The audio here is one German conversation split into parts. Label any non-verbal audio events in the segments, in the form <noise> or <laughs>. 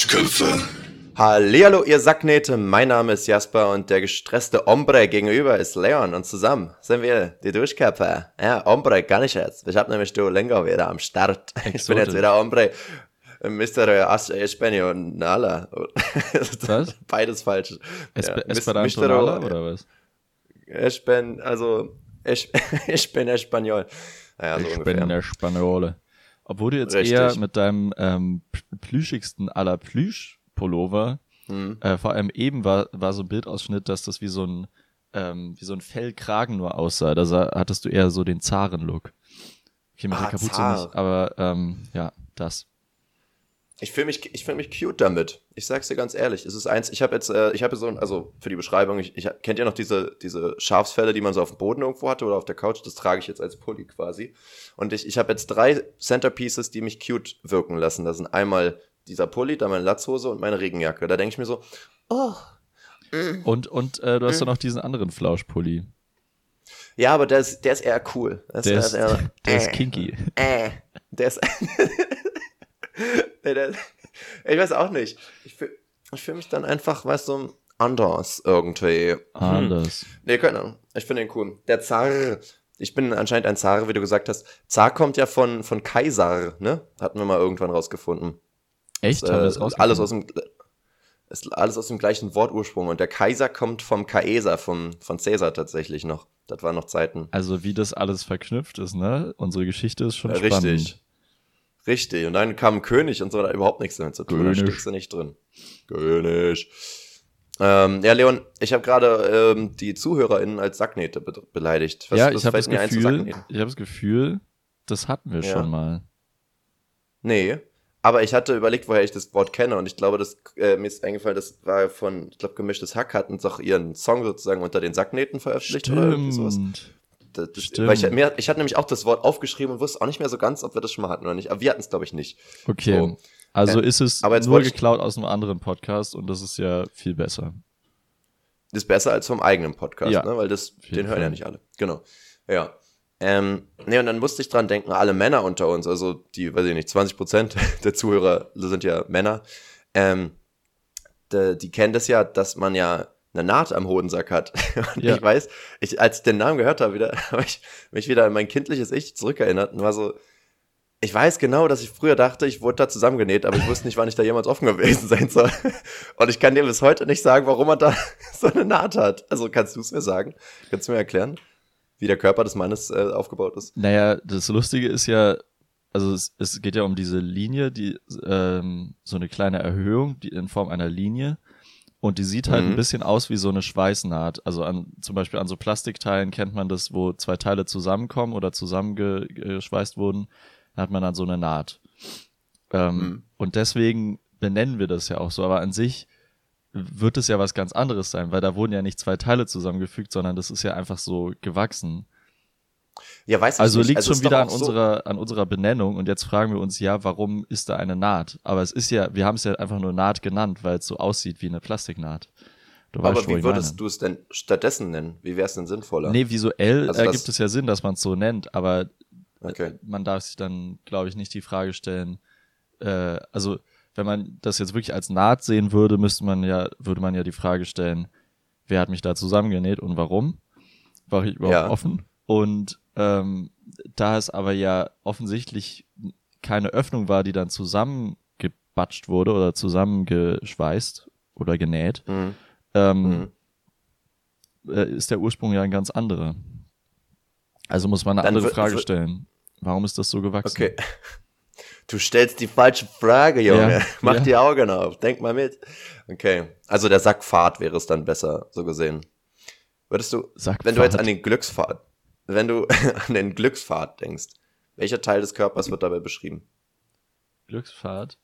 Duschköpfe. Hallihallo, ihr Sacknähte, mein Name ist Jasper und der gestresste Hombre gegenüber ist Leon und zusammen sind wir die Duschköpfe. Ja, Hombre, gar nicht jetzt. Ich hab nämlich Duolingo wieder am Start. Ich bin jetzt wieder Hombre. Mr. Espaniola. Was? Beides falsch. Esp Ja, Esperanto oder was? Ich bin, also, ich, <laughs> ich bin Espanol. Naja, so ich ungefähr. bin der Spaniole. Obwohl du jetzt Richtig. eher mit deinem ähm, plüschigsten aller Plüsch-Pullover, Hm. äh, vor allem eben war, war so ein Bildausschnitt, dass das wie so ein, ähm, wie so ein Fellkragen nur aussah. Da sah, hattest du eher so den Zaren-Look. Okay, mit Ah, der Kapuze Zar. nicht, aber ähm, ja, das. Ich fühle mich, ich fühl mich cute damit. Ich sag's dir ganz ehrlich. Es ist eins, ich habe jetzt, äh, ich habe so ein, also für die Beschreibung, ich, ich kennt ihr noch diese, diese Schafsfälle, die man so auf dem Boden irgendwo hatte oder auf der Couch? Das trage ich jetzt als Pulli quasi. Und ich, ich habe jetzt drei Centerpieces, die mich cute wirken lassen. Das sind einmal dieser Pulli, dann meine Latzhose und meine Regenjacke. Da denke ich mir so, oh. Und, und äh, du hast doch noch diesen anderen Flauschpulli. Ja, aber der ist, der ist eher cool. Das Der ist, eher, <laughs> der ist äh, kinky. Äh, der ist. <laughs> nee, der, ich weiß auch nicht. Ich fühle fühl mich dann einfach, weißt du, anders irgendwie. Anders. Nee, keine Ahnung. Ich finde ihn cool. Der Zar. Ich bin anscheinend ein Zar, wie du gesagt hast. Zar kommt ja von, von Kaisar, ne? Hatten wir mal irgendwann rausgefunden. Echt? Äh, Haben wir das alles rausgefunden? aus dem. Ist alles aus dem gleichen Wortursprung. Und der Kaiser kommt vom Caesar, vom, von Caesar tatsächlich noch. Das waren noch Zeiten. Also wie das alles verknüpft ist, ne? Unsere Geschichte ist schon Ja, spannend. Richtig. Richtig. Und dann kam König und so, da hat überhaupt nichts damit zu tun. König. Da steckst du nicht drin. König. Ähm, ja, Leon, ich habe gerade ähm, die ZuhörerInnen als Sacknähte be beleidigt. Was- ja, was ich habe das Gefühl, ich habe das Gefühl, das hatten wir Ja. schon mal. Nee. Aber ich hatte überlegt, woher ich das Wort kenne und ich glaube, das, äh, mir ist eingefallen, das war von, ich glaube, Gemischtes Hack hatten doch ihren Song sozusagen unter den Sacknähten veröffentlicht oder irgendwie sowas. Das. Weil ich, mir, ich hatte nämlich auch das Wort aufgeschrieben und wusste auch nicht mehr so ganz, ob wir das schon mal hatten oder nicht. Aber wir hatten es, glaube ich, nicht. Okay. So. Also Äh, ist es aber jetzt nur geklaut aus einem anderen Podcast und das ist ja viel besser. Das ist besser als vom eigenen Podcast, Ja. ne? weil das, den hören Fall. ja nicht alle. Genau. Ja. Ähm, nee, und dann musste ich dran denken, alle Männer unter uns, also die, weiß ich nicht, 20 Prozent <laughs> der Zuhörer sind ja Männer, ähm, die, die kennen das ja, dass man ja eine Naht am Hodensack hat. <laughs> Und Ja. ich weiß, ich, als ich den Namen gehört habe, wieder, <laughs> habe ich mich wieder an mein kindliches Ich zurückerinnert und war so, ich weiß genau, dass ich früher dachte, ich wurde da zusammengenäht, aber ich wusste nicht, wann ich da jemals offen gewesen sein soll. <laughs> Und ich kann dir bis heute nicht sagen, warum man da so eine Naht hat. Also kannst du es mir sagen? Kannst du mir erklären, wie der Körper des Mannes äh, aufgebaut ist? Naja, das Lustige ist ja, also es, es geht ja um diese Linie, die ähm, so eine kleine Erhöhung, die in Form einer Linie. Und die sieht halt Mhm. ein bisschen aus wie so eine Schweißnaht. Also an, zum Beispiel an so Plastikteilen kennt man das, wo zwei Teile zusammenkommen oder zusammengeschweißt wurden, da hat man dann so eine Naht. Ähm, Mhm. Und deswegen benennen wir das ja auch so. Aber an sich wird es ja was ganz anderes sein, weil da wurden ja nicht zwei Teile zusammengefügt, sondern das ist ja einfach so gewachsen. Ja, weiß ich Also nicht. liegt es schon wieder an so- unserer, an unserer Benennung und jetzt fragen wir uns ja, warum ist da eine Naht? Aber es ist ja, wir haben es ja einfach nur Naht genannt, weil es so aussieht wie eine Plastiknaht. Du Aber weißt, wie würdest du es denn stattdessen nennen? Wie wäre es denn sinnvoller? Nee, visuell Also ergibt es ja Sinn, dass man es so nennt, aber Okay. man darf sich dann, glaube ich, nicht die Frage stellen, äh, also wenn man das jetzt wirklich als Naht sehen würde, müsste man ja, würde man ja die Frage stellen, wer hat mich da zusammengenäht und warum? War ich überhaupt Ja. offen? Und ähm, da es aber ja offensichtlich keine Öffnung war, die dann zusammengebatscht wurde oder zusammengeschweißt oder genäht, Mhm. ähm, Mhm. äh, ist der Ursprung ja ein ganz anderer. Also muss man eine Dann andere Frage stellen. Warum ist das so gewachsen? Okay. <laughs> Du stellst die falsche Frage, Junge. Ja, <laughs> Mach ja. die Augen auf. Denk mal mit. Okay. Also der Sackpfad wäre es dann besser, so gesehen. Würdest du, Sackpfad. wenn du jetzt an den Glückspfad, wenn du <laughs> an den Glückspfad denkst, welcher Teil des Körpers wird dabei beschrieben? Glückspfad.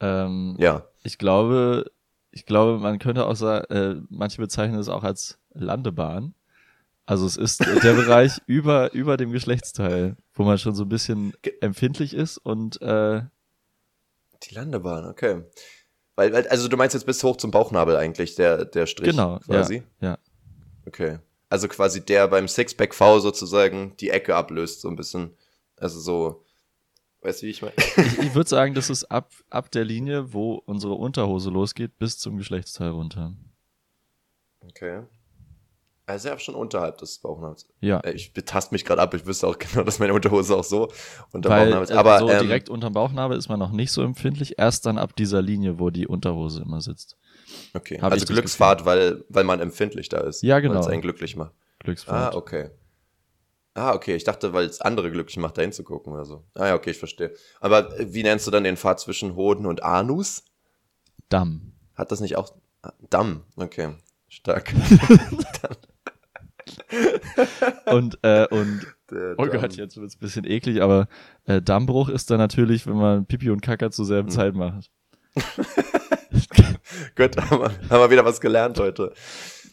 Ähm, Ja. Ich glaube, ich glaube, man könnte auch sagen, äh, manche bezeichnen es auch als Landebahn. Also es ist der <laughs> Bereich über, über dem Geschlechtsteil, wo man schon so ein bisschen empfindlich ist und äh, Die Landebahn, okay. Weil, weil, also du meinst jetzt bis hoch zum Bauchnabel eigentlich, der, der Strich genau, quasi? ja, ja. Okay. Also quasi der beim Sixpack V sozusagen die Ecke ablöst, so ein bisschen. Also so. Weißt du, wie ich meine? Ich, ich würde sagen, das ist ab, ab der Linie, wo unsere Unterhose losgeht, bis zum Geschlechtsteil runter. Okay. Also ja schon unterhalb des Bauchnabels. Ja. Äh, Ich betaste mich gerade ab, ich wüsste auch genau, dass meine Unterhose auch so unter Weil Bauchnabel ist. äh, Aber so ähm, direkt unterm Bauchnabel ist man noch nicht so empfindlich, erst dann ab dieser Linie, wo die Unterhose immer sitzt. Okay. hab Also Glücksfahrt, weil, weil man empfindlich da ist. Ja, genau. Weil es einen glücklich macht. Glücksfahrt. Ah, okay. Ah, okay. Ich dachte, weil es andere glücklich macht, da hinzugucken oder so. Ah ja, okay, ich verstehe. Aber äh, wie nennst du dann den Pfad zwischen Hoden und Anus? Damm. Hat das nicht auch. Ah, Damm, okay. Stark. <laughs> <laughs> Und, äh, und oh. Gott, jetzt wird es ein bisschen eklig, aber äh, Dammbruch ist dann natürlich, wenn man Pipi und Kacker zur Hm. selben Zeit macht. <laughs> <laughs> Gut, haben wir, haben wir wieder was gelernt heute.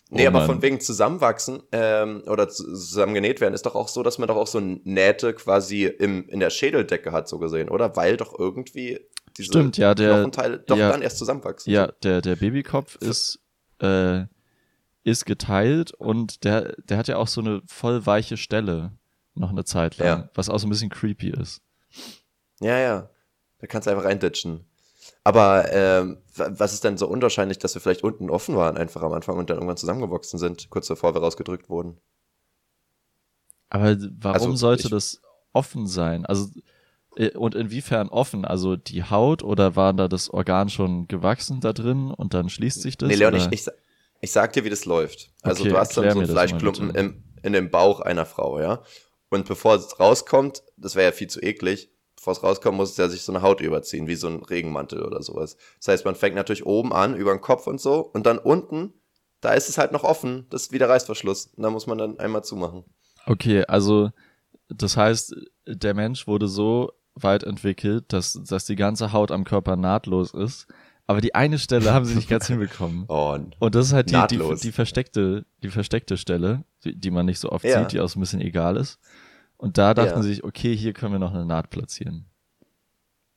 Nee, Oh aber von wegen zusammenwachsen ähm, oder zu- zusammengenäht werden, ist doch auch so, dass man doch auch so Nähte quasi im, in der Schädeldecke hat, so gesehen, oder? Weil doch irgendwie diese Stimmt, ja, der- Knochenteile doch ja. dann erst zusammenwachsen. Ja, der, der Babykopf ist, äh, ist geteilt und der, der hat ja auch so eine voll weiche Stelle noch eine Zeit lang, Ja. was auch so ein bisschen creepy ist. Ja, ja. Da kannst du einfach reinditschen. Aber ähm, wa- was ist denn so unwahrscheinlich, dass wir vielleicht unten offen waren, einfach am Anfang und dann irgendwann zusammengewachsen sind, kurz bevor wir rausgedrückt wurden? Aber warum Also, sollte ich- das offen sein? Also, äh, und inwiefern offen? Also die Haut oder war da das Organ schon gewachsen da drin und dann schließt sich das? nee, Leon, ich, ich, ich sag dir, wie das läuft. Also Okay, du hast dann so einen Fleischklumpen im, in dem Bauch einer Frau, ja. Und bevor es rauskommt, das wäre ja viel zu eklig, bevor es rauskommt, muss ja sich so eine Haut überziehen, wie so ein Regenmantel oder sowas. Das heißt, man fängt natürlich oben an, über den Kopf und so, und dann unten, da ist es halt noch offen, das ist wie der Reißverschluss. Und da muss man dann einmal zumachen. Okay, also das heißt, der Mensch wurde so weit entwickelt, dass, dass die ganze Haut am Körper nahtlos ist. Aber die eine Stelle haben sie nicht ganz <laughs> hinbekommen. Oh, Und das ist halt die, die, die versteckte, die versteckte Stelle, die, die man nicht so oft Ja. sieht, die auch so ein bisschen egal ist. Und da dachten Ja. sie sich, okay, hier können wir noch eine Naht platzieren.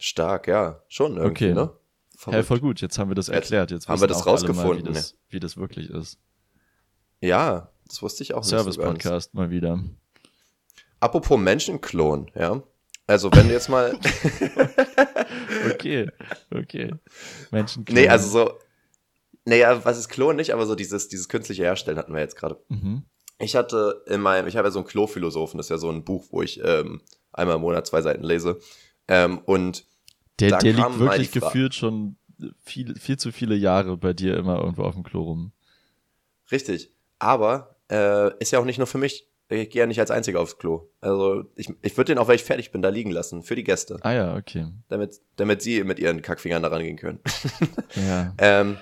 stark, ja. Schon irgendwie, Okay. ne? Hey, Verrückt. voll gut, jetzt haben wir das erklärt. Jetzt haben wir das alle mal, rausgefunden, wie das, wie das wirklich ist. Ja, das wusste ich auch nicht so ganz. Service-Podcast mal wieder. Apropos Menschenklon, ja. Also wenn du jetzt mal, <laughs> <laughs> Okay, okay. Menschen nee, also so, naja, was ist Klon nicht, aber so dieses, dieses künstliche Herstellen hatten wir jetzt gerade. Mhm. Ich hatte in meinem, ich habe ja so einen Klo-Philosophen, das ist ja so ein Buch, wo ich ähm, einmal im Monat zwei Seiten lese. Ähm, und Der, der liegt wirklich gefühlt schon viel, viel zu viele Jahre bei dir immer irgendwo auf dem Klo rum. richtig, aber äh, ist ja auch nicht nur für mich. Ich gehe ja nicht als Einziger aufs Klo. Also ich, ich würde den auch, wenn ich fertig bin, da liegen lassen. Für die Gäste. Ah ja, okay. Damit, damit sie mit ihren Kackfingern da rangehen können. <laughs> Ja. <laughs> ähm,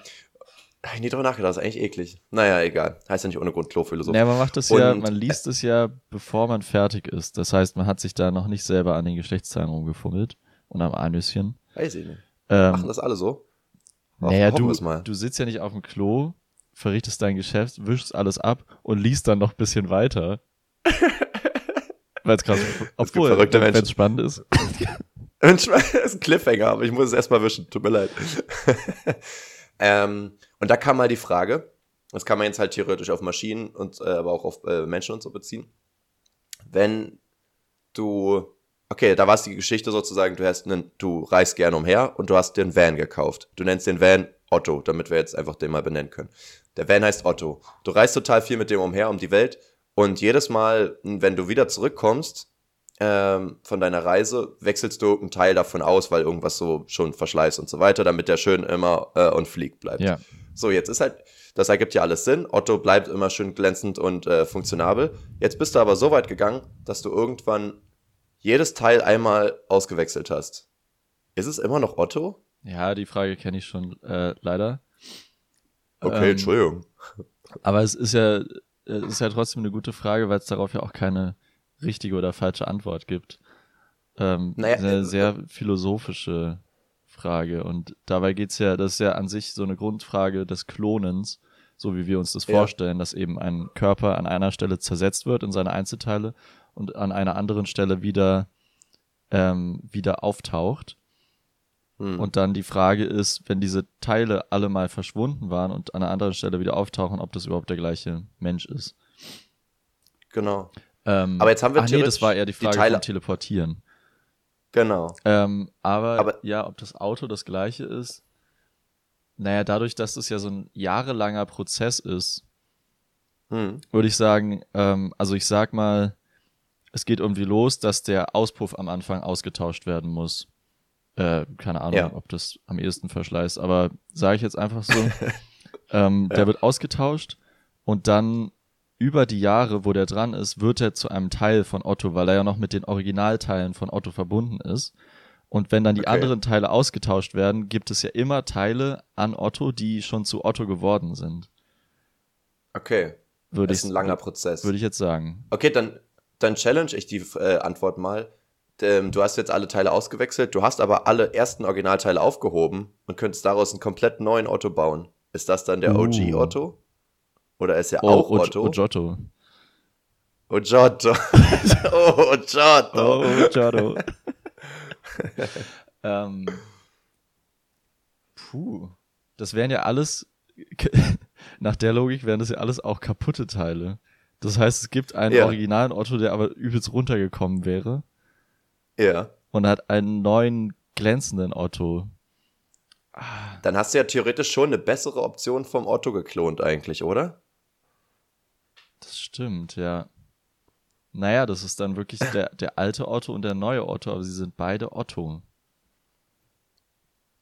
hab ich nie drüber nachgedacht, ist eigentlich eklig. Naja, egal. Heißt ja nicht ohne Grund Klo-Philosoph. Naja, man macht das ja, Und- man liest es ja, bevor man fertig ist. Das heißt, man hat sich da noch nicht selber an den Geschlechtsteilen rumgefummelt und am Anüschen. Weiß ich nicht. Ähm, Machen das alle so? naja, Hoffen du, du sitzt ja nicht auf dem Klo, verrichtest dein Geschäft, wischst alles ab und liest dann noch ein bisschen weiter. <laughs> Weil es gerade, obwohl, wenn es spannend ist. <laughs> das <laughs> ist ein Cliffhanger, aber ich muss es erstmal wischen. Tut mir leid. ähm, und da kam mal die Frage, das kann man jetzt halt theoretisch auf Maschinen und äh, aber auch auf äh, Menschen und so beziehen. Wenn du, okay, da war es die Geschichte sozusagen, du hast einen, du reist gerne umher und du hast einen Van gekauft. Du nennst den Van Otto, damit wir jetzt einfach den mal benennen können. Der Van heißt Otto. Du reist total viel mit dem umher um die Welt und jedes Mal, wenn du wieder zurückkommst, ähm, von deiner Reise wechselst du einen Teil davon aus, weil irgendwas so schon verschleißt und so weiter, damit der schön immer äh, on fleek bleibt. Ja. So, jetzt ist halt, das ergibt ja alles Sinn. Otto bleibt immer schön glänzend und äh, funktionabel. Jetzt bist du aber so weit gegangen, dass du irgendwann jedes Teil einmal ausgewechselt hast. Ist es immer noch Otto? Ja, die Frage kenne ich schon äh, leider. Okay, Ähm, Entschuldigung. Aber es ist ja, es ist ja trotzdem eine gute Frage, weil es darauf ja auch keine richtige oder falsche Antwort gibt. Ähm, Naja, eine äh, sehr philosophische Frage. Und dabei geht's ja, das ist ja an sich so eine Grundfrage des Klonens, so wie wir uns das Ja. vorstellen, dass eben ein Körper an einer Stelle zersetzt wird in seine Einzelteile und an einer anderen Stelle wieder, ähm, wieder auftaucht. Hm. Und dann die Frage ist, wenn diese Teile alle mal verschwunden waren und an einer anderen Stelle wieder auftauchen, ob das überhaupt der gleiche Mensch ist. genau. Ähm, Aber jetzt haben wir ach nee, das war eher die die Frage Teile- vom Teleportieren. Genau. Ähm, aber, Aber- ja, ob das Auto das gleiche ist, naja, dadurch, dass es ja so ein jahrelanger Prozess ist, Hm. würde ich sagen, ähm, also ich sag mal, es geht irgendwie los, dass der Auspuff am Anfang ausgetauscht werden muss. Äh, keine Ahnung, Ja. ob das am ehesten verschleißt, aber sage ich jetzt einfach so. <laughs> ähm, Der Ja. wird ausgetauscht und dann über die Jahre, wo der dran ist, wird er zu einem Teil von Otto, weil er ja noch mit den Originalteilen von Otto verbunden ist. Und wenn dann die Okay. anderen Teile ausgetauscht werden, gibt es ja immer Teile an Otto, die schon zu Otto geworden sind. Okay. Würde Das ich, ist ein langer Prozess. würde ich jetzt sagen. Okay, dann, dann challenge ich die äh, Antwort mal. Ähm, du hast jetzt alle Teile ausgewechselt, du hast aber alle ersten Originalteile aufgehoben und könntest daraus einen komplett neuen Otto bauen. Ist das dann der Uh. OG Otto? Oder ist er Oh, auch Otto? Ojotto. Ojotto. <laughs> oh, Ojotto. Oh, Ojotto. <laughs> ähm, puh. Das wären ja alles, <laughs> nach der Logik wären das ja alles auch kaputte Teile. Das heißt, es gibt einen Ja. originalen Otto, der aber übelst runtergekommen wäre Ja. und hat einen neuen glänzenden Otto. Dann hast du ja theoretisch schon eine bessere Option vom Otto geklont eigentlich, oder? Das stimmt, ja. Naja, das ist dann wirklich der, der alte Otto und der neue Otto, aber sie sind beide Otto.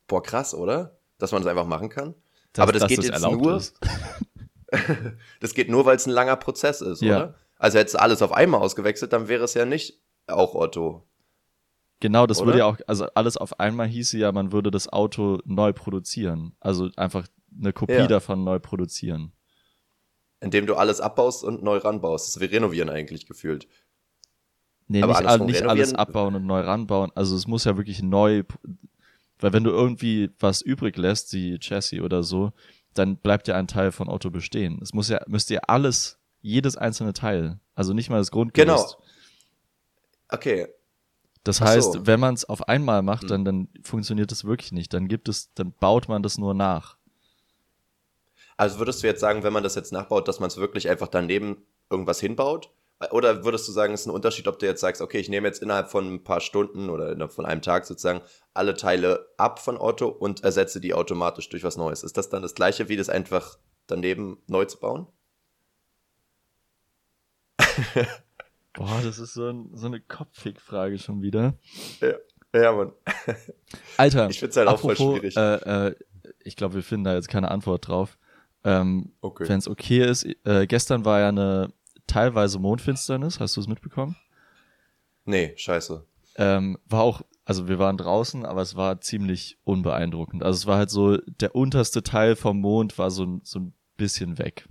Boah, krass, oder? Dass man das einfach machen kann. Dass- Aber das dass geht jetzt erlaubt nur-. <laughs> Das geht nur, weil es ein langer Prozess ist, Ja. oder? Also hättest du alles auf einmal ausgewechselt, dann wäre es ja nicht auch Otto. Genau, das Oder? würde ja auch, also alles auf einmal hieße ja, man würde das Auto neu produzieren. Also einfach eine Kopie Ja. davon neu produzieren. Indem du alles abbaust und neu ranbaust. Das ist wie renovieren eigentlich gefühlt. Nee, Aber nicht, all, nicht alles abbauen und neu ranbauen. Also es muss ja wirklich neu, weil wenn du irgendwie was übrig lässt, die Chassis oder so, dann bleibt ja ein Teil von Auto bestehen. Es muss ja, müsste ja alles, jedes einzelne Teil, also nicht mal das Grundgerüst. Genau. Okay, Das Ach heißt, so. wenn man es auf einmal macht, Hm. dann, dann funktioniert das wirklich nicht. Dann gibt es, dann baut man das nur nach. Also würdest du jetzt sagen, wenn man das jetzt nachbaut, dass man es wirklich einfach daneben irgendwas hinbaut? Oder würdest du sagen, es ist ein Unterschied, ob du jetzt sagst, okay, ich nehme jetzt innerhalb von ein paar Stunden oder innerhalb von einem Tag sozusagen alle Teile ab von Otto und ersetze die automatisch durch was Neues? Ist das dann das gleiche, wie das einfach daneben neu zu bauen? <laughs> Boah, das ist so, ein, so eine Kopffick-Frage schon wieder. Ja, Mann. Alter, Ich find's halt auch voll apropos, schwierig. Äh, äh, ich glaube, wir finden da jetzt keine Antwort drauf. Ähm, Okay. Wenn es okay ist, äh, gestern war ja eine teilweise Mondfinsternis, hast du es mitbekommen? Nee, scheiße. Ähm, war auch, also wir waren draußen, aber es war ziemlich unbeeindruckend. Also es war halt so, der unterste Teil vom Mond war so, ein- so ein bisschen weg.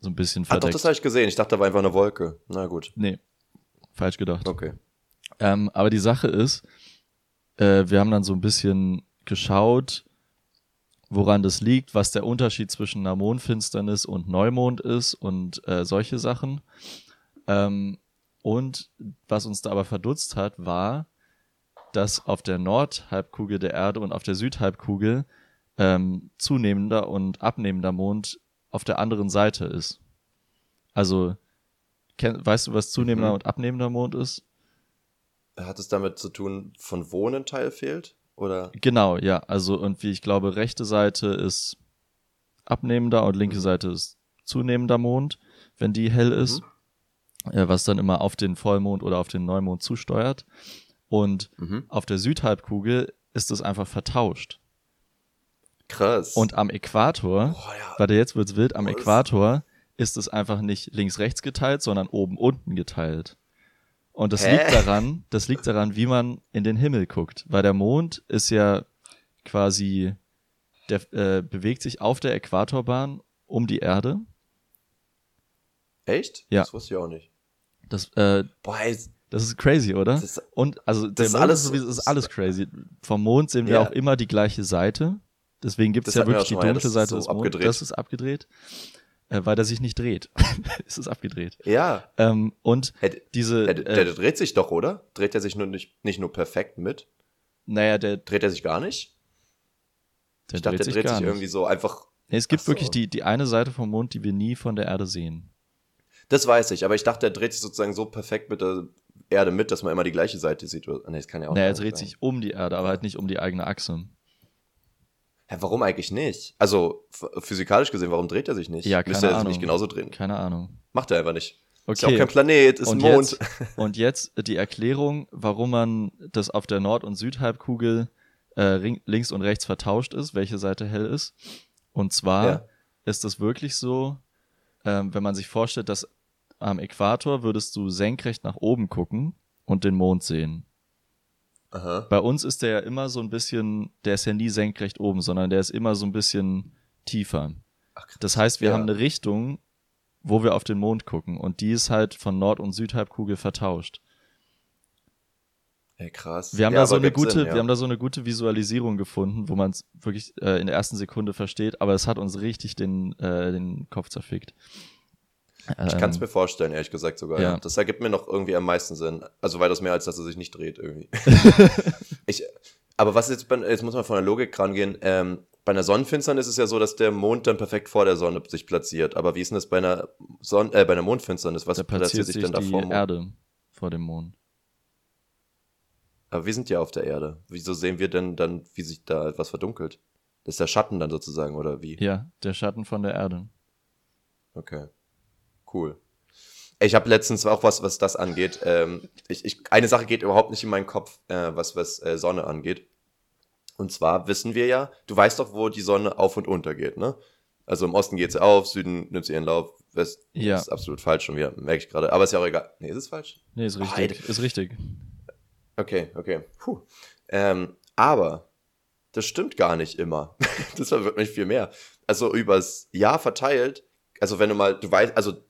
So ein bisschen Ach doch, verdeckt. das habe ich gesehen. Ich dachte, da war einfach eine Wolke. Na gut. nee, falsch gedacht. Okay. Ähm, aber die Sache ist, äh, wir haben dann so ein bisschen geschaut, woran das liegt, was der Unterschied zwischen einer Mondfinsternis und Neumond ist und äh, solche Sachen. Ähm, und was uns da aber verdutzt hat, war, dass auf der Nordhalbkugel der Erde und auf der Südhalbkugel ähm, zunehmender und abnehmender Mond auf der anderen Seite ist. Also, kenn, weißt du, was zunehmender Mhm. und abnehmender Mond ist? Hat es damit zu tun, von wo ein Teil fehlt? Oder? Genau, ja. Also irgendwie, ich glaube, rechte Seite ist abnehmender und linke Mhm. Seite ist zunehmender Mond, wenn die hell ist, äh, was dann immer auf den Vollmond oder auf den Neumond zusteuert. Und Mhm. auf der Südhalbkugel ist es einfach vertauscht. Krass. Und am Äquator, Boah, ja. warte, jetzt wird's wild, am das- Äquator ist es einfach nicht links-rechts geteilt, sondern oben-unten geteilt. Und das Hä? liegt daran, das liegt daran, wie man in den Himmel guckt. Weil der Mond ist ja quasi, der äh, bewegt sich auf der Äquatorbahn um die Erde. Echt? Ja. Das wusste ich auch nicht. Das, äh, Boah, das ist crazy, oder? das ist, Und also der ist Mond alles- sowieso, ist alles crazy. Vom Mond sehen wir Ja. auch immer die gleiche Seite. Deswegen gibt es Das ja wirklich die dunkle das Seite so des Mondes. Das ist abgedreht, äh, weil der sich nicht dreht. <laughs> es ist abgedreht. ja. Ähm, und Hey, diese, der, der, äh, der dreht sich doch, oder? Dreht er sich nur nicht, nicht nur perfekt mit? naja, der, Dreht er sich gar nicht? der ich dachte, dreht der sich dreht gar sich nicht. irgendwie so einfach. Nee, es gibt so. wirklich die, die eine Seite vom Mond, die wir nie von der Erde sehen. Das weiß ich, aber ich dachte, der dreht sich sozusagen so perfekt mit der Erde mit, dass man immer die gleiche Seite sieht. Nee, das kann ja auch naja, er nicht dreht sein. sich um die Erde, aber halt nicht um die eigene Achse. Hä, warum eigentlich nicht? Also physikalisch gesehen, warum dreht er sich nicht? Ja, Müsste keine er sich Ahnung. nicht genauso drehen? Keine Ahnung. Macht er einfach nicht. Ist ja auch Okay. kein Planet, ist und, ein Mond. Jetzt, und jetzt die Erklärung, warum man das auf der Nord- und Südhalbkugel äh, links und rechts vertauscht ist, welche Seite hell ist. Und zwar Ja. ist es wirklich so, ähm, wenn man sich vorstellt, dass am Äquator würdest du senkrecht nach oben gucken und den Mond sehen. Aha. Bei uns ist der ja immer so ein bisschen, der ist ja nie senkrecht oben, sondern der ist immer so ein bisschen tiefer. Ach. Das heißt, wir Ja. haben eine Richtung, wo wir auf den Mond gucken und die ist halt von Nord- und Südhalbkugel vertauscht. Ey, krass. Wir haben Ja, da so eine gute, Sinn, ja. wir haben da so eine gute Visualisierung gefunden, wo man es wirklich äh, in der ersten Sekunde versteht, aber es hat uns richtig den, äh, den Kopf zerfickt. Ich kann es Ähm, mir vorstellen, ehrlich gesagt sogar. ja. Das ergibt mir noch irgendwie am meisten Sinn. Also weitaus mehr, als dass er sich nicht dreht irgendwie. <laughs> ich, aber was jetzt, bei, jetzt muss man von der Logik rangehen. Ähm, bei einer Sonnenfinsternis ist es ja so, dass der Mond dann perfekt vor der Sonne sich platziert. Aber wie ist denn das bei einer, Sonn äh, bei einer Mondfinsternis? Was da platziert platziert sich sich denn da vor dem Mond? Erde vor dem Mond. Aber wir sind ja auf der Erde. Wieso sehen wir denn dann, wie sich da etwas verdunkelt? Das ist der Schatten dann sozusagen, oder wie? Ja, der Schatten von der Erde. Okay. Cool. Ich habe letztens auch was, was das angeht. Ähm, ich, ich, eine Sache geht überhaupt nicht in meinen Kopf, äh, was, was äh, Sonne angeht. Und zwar wissen wir ja, du weißt doch, wo die Sonne auf und unter geht, ne? Also im Osten geht sie auf, Süden nimmt sie ihren Lauf, West Ja. ist absolut falsch schon wieder, merke ich gerade. Aber ist ja auch egal. Nee, ist es falsch? Nee, ist richtig. ist richtig. Okay, okay. Puh. Ähm, aber das stimmt gar nicht immer. <laughs> das verwirrt mich viel mehr. Also übers Jahr verteilt, also wenn du mal, du weißt, also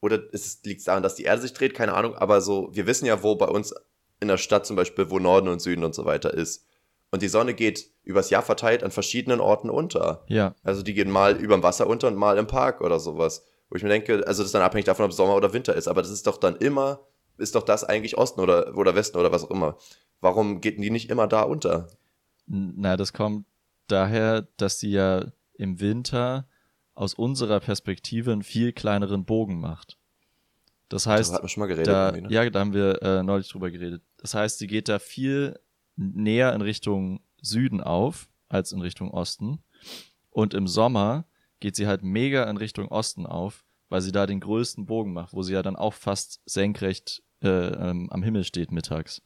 oder es liegt daran, dass die Erde sich dreht, keine Ahnung, aber so, wir wissen ja, wo bei uns in der Stadt zum Beispiel, wo Norden und Süden und so weiter ist. Und die Sonne geht übers Jahr verteilt an verschiedenen Orten unter. Ja, Also die gehen mal überm Wasser unter und mal im Park oder sowas. Wo ich mir denke, also das ist dann abhängig davon, ob Sommer oder Winter ist, aber das ist doch dann immer, ist doch das eigentlich Osten oder, oder Westen oder was auch immer. Warum geht die nicht immer da unter? Na, das kommt daher, dass sie ja im Winter aus unserer Perspektive einen viel kleineren Bogen macht. Das heißt, man schon mal geredet. da, ne? ja, da haben wir äh, neulich drüber geredet. Das heißt, sie geht da viel näher in Richtung Süden auf als in Richtung Osten. Und im Sommer geht sie halt mega in Richtung Osten auf, weil sie da den größten Bogen macht, wo sie ja dann auch fast senkrecht äh, ähm, am Himmel steht mittags.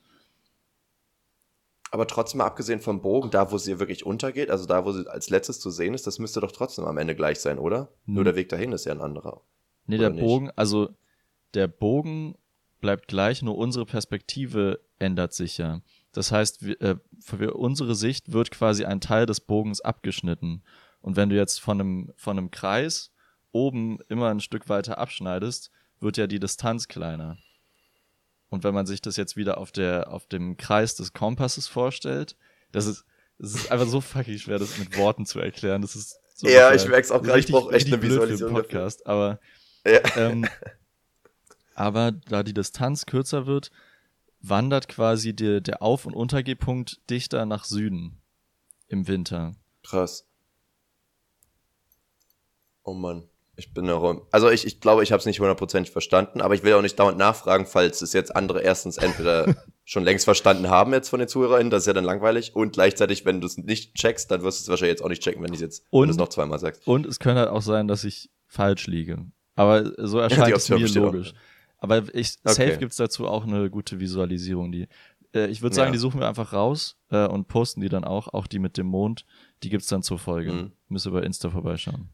Aber trotzdem mal abgesehen vom Bogen, da wo sie wirklich untergeht, also da wo sie als letztes zu sehen ist, das müsste doch trotzdem am Ende gleich sein, oder? Hm. Nur der Weg dahin ist ja ein anderer. Nee, Oder der nicht? Bogen, also der Bogen bleibt gleich, nur unsere Perspektive ändert sich ja. Das heißt, wir, äh, für unsere Sicht wird quasi ein Teil des Bogens abgeschnitten. Und wenn du jetzt von einem, von einem Kreis oben immer ein Stück weiter abschneidest, wird ja die Distanz kleiner. Und wenn man sich das jetzt wieder auf, der, auf dem Kreis des Kompasses vorstellt, das ist, das ist einfach so fucking schwer, das mit Worten zu erklären. Das ist so Ja, ich merk's auch Das ist gerade, ich richtig- brauch echt eine blöd für den Visualisierung dafür. Podcast, aber Ja. ähm, aber da die Distanz kürzer wird, wandert quasi der, der Auf- und Untergehpunkt dichter nach Süden im Winter. Krass. Oh Mann. Ich bin noch. Also ich, ich glaube, ich habe es nicht hundertprozentig verstanden, aber ich will auch nicht dauernd nachfragen, falls es jetzt andere erstens entweder <laughs> schon längst verstanden haben jetzt von den ZuhörerInnen, das ist ja dann langweilig, und gleichzeitig, wenn du es nicht checkst, dann wirst du es wahrscheinlich jetzt auch nicht checken, wenn ich jetzt wenn Und- du es noch zweimal sagst. Und es könnte halt auch sein, dass ich falsch liege. Aber so <laughs> erscheint es mir besteht auch. Aber ich, Okay. safe gibt's dazu auch eine gute Visualisierung. Die, äh, ich würde sagen, Ja. die suchen wir einfach raus äh, und posten die dann auch, auch die mit dem Mond. Die gibt's dann zur Folge. Mhm. Müsst ihr bei Insta vorbeischauen.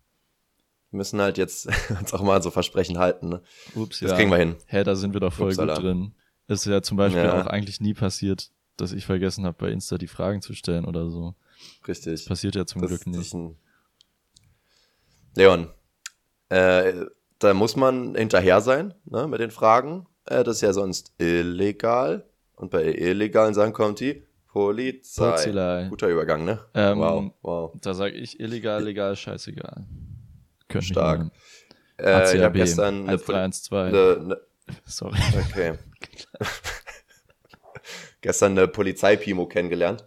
Wir müssen halt jetzt <laughs> uns auch mal so Versprechen halten, ne? Ups, Das kriegen wir hin. Hä, da sind wir doch voll Upsala. gut drin. Ist ja zum Beispiel Ja. auch eigentlich nie passiert, dass ich vergessen habe, bei Insta die Fragen zu stellen oder so. Richtig. Passiert ja zum Das- Glück das nicht. Leon, äh, da muss man hinterher sein, ne, mit den Fragen. Äh, das ist ja sonst illegal. Und bei illegalen Sachen kommt die Polizei. Polizei. Guter Übergang, ne? Ähm, wow, wow. Da sage ich illegal, legal, scheißegal. Könnte Stark. mehr. Äh, ich habe gestern eine, Pol- 1312. eine, eine <laughs> Sorry. Okay. <laughs> Gestern eine Polizeipimo kennengelernt.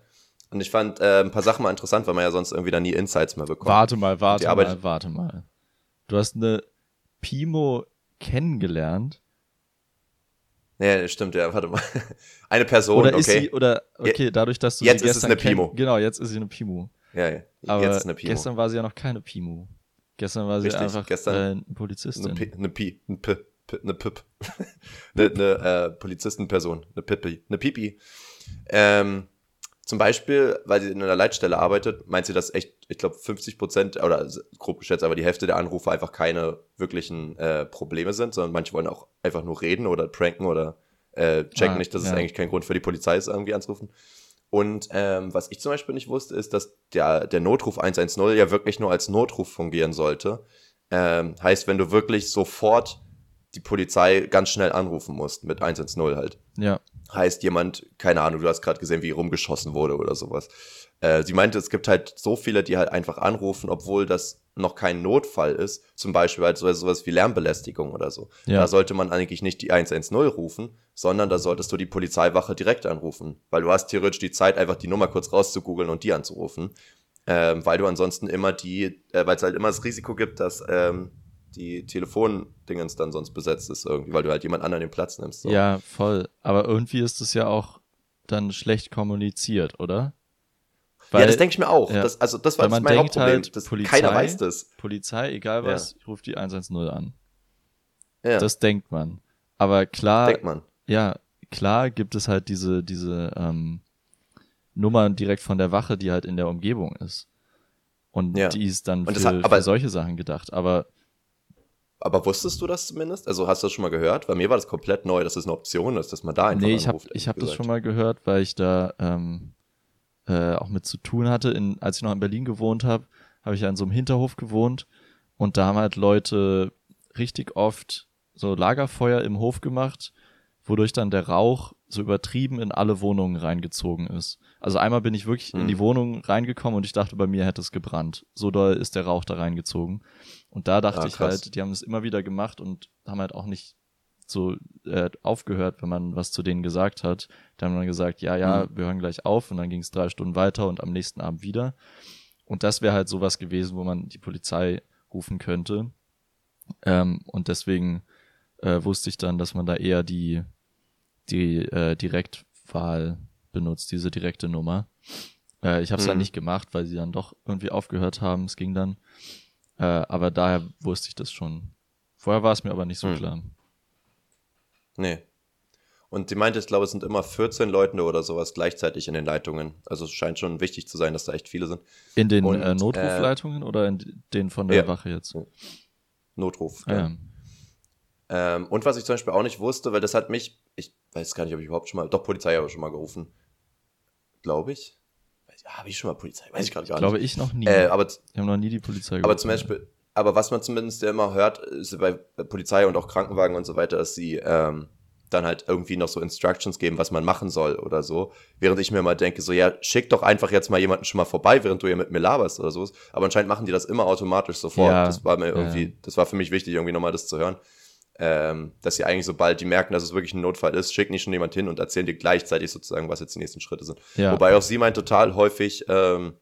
Und ich fand äh, ein paar Sachen mal interessant, weil man ja sonst irgendwie da nie Insights mehr bekommt. Warte mal, warte mal, warte mal. Du hast eine Pimo kennengelernt. Nee, stimmt, ja, warte mal. <laughs> Eine Person, Oder okay. ist sie, oder, okay, dadurch, dass du Jetzt sie ist es eine Pimo. Genau, jetzt ist sie eine Pimu. ja, ja. Aber Jetzt ist eine Pimo. gestern war sie ja noch keine Pimu. Gestern war sie Richtig, einfach gestern- äh, eine eine Polizistin. Pi, eine Pi, eine P, P, eine Pip. <laughs> eine eine äh, Polizistenperson, eine Pipi, eine Pipi. Ähm, zum Beispiel, weil sie in einer Leitstelle arbeitet, meint sie, dass echt, ich glaube, 50 Prozent oder grob geschätzt, aber die Hälfte der Anrufe einfach keine wirklichen äh, Probleme sind, sondern manche wollen auch einfach nur reden oder pranken oder äh, checken Ah, nicht, dass es ja. eigentlich kein Grund für die Polizei ist, irgendwie anzurufen. Und ähm, was ich zum Beispiel nicht wusste, ist, dass der, der Notruf 110 ja wirklich nur als Notruf fungieren sollte. Ähm, heißt, wenn du wirklich sofort die Polizei ganz schnell anrufen musst mit 110 halt. Ja, Heißt jemand, keine Ahnung, du hast gerade gesehen, wie rumgeschossen wurde oder sowas. Äh, sie meinte, es gibt halt so viele, die halt einfach anrufen, obwohl das noch kein Notfall ist. Zum Beispiel halt so, sowas wie Lärmbelästigung oder so. Ja. Da sollte man eigentlich nicht die 110 rufen, sondern da solltest du die Polizeiwache direkt anrufen. Weil du hast theoretisch die Zeit, einfach die Nummer kurz rauszugoogeln und die anzurufen. Ähm, weil du ansonsten immer die, äh, weil es halt immer das Risiko gibt, dass ähm, die Telefondingens dann sonst besetzt ist irgendwie, weil du halt jemand anderen den Platz nimmst. So. ja, voll. Aber irgendwie ist es ja auch dann schlecht kommuniziert, oder? ja, das denke ich mir auch. ja. Das, also das war Weil man mein Hauptproblem. halt, das, Polizei- keiner weiß das. Polizei, egal was, ruft die 110 an. Ja, Das denkt man. Aber klar, denkt man. ja, klar gibt es halt diese, diese ähm, Nummern direkt von der Wache, die halt in der Umgebung ist. Und Ja. die ist dann das für, hat- für solche Sachen gedacht. Aber Aber wusstest du das zumindest? Also hast du das schon mal gehört? Bei mir war das komplett neu, dass es eine Option ist, dass man da einfach nee, ich habe hab das schon mal gehört, weil ich da ähm, äh, auch mit zu tun hatte. In, als ich noch in Berlin gewohnt habe, habe ich ja in so einem Hinterhof gewohnt und da haben halt Leute richtig oft so Lagerfeuer im Hof gemacht, wodurch dann der Rauch so übertrieben in alle Wohnungen reingezogen ist. Also einmal bin ich wirklich in Mhm. die Wohnung reingekommen und ich dachte, bei mir hätte es gebrannt. So doll ist der Rauch da reingezogen. Und da dachte Ah, ich halt, die haben es immer wieder gemacht und haben halt auch nicht so äh, aufgehört, wenn man was zu denen gesagt hat. Dann haben dann gesagt, ja, ja, Mhm. wir hören gleich auf und dann ging es drei Stunden weiter und am nächsten Abend wieder. Und das wäre halt sowas gewesen, wo man die Polizei rufen könnte. Ähm, und deswegen äh, wusste ich dann, dass man da eher die, die äh, Direktwahl benutzt, diese direkte Nummer. Äh, ich habe es dann Mhm. nicht gemacht, weil sie dann doch irgendwie aufgehört haben. Es ging dann. Äh, aber daher wusste ich das schon. Vorher war es mir aber nicht so Mhm. klar. Nee. Und die meinte, ich glaube, es sind immer 14 Leute oder sowas gleichzeitig in den Leitungen. Also es scheint schon wichtig zu sein, dass da echt viele sind. In den Und, äh, Notrufleitungen oder in den von der ja. Wache jetzt? Notruf. Ah, ja. Ähm, und was ich zum Beispiel auch nicht wusste, weil das hat mich, ich weiß gar nicht, ob ich überhaupt schon mal, doch Polizei habe ich schon mal gerufen. Glaube ich. Ja, habe ich schon mal Polizei? Weiß ich gerade gar Glaube nicht. ich noch nie. Äh, aber, ich habe noch nie die Polizei aber gerufen. zum Beispiel, aber was man zumindest ja immer hört, ist bei Polizei und auch Krankenwagen und so weiter, dass sie ähm, dann halt irgendwie noch so Instructions geben, was man machen soll oder so. Während ich mir mal denke, so, ja, schick doch einfach jetzt mal jemanden schon mal vorbei, während du hier mit mir laberst oder so. Aber anscheinend machen die das immer automatisch sofort. Ja, das war mir irgendwie, ja. das war für mich wichtig, irgendwie nochmal das zu hören. Ähm, dass sie eigentlich, sobald die merken, dass es wirklich ein Notfall ist, schicken die schon jemand hin und erzählen dir gleichzeitig sozusagen, was jetzt die nächsten Schritte sind. Ja. Wobei auch sie meint total häufig, ähm,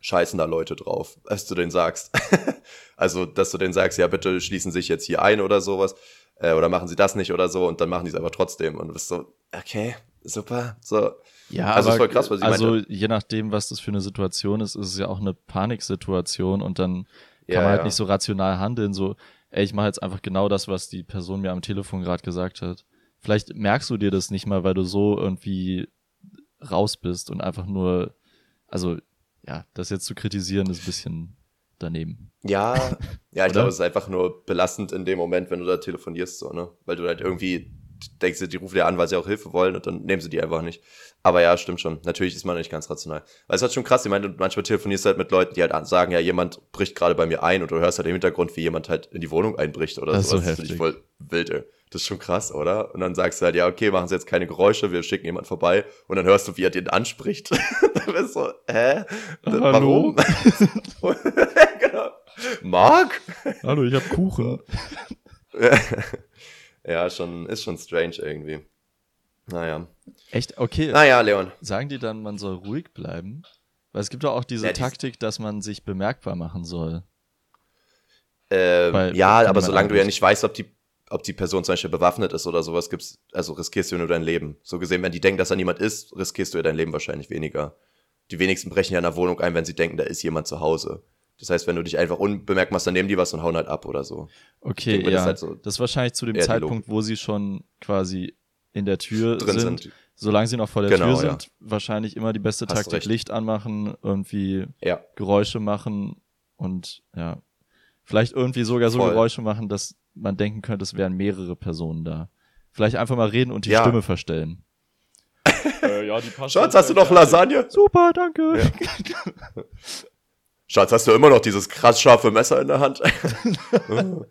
scheißen da Leute drauf, als du denen sagst. <laughs> also, dass du denen sagst, ja, bitte schließen sich jetzt hier ein oder sowas. Äh, oder machen sie das nicht oder so und dann machen die es aber trotzdem. Und du bist so, okay, super. So. Ja, Also, aber ist voll krass, was sie also meinte. je nachdem, was das für eine Situation ist, ist es ja auch eine Paniksituation und dann kann Ja, man halt ja. nicht so rational handeln, so, ey, ich mache jetzt einfach genau das, was die Person mir am Telefon gerade gesagt hat. Vielleicht merkst du dir das nicht mal, weil du so irgendwie raus bist und einfach nur, also ja, das jetzt zu kritisieren ist ein bisschen daneben. Ja, <laughs> ja, ich glaube, es ist einfach nur belastend in dem Moment, wenn du da telefonierst, so, ne? Weil du halt irgendwie denkst, die rufen dir an, weil sie auch Hilfe wollen und dann nehmen sie die einfach nicht. Aber ja, stimmt schon. Natürlich ist man nicht ganz rational. Weil es hat schon krass, ich meine, manchmal telefonierst du halt mit Leuten, die halt sagen, ja, jemand bricht gerade bei mir ein und du hörst halt im Hintergrund, wie jemand halt in die Wohnung einbricht oder Das ist so. so Das finde ich heftig. voll wild, ey. Das ist schon krass, oder? Und dann sagst du halt, ja, okay, machen sie jetzt keine Geräusche, wir schicken jemand vorbei und dann hörst du, wie er den anspricht. <laughs> dann bist du so, hä? Hallo? Warum? <laughs> genau. Mark? Hallo, ich habe Kuchen. Ja, schon, ist schon strange irgendwie. Naja. Echt? Okay. Naja, Leon. Sagen die dann, man soll ruhig bleiben? Weil es gibt doch auch diese Ja, die- Taktik, dass man sich bemerkbar machen soll. Ähm, Weil- ja, aber solange du ja nicht weißt, ob die ob die Person zum Beispiel bewaffnet ist oder sowas, gibt's, also riskierst du nur dein Leben. So gesehen, wenn die denken, dass da niemand ist, riskierst du ja dein Leben wahrscheinlich weniger. Die wenigsten brechen ja in der Wohnung ein, wenn sie denken, da ist jemand zu Hause. Das heißt, wenn du dich einfach unbemerkt machst, dann nehmen die was und hauen halt ab oder so. Okay, ja. Das, halt so das ist wahrscheinlich zu dem Zeitpunkt, wo sie schon quasi in der Tür drin sind. sind. Solange sie noch vor der genau, Tür sind, ja. wahrscheinlich immer die beste Hast Taktik, recht. Licht anmachen, irgendwie ja. Geräusche machen und ja, vielleicht irgendwie sogar so Voll. Geräusche machen, dass man denken könnte, es wären mehrere Personen da. Vielleicht einfach mal reden und die ja. Stimme verstellen. äh, ja, die Schatz, hast du noch Lasagne? Super, danke. Ja. <laughs> Schatz, hast du immer noch dieses krass scharfe Messer in der Hand? <laughs>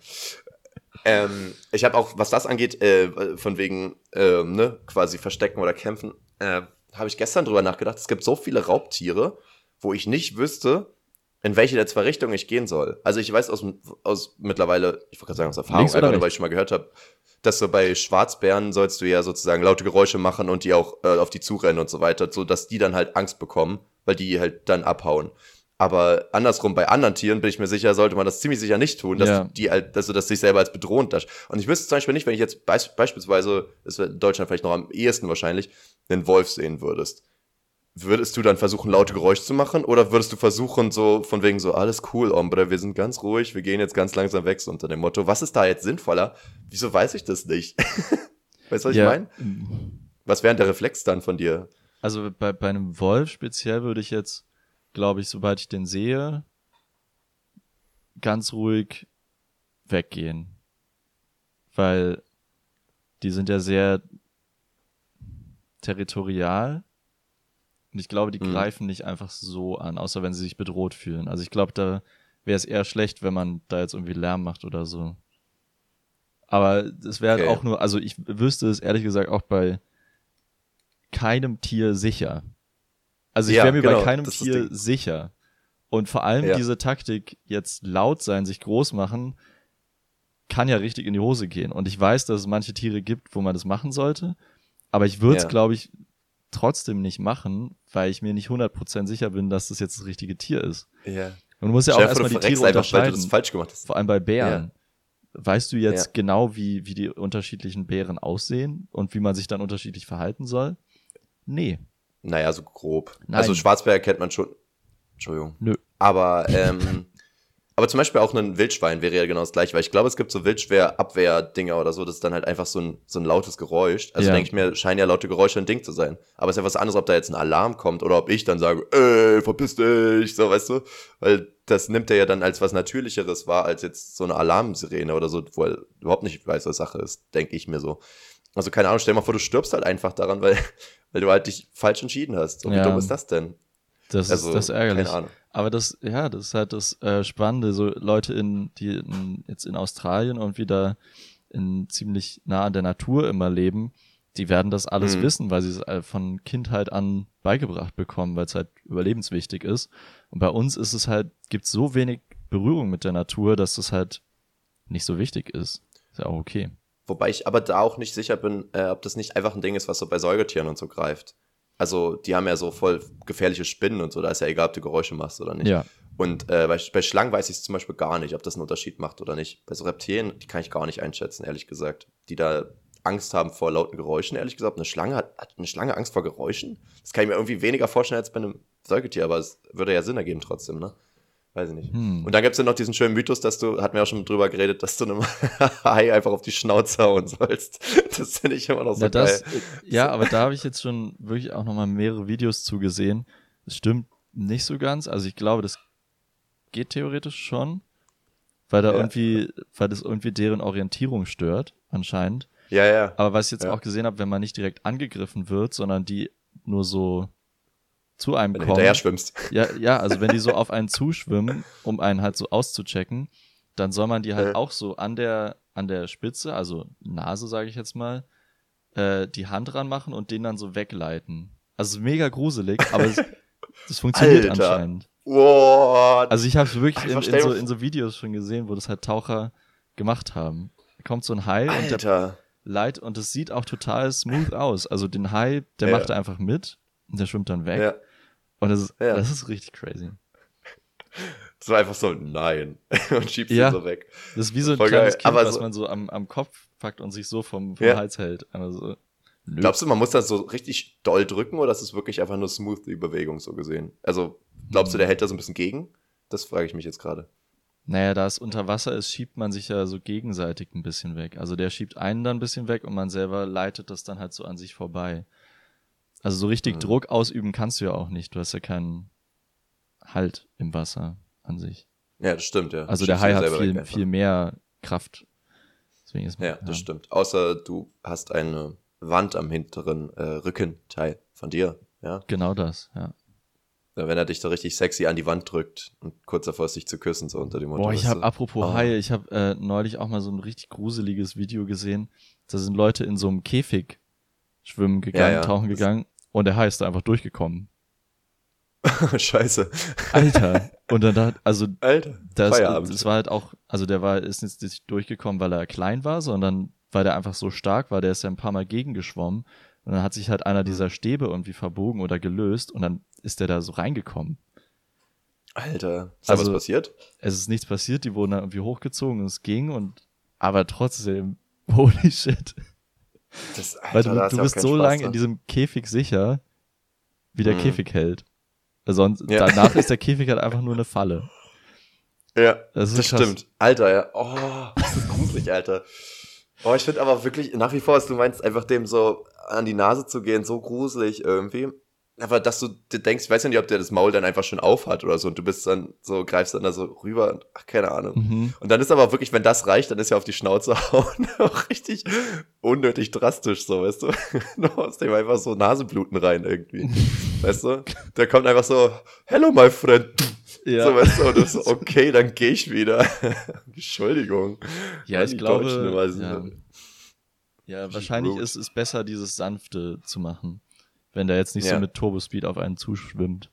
ähm, ich habe auch, was das angeht, äh, von wegen äh, ne, quasi verstecken oder kämpfen, äh, habe ich gestern drüber nachgedacht. Es gibt so viele Raubtiere, wo ich nicht wüsste, in welche der zwei Richtungen ich gehen soll. Also ich weiß aus, aus mittlerweile, ich wollte gerade sagen aus Erfahrung, einfach nur, weil ich schon mal gehört habe, dass so bei Schwarzbären sollst du ja sozusagen laute Geräusche machen und die auch äh, auf die zurennen und so weiter, so dass die dann halt Angst bekommen, weil die halt dann abhauen. Aber andersrum, bei anderen Tieren bin ich mir sicher, sollte man das ziemlich sicher nicht tun, dass ja. du die halt, dass du das sich selber als bedrohend darfst. Und ich wüsste zum Beispiel nicht, wenn ich jetzt beis beispielsweise, das wäre in Deutschland vielleicht noch am ehesten wahrscheinlich, einen Wolf sehen würdest. Würdest du dann versuchen, laute Geräusche zu machen? Oder würdest du versuchen, so von wegen so, alles cool, Ombre, wir sind ganz ruhig, wir gehen jetzt ganz langsam weg, so unter dem Motto, was ist da jetzt sinnvoller? Wieso weiß ich das nicht? <laughs> weißt du, was ja. ich meine? Was wäre der Reflex dann von dir? Also bei, bei einem Wolf speziell würde ich jetzt glaube ich, sobald ich den sehe, ganz ruhig weggehen. Weil die sind ja sehr territorial. Und ich glaube, die mhm. greifen nicht einfach so an, außer wenn sie sich bedroht fühlen. Also ich glaube, da wäre es eher schlecht, wenn man da jetzt irgendwie Lärm macht oder so. Aber es wäre okay. auch nur, also ich wüsste es ehrlich gesagt auch bei keinem Tier sicher. Also ich ja, wäre mir genau, bei keinem Tier sicher. Und vor allem ja. diese Taktik, jetzt laut sein, sich groß machen, kann ja richtig in die Hose gehen. Und ich weiß, dass es manche Tiere gibt, wo man das machen sollte. Aber ich würde es, ja. glaube ich, trotzdem nicht machen, weil ich mir nicht 100% sicher bin, dass das jetzt das richtige Tier ist. Ja. Und du musst ja auch erstmal die Tiere einfach, unterscheiden. falsch gemacht hast. Vor allem bei Bären. Ja. Weißt du jetzt ja. genau, wie, wie die unterschiedlichen Bären aussehen und wie man sich dann unterschiedlich verhalten soll? Nee. Naja, so grob. Nein. Also Schwarzbär kennt man schon. Entschuldigung. Nö. Aber, ähm, <laughs> aber zum Beispiel auch ein Wildschwein wäre ja genau das gleiche, weil ich glaube, es gibt so Wildschwer-Abwehr-Dinger oder so, das ist dann halt einfach so ein, so ein lautes Geräusch. Also ja. denke ich mir, scheinen ja laute Geräusche ein Ding zu sein. Aber es ist ja was anderes, ob da jetzt ein Alarm kommt oder ob ich dann sage, ey, verpiss dich, so, weißt du? Weil das nimmt er ja dann als was Natürlicheres wahr, als jetzt so eine Alarmsirene oder so, wo er überhaupt nicht weiß, was Sache ist, denke ich mir so. Also keine Ahnung, stell dir mal vor, du stirbst halt einfach daran, weil, <laughs> weil du halt dich falsch entschieden hast. Und ja. wie dumm ist das denn? Das also, ist das ärgerlich. Keine Ahnung. Aber das, ja, das ist halt das äh, Spannende. So Leute in, die in, jetzt in Australien und wieder in ziemlich nah an der Natur immer leben, die werden das alles mhm. wissen, weil sie es äh, von Kindheit an beigebracht bekommen, weil es halt überlebenswichtig ist. Und bei uns ist es halt, gibt so wenig Berührung mit der Natur, dass das halt nicht so wichtig ist. Ist ja auch okay. Wobei ich aber da auch nicht sicher bin, äh, ob das nicht einfach ein Ding ist, was so bei Säugetieren und so greift. Also, die haben ja so voll gefährliche Spinnen und so, da ist ja egal, ob du Geräusche machst oder nicht. Ja. Und äh, bei, bei Schlangen weiß ich zum Beispiel gar nicht, ob das einen Unterschied macht oder nicht. Bei so Reptilien, die kann ich gar nicht einschätzen, ehrlich gesagt. Die da Angst haben vor lauten Geräuschen, ehrlich gesagt. Eine Schlange hat, hat eine Schlange Angst vor Geräuschen? Das kann ich mir irgendwie weniger vorstellen als bei einem Säugetier, aber es würde ja Sinn ergeben trotzdem, ne? Weiß ich nicht. Hm. Und dann gibt's ja noch diesen schönen Mythos, dass du, hatten wir auch schon drüber geredet, dass du einem <laughs> Hai einfach auf die Schnauze hauen sollst. Das finde ich immer noch so ja, das, geil. Ja, aber da habe ich jetzt schon wirklich auch nochmal mehrere Videos zugesehen. Das stimmt nicht so ganz. Also ich glaube, das geht theoretisch schon, weil da ja. irgendwie, weil das irgendwie deren Orientierung stört, anscheinend. Ja, ja. Aber was ich jetzt ja. auch gesehen habe, wenn man nicht direkt angegriffen wird, sondern die nur so zu einem wenn kommen. hinterher schwimmst. Ja, ja, also wenn die so auf einen zuschwimmen, um einen halt so auszuchecken, dann soll man die halt ja. auch so an der, an der Spitze, also Nase sage ich jetzt mal, äh, die Hand ranmachen und den dann so wegleiten. Also mega gruselig, aber es, <laughs> das funktioniert Alter. anscheinend. What? Also ich habe es wirklich in, in, so, in so Videos schon gesehen, wo das halt Taucher gemacht haben. Da kommt so ein Hai Alter. und der Leit und es sieht auch total smooth aus. Also den Hai, der ja. macht einfach mit und der schwimmt dann weg. Ja. Und das ist, ja. das ist richtig crazy. So einfach so, nein. <laughs> und schiebst Ja. ihn so weg. Das ist wie so ein Voll kleines geil. Kind, Aber was so- man so am, am Kopf packt und sich so vom, vom Ja. Hals hält. Also, nö. Glaubst du, man muss das so richtig doll drücken oder ist es wirklich einfach nur smooth die Bewegung so gesehen? Also, glaubst du, der hält da so ein bisschen gegen? Das frage ich mich jetzt gerade. Naja, da es unter Wasser ist, schiebt man sich ja so gegenseitig ein bisschen weg. Also der schiebt einen dann ein bisschen weg und man selber leitet das dann halt so an sich vorbei. Also so richtig Mhm. Druck ausüben kannst du ja auch nicht. Du hast ja keinen Halt im Wasser an sich. Ja, das stimmt, ja. Also der Hai hat viel, viel mehr Kraft. Deswegen ist Ja, das stimmt. Außer du hast eine Wand am hinteren äh, Rückenteil von dir, ja. Genau das, ja. Ja, Wenn er dich so richtig sexy an die Wand drückt und kurz davor ist, dich zu küssen, so unter dem Motto. Boah, ich habe apropos Oh. Haie, ich habe äh, neulich auch mal so ein richtig gruseliges Video gesehen. Da sind Leute in so einem Käfig schwimmen gegangen, Ja, tauchen gegangen und der da einfach durchgekommen. <laughs> Scheiße. Alter. Und dann da, also <laughs> Alter. das, Feierabend. das war halt auch, also der war, ist jetzt nicht durchgekommen, weil er klein war, sondern weil der einfach so stark war, der ist ja ein paar Mal gegengeschwommen. Und dann hat sich halt einer dieser Stäbe irgendwie verbogen oder gelöst und dann ist der da so reingekommen. Alter. Ist da Also- was passiert? Es ist nichts passiert, die wurden dann irgendwie hochgezogen und es ging und, aber trotzdem, <laughs> holy shit. Das, Weil du, da du bist so lange in diesem Käfig sicher, wie der Mhm. Käfig hält. Sonst, Ja. danach ist der <laughs> Käfig halt einfach nur eine Falle. Ja, Das das, ist krass. stimmt. Alter, ja. Oh, das ist gruselig, Alter. Oh, ich finde aber wirklich nach wie vor, was du meinst, einfach dem so an die Nase zu gehen, so gruselig irgendwie. Aber dass du dir denkst, ich weiß ja nicht, ob der das Maul dann einfach schon auf hat oder so und du bist dann so, greifst dann da so rüber und ach, keine Ahnung. Mhm. Und dann ist aber wirklich, wenn das reicht, dann ist ja auf die Schnauze <laughs> hauen auch richtig unnötig drastisch, so, weißt du? <laughs> Du haust dem einfach so Nasenbluten rein irgendwie. <laughs> weißt du? Der kommt einfach so, hello my friend. Ja. So, weißt du, und du so, okay, dann gehe ich wieder. Entschuldigung. Ja, ich glaube, ja. Ja, wahrscheinlich ist es besser, dieses Sanfte zu machen. Wenn der jetzt nicht so Ja. mit Turbospeed auf einen zuschwimmt.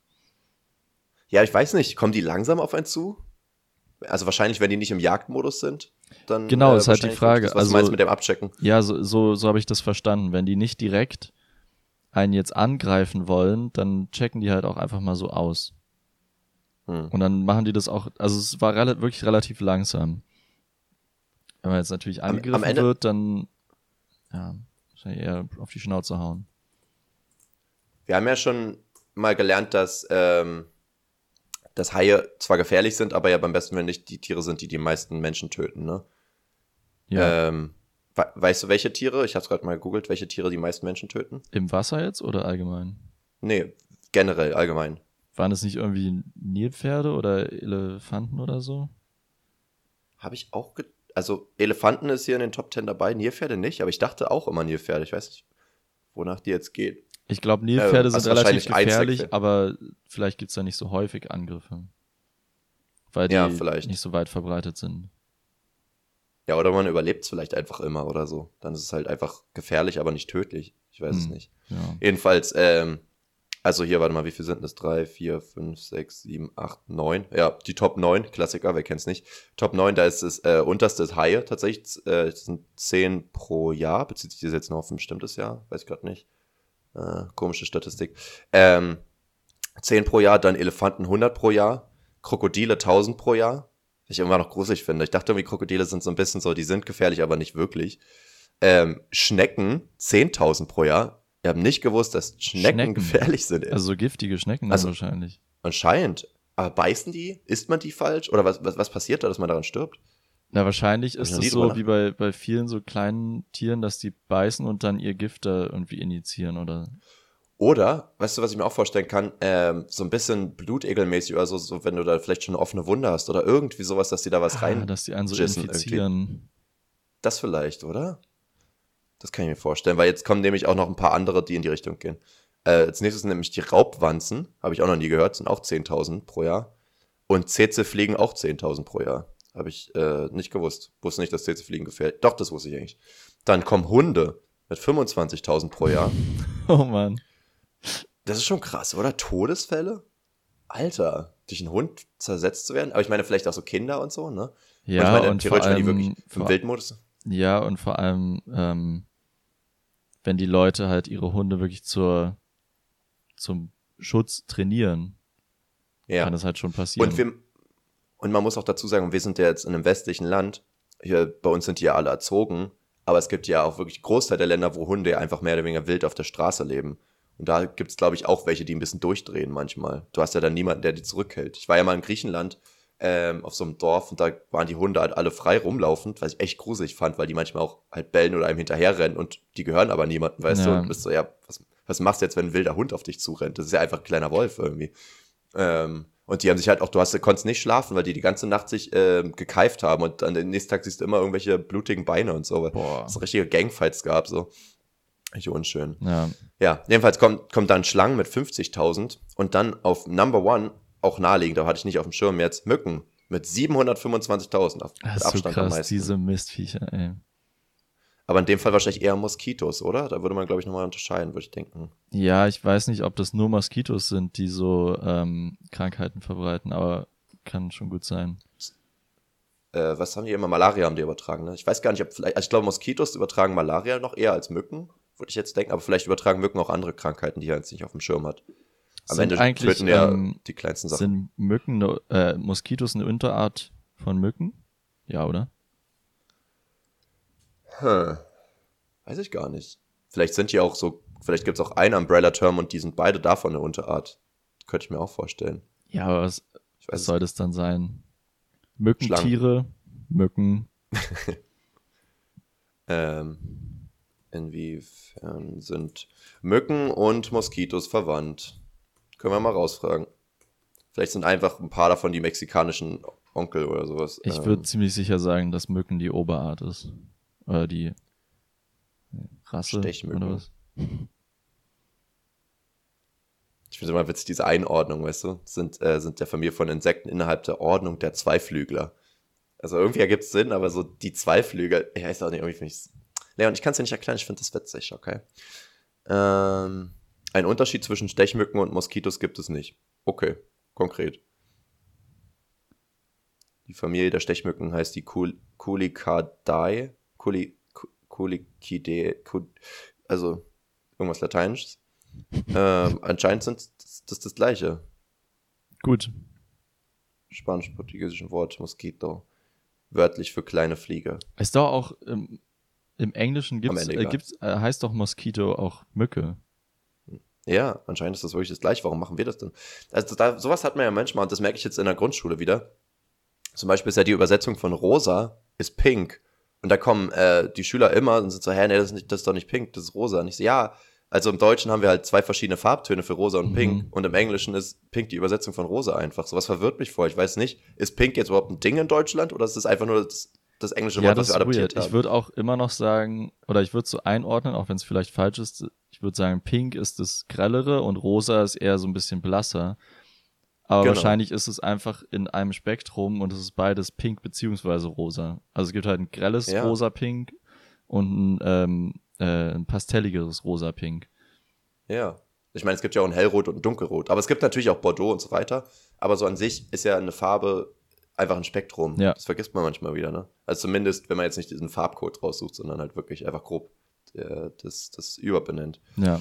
Ja, ich weiß nicht, kommen die langsam auf einen zu? Also wahrscheinlich, wenn die nicht im Jagdmodus sind, dann. Genau, ist halt die Frage. das, Was Also- du meinst mit dem Abchecken? Ja, so, so, so habe ich das verstanden. Wenn die nicht direkt einen jetzt angreifen wollen, dann checken die halt auch einfach mal so aus. Hm. Und dann machen die das auch, also es war rela wirklich relativ langsam. Wenn man jetzt natürlich Am- am angegriffen Ende- wird, dann ja, eher auf die Schnauze hauen. Wir haben ja schon mal gelernt, dass, ähm, dass Haie zwar gefährlich sind, aber ja beim besten Willen nicht die Tiere sind, die die meisten Menschen töten, ne? Ja. Ähm, we weißt du, welche Tiere? Ich habe gerade mal gegoogelt, welche Tiere die meisten Menschen töten? Im Wasser jetzt oder allgemein? Nee, generell, allgemein. Waren es nicht irgendwie Nilpferde oder Elefanten oder so? Habe ich auch, ge also Elefanten ist hier in den Top Ten dabei, Nilpferde nicht, aber ich dachte auch immer Nilpferde. Ich weiß nicht, wonach die jetzt geht. Ich glaube, Nilpferde also sind relativ wahrscheinlich gefährlich, aber vielleicht gibt's da nicht so häufig Angriffe. Weil die Ja, vielleicht. nicht so weit verbreitet sind. Ja, oder man überlebt es vielleicht einfach immer oder so. Dann ist es halt einfach gefährlich, aber nicht tödlich. Ich weiß es Hm. nicht. Ja. Jedenfalls, ähm, also hier, warte mal, wie viel sind das? Drei, vier, fünf, sechs, sieben, acht, neun. Ja, die Top 9, Klassiker, wer kennt's nicht. Top 9, da ist das äh, unterste ist Haie tatsächlich. Äh, das sind 10 pro Jahr. Bezieht sich das jetzt noch auf ein bestimmtes Jahr? Weiß ich gerade nicht. Äh, komische Statistik. Ähm, 10 pro Jahr, dann Elefanten 100 pro Jahr. Krokodile 1000 pro Jahr. Was ich immer noch gruselig finde. Ich dachte irgendwie, Krokodile sind so ein bisschen so, die sind gefährlich, aber nicht wirklich. Ähm, Schnecken 10.000 pro Jahr. Wir haben nicht gewusst, dass Schnecken, Schnecken. gefährlich sind. Also so giftige Schnecken Also- wahrscheinlich. Anscheinend. Aber beißen die? Isst man die falsch? Oder was, was, was passiert da, dass man daran stirbt? Na, wahrscheinlich ist es so wie bei, bei vielen so kleinen Tieren, dass die beißen und dann ihr Gift da irgendwie injizieren oder. Oder, weißt du, was ich mir auch vorstellen kann? Ähm, so ein bisschen blutegelmäßig oder so, so, wenn du da vielleicht schon eine offene Wunde hast oder irgendwie sowas, dass die da was Ah, rein. dass die einen so infizieren. Das vielleicht, oder? Das kann ich mir vorstellen, weil jetzt kommen nämlich auch noch ein paar andere, die in die Richtung gehen. Äh, als nächstes sind nämlich die Raubwanzen, habe ich auch noch nie gehört, sind auch 10.000 pro Jahr. Und CC-Fliegen auch 10.000 pro Jahr. Habe ich äh, nicht gewusst. Wusste nicht, dass CC-Fliegen gefährlich Doch, das wusste ich eigentlich. Dann kommen Hunde mit 25.000 pro Jahr. <laughs> Oh man. Das ist schon krass, oder? Todesfälle? Alter, durch einen Hund zersetzt zu werden? Aber ich meine, vielleicht auch so Kinder und so, ne? Ja, ich meine, und vor theoretisch, wenn die allem, wirklich vor, Wildmodus ja, und vor allem, ähm, wenn die Leute halt ihre Hunde wirklich zur, zum Schutz trainieren, Ja. kann das halt schon passieren. Und wir, Und man muss auch dazu sagen, wir sind ja jetzt in einem westlichen Land. Hier, bei uns sind die ja alle erzogen. Aber es gibt ja auch wirklich Großteil der Länder, wo Hunde ja einfach mehr oder weniger wild auf der Straße leben. Und da gibt es, glaube ich, auch welche, die ein bisschen durchdrehen manchmal. Du hast ja dann niemanden, der die zurückhält. Ich war ja mal in Griechenland ähm, auf so einem Dorf und da waren die Hunde halt alle frei rumlaufend, was ich echt gruselig fand, weil die manchmal auch halt bellen oder einem hinterherrennen und die gehören aber niemandem, weißt ja. du? Und bist so, ja, was, was machst du jetzt, wenn ein wilder Hund auf dich zurennt? Das ist ja einfach ein kleiner Wolf irgendwie. Ähm, und die haben sich halt auch, du hast, konntest nicht schlafen, weil die die ganze Nacht sich äh, gekeift haben und dann den nächsten Tag siehst du immer irgendwelche blutigen Beine und so. Boah. Es richtige Gangfights gab, so. Richtig unschön. Ja. Ja, jedenfalls kommt, kommt dann Schlangen mit 50.000 und dann auf Number One, auch naheliegend, da hatte ich nicht auf dem Schirm jetzt, Mücken mit 725.000 auf das ist Abstand so krass, am meisten. diese Mistviecher, ey. Aber in dem Fall wahrscheinlich eher Moskitos, oder? Da würde man, glaube ich, nochmal unterscheiden, würde ich denken. Ja, ich weiß nicht, ob das nur Moskitos sind, die so ähm, Krankheiten verbreiten, aber kann schon gut sein. Äh, was haben die immer? Malaria haben die übertragen, ne? Ich weiß gar nicht, ob vielleicht, also ich glaube, Moskitos übertragen Malaria noch eher als Mücken, würde ich jetzt denken, aber vielleicht übertragen Mücken auch andere Krankheiten, die er jetzt nicht auf dem Schirm hat. Am sind Ende töten ja ähm, die kleinsten Sachen. Sind Mücken, äh, Moskitos eine Unterart von Mücken? Ja, oder? Hm. Weiß ich gar nicht. Vielleicht sind die auch so, vielleicht gibt es auch einen Umbrella-Term und die sind beide davon eine Unterart. Könnte ich mir auch vorstellen. Ja, aber was, was soll das dann sein? Mückentiere, Mücken. <laughs> ähm, inwiefern sind Mücken und Moskitos verwandt? Können wir mal rausfragen. Vielleicht sind einfach ein paar davon die mexikanischen Onkel oder sowas. Ich ähm, würde ziemlich sicher sagen, dass Mücken die Oberart ist. Oder die Rasse. Stechmücken. Oder was? Ich finde immer witzig, diese Einordnung, weißt du, sind, äh, sind der Familie von Insekten innerhalb der Ordnung der Zweiflügler. Also irgendwie ergibt es Sinn, aber so die Zweiflügel, ich weiß auch nicht, irgendwie finde ich Leon, ich kann es dir nicht erklären, ich finde das witzig, okay. Ähm, ein Unterschied zwischen Stechmücken und Moskitos gibt es nicht. Okay, konkret. Die Familie der Stechmücken heißt die Culicadae. Culicidee, also irgendwas Lateinisches. <laughs> ähm, anscheinend sind das, das das gleiche. Gut. Spanisch-portugiesischen Wort Mosquito. Wörtlich für kleine Fliege. Ist doch auch im, im Englischen gibt's, äh, gibt's, äh, heißt doch Moskito auch Mücke. Ja, anscheinend ist das wirklich das gleiche. Warum machen wir das denn? Also da, sowas hat man ja manchmal, und das merke ich jetzt in der Grundschule wieder. Zum Beispiel ist ja die Übersetzung von rosa ist pink. Und da kommen äh, die Schüler immer und sind so, hä, nee, das ist, nicht, das ist doch nicht pink, das ist rosa. Und ich so, ja, also im Deutschen haben wir halt zwei verschiedene Farbtöne für rosa und pink. Mhm. Und im Englischen ist pink die Übersetzung von rosa einfach. Sowas verwirrt mich vor. Ich weiß nicht, ist pink jetzt überhaupt ein Ding in Deutschland oder ist es einfach nur das, das englische Wort, ja, das was wir adaptiert weird. haben? Ich würde auch immer noch sagen, oder ich würde so einordnen, auch wenn es vielleicht falsch ist, ich würde sagen, pink ist das grellere und rosa ist eher so ein bisschen blasser. Aber genau. wahrscheinlich ist es einfach in einem Spektrum und es ist beides pink beziehungsweise rosa. Also es gibt halt ein grelles ja. rosa-pink und ein, ähm, äh, ein pastelligeres rosa-pink. Ja. Ich meine, es gibt ja auch ein hellrot und ein dunkelrot. Aber es gibt natürlich auch Bordeaux und so weiter. Aber so an sich ist ja eine Farbe einfach ein Spektrum. Ja. Das vergisst man manchmal wieder, ne? Also zumindest, wenn man jetzt nicht diesen Farbcode raussucht, sondern halt wirklich einfach grob äh, das, das überbenennt. Ja.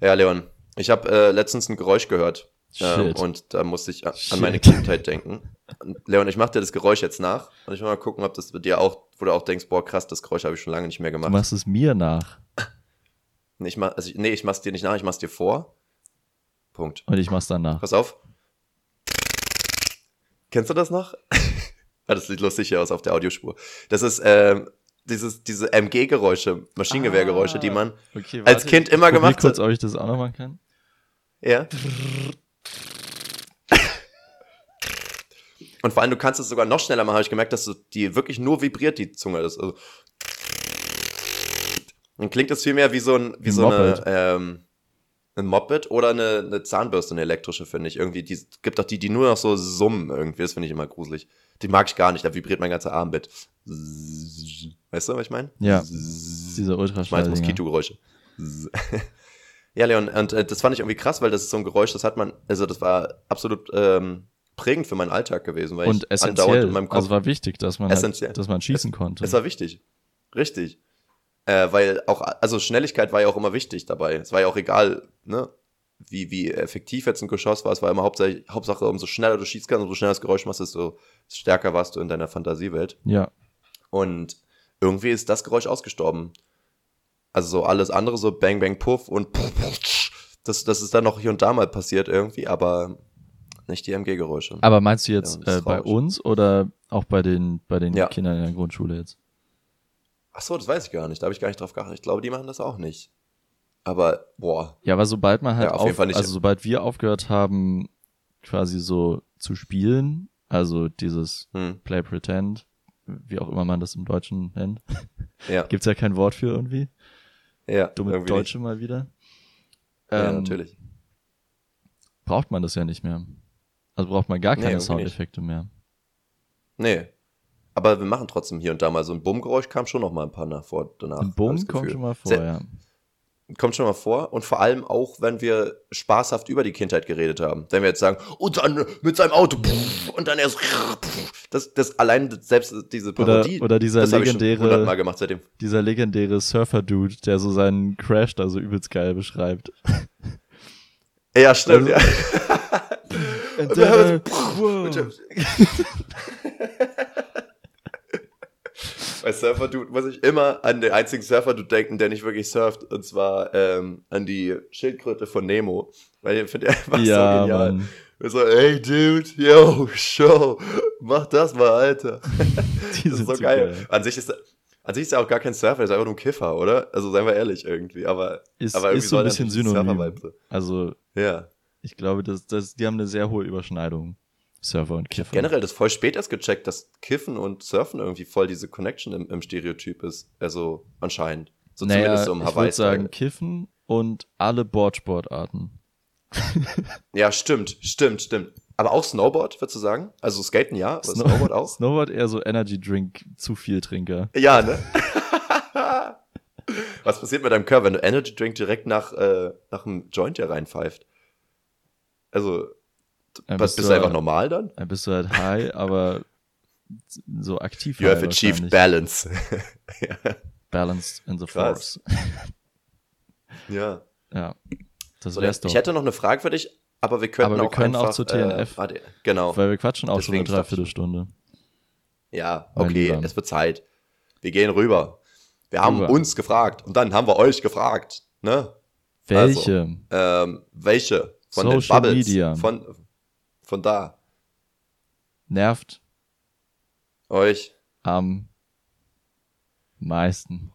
Ja, Leon, ich habe äh, letztens ein Geräusch gehört. Ähm, und da musste ich an Shit. meine Kindheit denken. Und Leon, ich mache dir das Geräusch jetzt nach und ich will mal gucken, ob das bei dir auch, wo du auch denkst, boah, krass, das Geräusch habe ich schon lange nicht mehr gemacht. Du machst es mir nach. Nee, ich mach, also, nee, ich mach's dir nicht nach, ich mach's dir vor. Punkt. Und ich mach's dann nach. Pass auf. Kennst du das noch? <laughs> Ah, das sieht lustig hier aus auf der Audiospur. Das ist ähm, dieses, diese MG-Geräusche, Maschinengewehrgeräusche, ah, die man okay, als Kind immer gemacht hat. kurz, ob ich das auch noch machen kann. Ja. Und vor allem, du kannst es sogar noch schneller machen, habe ich gemerkt, dass du die wirklich nur vibriert, die Zunge. Das, also dann klingt das viel mehr wie so ein, wie ein so eine, ähm, ein Moped oder eine, eine Zahnbürste, eine elektrische, finde ich. Irgendwie, die gibt auch die, die nur noch so summen irgendwie. Das finde ich immer gruselig. Die mag ich gar nicht, da vibriert mein ganzer Arm mit. Weißt du, was ich meine? Ja. Diese Ultraschall. Ich meine Moskitogeräusche. <laughs> ja, Leon, und äh, das fand ich irgendwie krass, weil das ist so ein Geräusch, das hat man, also das war absolut ähm, prägend für meinen Alltag gewesen, weil und ich essentiell, in meinem Kopf, also war wichtig, dass man, halt, dass man schießen es, konnte. Es war wichtig, richtig, äh, weil auch, also Schnelligkeit war ja auch immer wichtig dabei. Es war ja auch egal, ne, wie, wie effektiv jetzt ein Geschoss war. Es war immer Hauptsache, Hauptsache umso schneller du schießt kannst, umso schneller das Geräusch machst, desto stärker warst du in deiner Fantasiewelt. Ja. Und irgendwie ist das Geräusch ausgestorben. Also so alles andere, so Bang Bang Puff und das, das ist dann noch hier und da mal passiert irgendwie, aber nicht die MG-Geräusche. Aber meinst du jetzt Ja, äh, bei uns oder auch bei den, bei den Ja. Kindern in der Grundschule jetzt? Ach so, das weiß ich gar nicht. Da habe ich gar nicht drauf geachtet. Ich glaube, die machen das auch nicht. Aber, boah. Ja, aber sobald man halt Ja, auf auf, nicht. also sobald wir aufgehört haben, quasi so zu spielen, also dieses Hm, Play Pretend, wie auch immer man das im Deutschen nennt, <laughs> ja, gibt's ja kein Wort für irgendwie. ja. Dumme irgendwie Deutsche mal wieder. Nicht. Ja, Ähm, natürlich. Braucht man das ja nicht mehr. Also braucht man gar Nee, keine irgendwie Soundeffekte mehr. Nee. Aber wir machen trotzdem hier und da mal so ein Bummgeräusch, kam schon noch mal ein paar nach vor, danach. Ein Bumm kommt schon mal vor, Se- ja. Kommt schon mal vor. Und vor allem auch, wenn wir spaßhaft über die Kindheit geredet haben. Wenn wir jetzt sagen, und dann mit seinem Auto, pff, und dann erst, pff, das, das allein selbst diese Oder, Parodie. oder dieser ich schon legendäre, hundertmal gemacht seitdem. dieser legendäre Surfer-Dude, der so seinen Crash da so übelst geil beschreibt. Ja, stimmt, Also- ja. <laughs> And wir haben then, wow. Bei Surfer-Dude muss ich immer an den einzigen Surfer-Dude denken, der nicht wirklich surft, und zwar ähm, an die Schildkröte von Nemo. Weil ich finde <laughs> einfach Ja, so genial. Mann. Wir so, hey Dude, yo, show, mach das mal, Alter. <laughs> Die Das sind ist so so geil. geil. An sich ist an sich ist er auch gar kein Surfer, er ist einfach nur ein Kiffer, oder? Also seien wir ehrlich irgendwie, aber, Ist, aber irgendwie ist so ein bisschen synonym. Also, Ja. Ich glaube, dass, dass, die haben eine sehr hohe Überschneidung. Surfer und Kiffer. Generell das voll spät erst gecheckt, dass Kiffen und Surfen irgendwie voll diese Connection im, im Stereotyp ist. Also anscheinend. So naja, zumindest so im ich Hawaii. würde sagen, Kiffen und alle Boardsportarten. Ja, stimmt, stimmt, stimmt. Aber auch Snowboard, würdest du sagen? Also Skaten ja, aber Snow- Snowboard auch? Snowboard eher so Energy Drink, zu viel Trinker. Ja, ne? <laughs> Was passiert mit deinem Körper, wenn du Energy Drink direkt nach, äh, nach einem Joint hier reinpfeift? Also, Dann bist bist du einfach halt- normal dann? Dann bist du halt high, <laughs> aber so aktiv You have achieved balance. <laughs> Balanced in the Krass. force. <laughs> ja. Ja, das So, wär's doch. ich hätte noch eine Frage für dich, aber wir könnten Aber wir auch können auch einfach, zur TNF. Äh, genau. Weil wir quatschen auch schon eine Deswegen dachte ich- Dreiviertelstunde. Ja, okay, es wird Zeit. Wir gehen rüber. Wir haben Rüber. uns gefragt und dann haben wir euch gefragt. Ne? Welche? Ähm, welche von den Social Bubbles Media. von von da Nervt euch am meisten.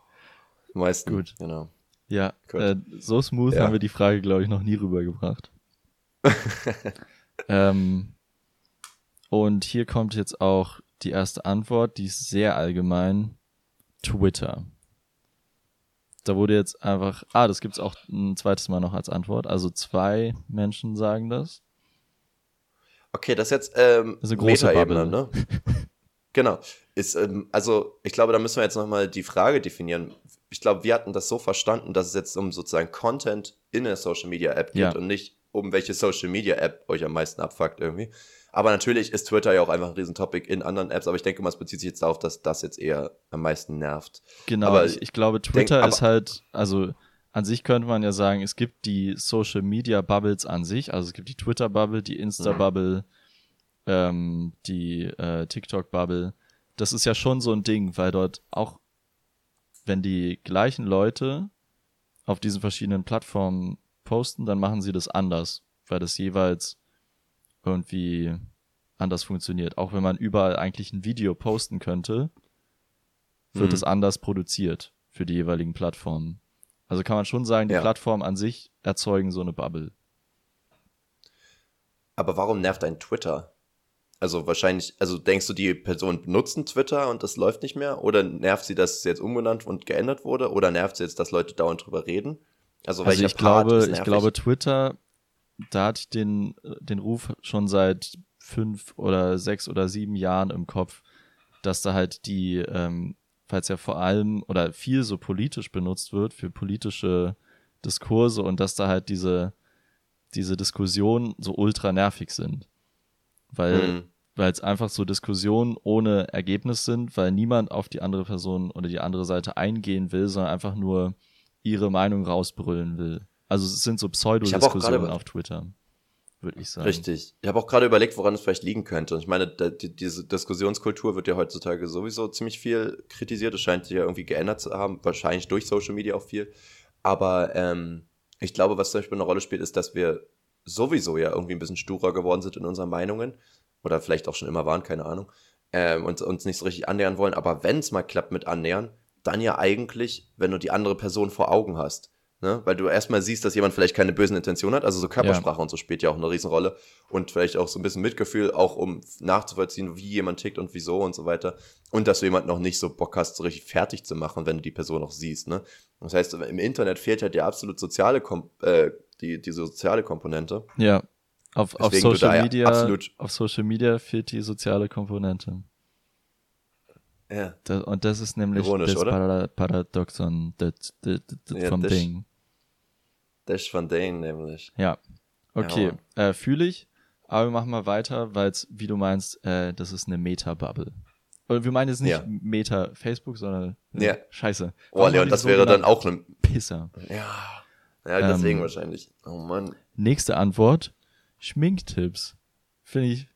meisten? Gut. Genau. Ja, äh, so smooth Ja. haben wir die Frage, glaube ich, noch nie rübergebracht. <laughs> ähm, und hier kommt jetzt auch die erste Antwort, die ist sehr allgemein. Twitter. Da wurde jetzt einfach, ah, das gibt's auch ein zweites Mal noch als Antwort. Also zwei Menschen sagen das. Okay, das ist jetzt ähm, Das ist eine große Metaebene, ne? <laughs> genau. Ist, ähm, also, ich glaube, da müssen wir jetzt nochmal die Frage definieren. Ich glaube, wir hatten das so verstanden, dass es jetzt um sozusagen Content in der Social Media App geht Ja. und nicht um welche Social Media App euch am meisten abfuckt irgendwie. Aber natürlich ist Twitter ja auch einfach ein Riesentopic in anderen Apps, aber ich denke mal, es bezieht sich jetzt darauf, dass das jetzt eher am meisten nervt. Genau, Aber ich, ich glaube, denk- Twitter aber- ist halt, also an sich könnte man ja sagen, es gibt die Social Media Bubbles an sich, also es gibt die Twitter Bubble, die Insta Bubble, ähm, die äh, TikTok Bubble. Das ist ja schon so ein Ding, weil dort auch, wenn die gleichen Leute auf diesen verschiedenen Plattformen posten, dann machen sie das anders, weil das jeweils irgendwie anders funktioniert. Auch wenn man überall eigentlich ein Video posten könnte, wird Mhm. es anders produziert für die jeweiligen Plattformen. Also kann man schon sagen, die Ja. Plattformen an sich erzeugen so eine Bubble. Aber warum nervt ein Twitter? Also wahrscheinlich, also denkst du, die Personen benutzen Twitter und das läuft nicht mehr? Oder nervt sie, dass es jetzt umbenannt und geändert wurde? Oder nervt sie jetzt, dass Leute dauernd drüber reden? Also, Also ich glaube, ich glaube, Twitter, da hatte ich den, den Ruf schon seit fünf oder sechs oder sieben Jahren im Kopf, dass da halt die, ähm, falls ja vor allem oder viel so politisch benutzt wird für politische Diskurse und dass da halt diese, diese Diskussionen so ultra nervig sind. Weil Mhm. weil es einfach so Diskussionen ohne Ergebnis sind, weil niemand auf die andere Person oder die andere Seite eingehen will, sondern einfach nur ihre Meinung rausbrüllen will. Also es sind so Pseudodiskussionen auf Twitter, würde ich sagen. Richtig. Ich habe auch gerade überlegt, woran es vielleicht liegen könnte. Und ich meine, da, die, diese Diskussionskultur wird ja heutzutage sowieso ziemlich viel kritisiert. Es scheint sich ja irgendwie geändert zu haben, wahrscheinlich durch Social Media auch viel. Aber ähm, ich glaube, was zum Beispiel eine Rolle spielt, ist, dass wir sowieso ja irgendwie ein bisschen sturer geworden sind in unseren Meinungen. Oder vielleicht auch schon immer waren, keine Ahnung. Ähm, und uns nicht so richtig annähern wollen. Aber wenn es mal klappt mit annähern, dann ja eigentlich, wenn du die andere Person vor Augen hast. Ne? Weil du erstmal siehst, dass jemand vielleicht keine bösen Intentionen hat. Also so Körpersprache und so spielt ja auch eine Riesenrolle. Und vielleicht auch so ein bisschen Mitgefühl, auch um nachzuvollziehen, wie jemand tickt und wieso und so weiter. Und dass du jemanden noch nicht so Bock hast, so richtig fertig zu machen, wenn du die Person noch siehst. Ne? Das heißt, im Internet fehlt halt die absolut soziale, Kom äh, die, die soziale Komponente. Ja. Auf, auf Social ja Media, absolut- auf Social Media fehlt die soziale Komponente. Ja. Da, und das ist nämlich Ironisch, das oder? Para Paradoxon das, das, das Ja, vom das- Ding. Das ist von denen nämlich. Ja. Okay, Ja. äh, fühle ich. Aber wir machen mal weiter, weil es, wie du meinst, äh, das ist eine Meta-Bubble. Und wir meinen jetzt nicht Ja. Meta Facebook, sondern äh, Ja. Scheiße. Oh, Leon, das so wäre dann auch ein. Pisser. Ja. Ja, deswegen Ähm, wahrscheinlich. Oh Mann. Nächste Antwort. Schminktipps. Finde ich,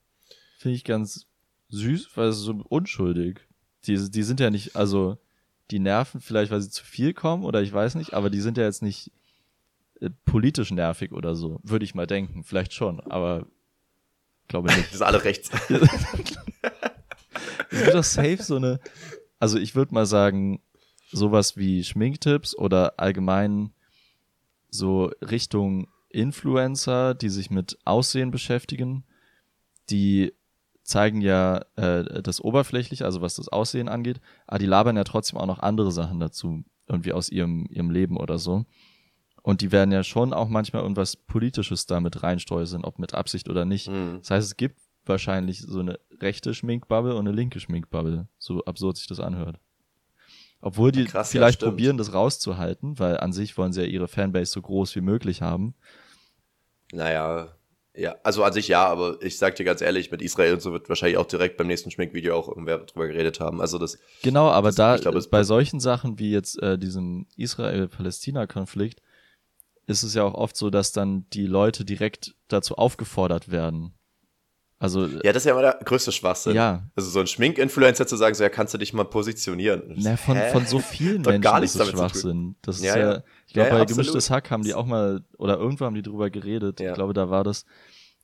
finde ich ganz süß, weil es so unschuldig. Die, die sind ja nicht, also, die nerven vielleicht, weil sie zu viel kommen oder ich weiß nicht, aber die sind ja jetzt nicht politisch nervig oder so. Würde ich mal denken. Vielleicht schon, aber glaube nicht. Die <laughs> sind alle rechts. Es wird doch safe so eine, also ich würde mal sagen, sowas wie Schminktipps oder allgemein so Richtung Influencer, die sich mit Aussehen beschäftigen, die zeigen ja äh, das oberflächlich, also was das Aussehen angeht, aber die labern ja trotzdem auch noch andere Sachen dazu, irgendwie aus ihrem, ihrem Leben oder so. Und die werden ja schon auch manchmal irgendwas Politisches damit reinstreuseln, ob mit Absicht oder nicht. Hm. Das heißt, es gibt wahrscheinlich so eine rechte Schminkbubble und eine linke Schminkbubble, so absurd sich das anhört. Obwohl die Krass, ja, vielleicht stimmt. probieren, das rauszuhalten, weil an sich wollen sie ja ihre Fanbase so groß wie möglich haben. Naja, ja, also an sich ja, aber ich sag dir ganz ehrlich, mit Israel und so wird wahrscheinlich auch direkt beim nächsten Schminkvideo auch irgendwer drüber geredet haben. Also das, Genau, aber Das- da es- bei solchen Sachen wie jetzt äh, diesem Israel-Palästina-Konflikt ist es ja auch oft so, dass dann die Leute direkt dazu aufgefordert werden. Also ja, das ist ja immer der größte Schwachsinn. Ja. Also so ein Schmink-Influencer zu sagen, so ja, kannst du dich mal positionieren. Na, von, Hä? von so vielen <laughs> Menschen gar ist nichts zu tun. Schwachsinn. Das ist Ja, ja, ich glaube, Ja, bei absolut. Gemischtes Hack haben die auch mal, oder irgendwo haben die drüber geredet, Ja. ich glaube, da war das,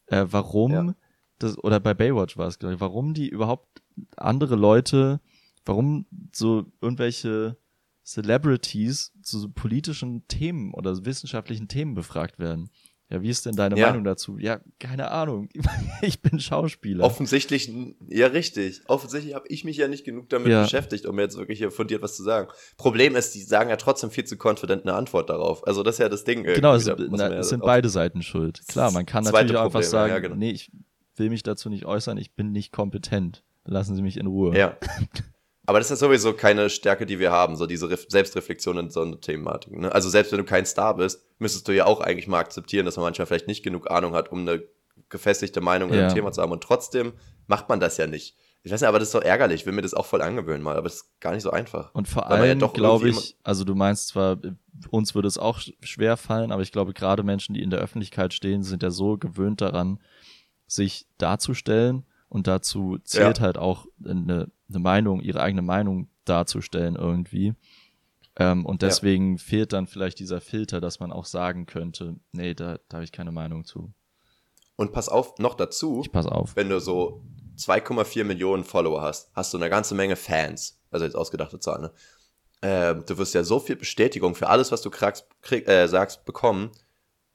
äh, warum, das, oder bei Baywatch war es, glaube ich, warum die überhaupt andere Leute, warum so irgendwelche Celebrities zu politischen Themen oder wissenschaftlichen Themen befragt werden. Ja, wie ist denn deine Ja. Meinung dazu? Ja, keine Ahnung. <laughs> Ich bin Schauspieler. Offensichtlich, ja richtig. Offensichtlich habe ich mich ja nicht genug damit Ja. beschäftigt, um jetzt wirklich hier fundiert was zu sagen. Problem ist, die sagen ja trotzdem viel zu confident eine Antwort darauf. Also das ist ja das Ding. Genau, es, na, ja es sind auch- beide Seiten schuld. Klar, man kann natürlich auch einfach Problem, sagen, genau. nee, ich will mich dazu nicht äußern, ich bin nicht kompetent. Lassen Sie mich in Ruhe. Ja. <laughs> Aber das ist sowieso keine Stärke, die wir haben, so diese Ref Selbstreflexion in so einer Thematik. Ne? Also selbst wenn du kein Star bist, müsstest du ja auch eigentlich mal akzeptieren, dass man manchmal vielleicht nicht genug Ahnung hat, um eine gefestigte Meinung in Ja. einem Thema zu haben. Und trotzdem macht man das ja nicht. Ich weiß nicht, aber das ist doch ärgerlich. Ich will mir das auch voll angewöhnen mal, aber das ist gar nicht so einfach. Und vor ja allem doch glaube ich, also du meinst zwar, uns würde es auch sch- schwer fallen, aber ich glaube, gerade Menschen, die in der Öffentlichkeit stehen, sind ja so gewöhnt daran, sich darzustellen und dazu zählt halt auch eine, eine Meinung, ihre eigene Meinung darzustellen irgendwie. Ähm, und Ja. deswegen fehlt dann vielleicht dieser Filter, dass man auch sagen könnte, nee, da, da habe ich keine Meinung zu. Und pass auf, noch dazu, Ich pass auf. wenn du so 2,4 Millionen Follower hast, hast du eine ganze Menge Fans. Also jetzt ausgedachte Zahl, ne? Ähm, du wirst ja so viel Bestätigung für alles, was du kriegst, krieg, äh, sagst, bekommen,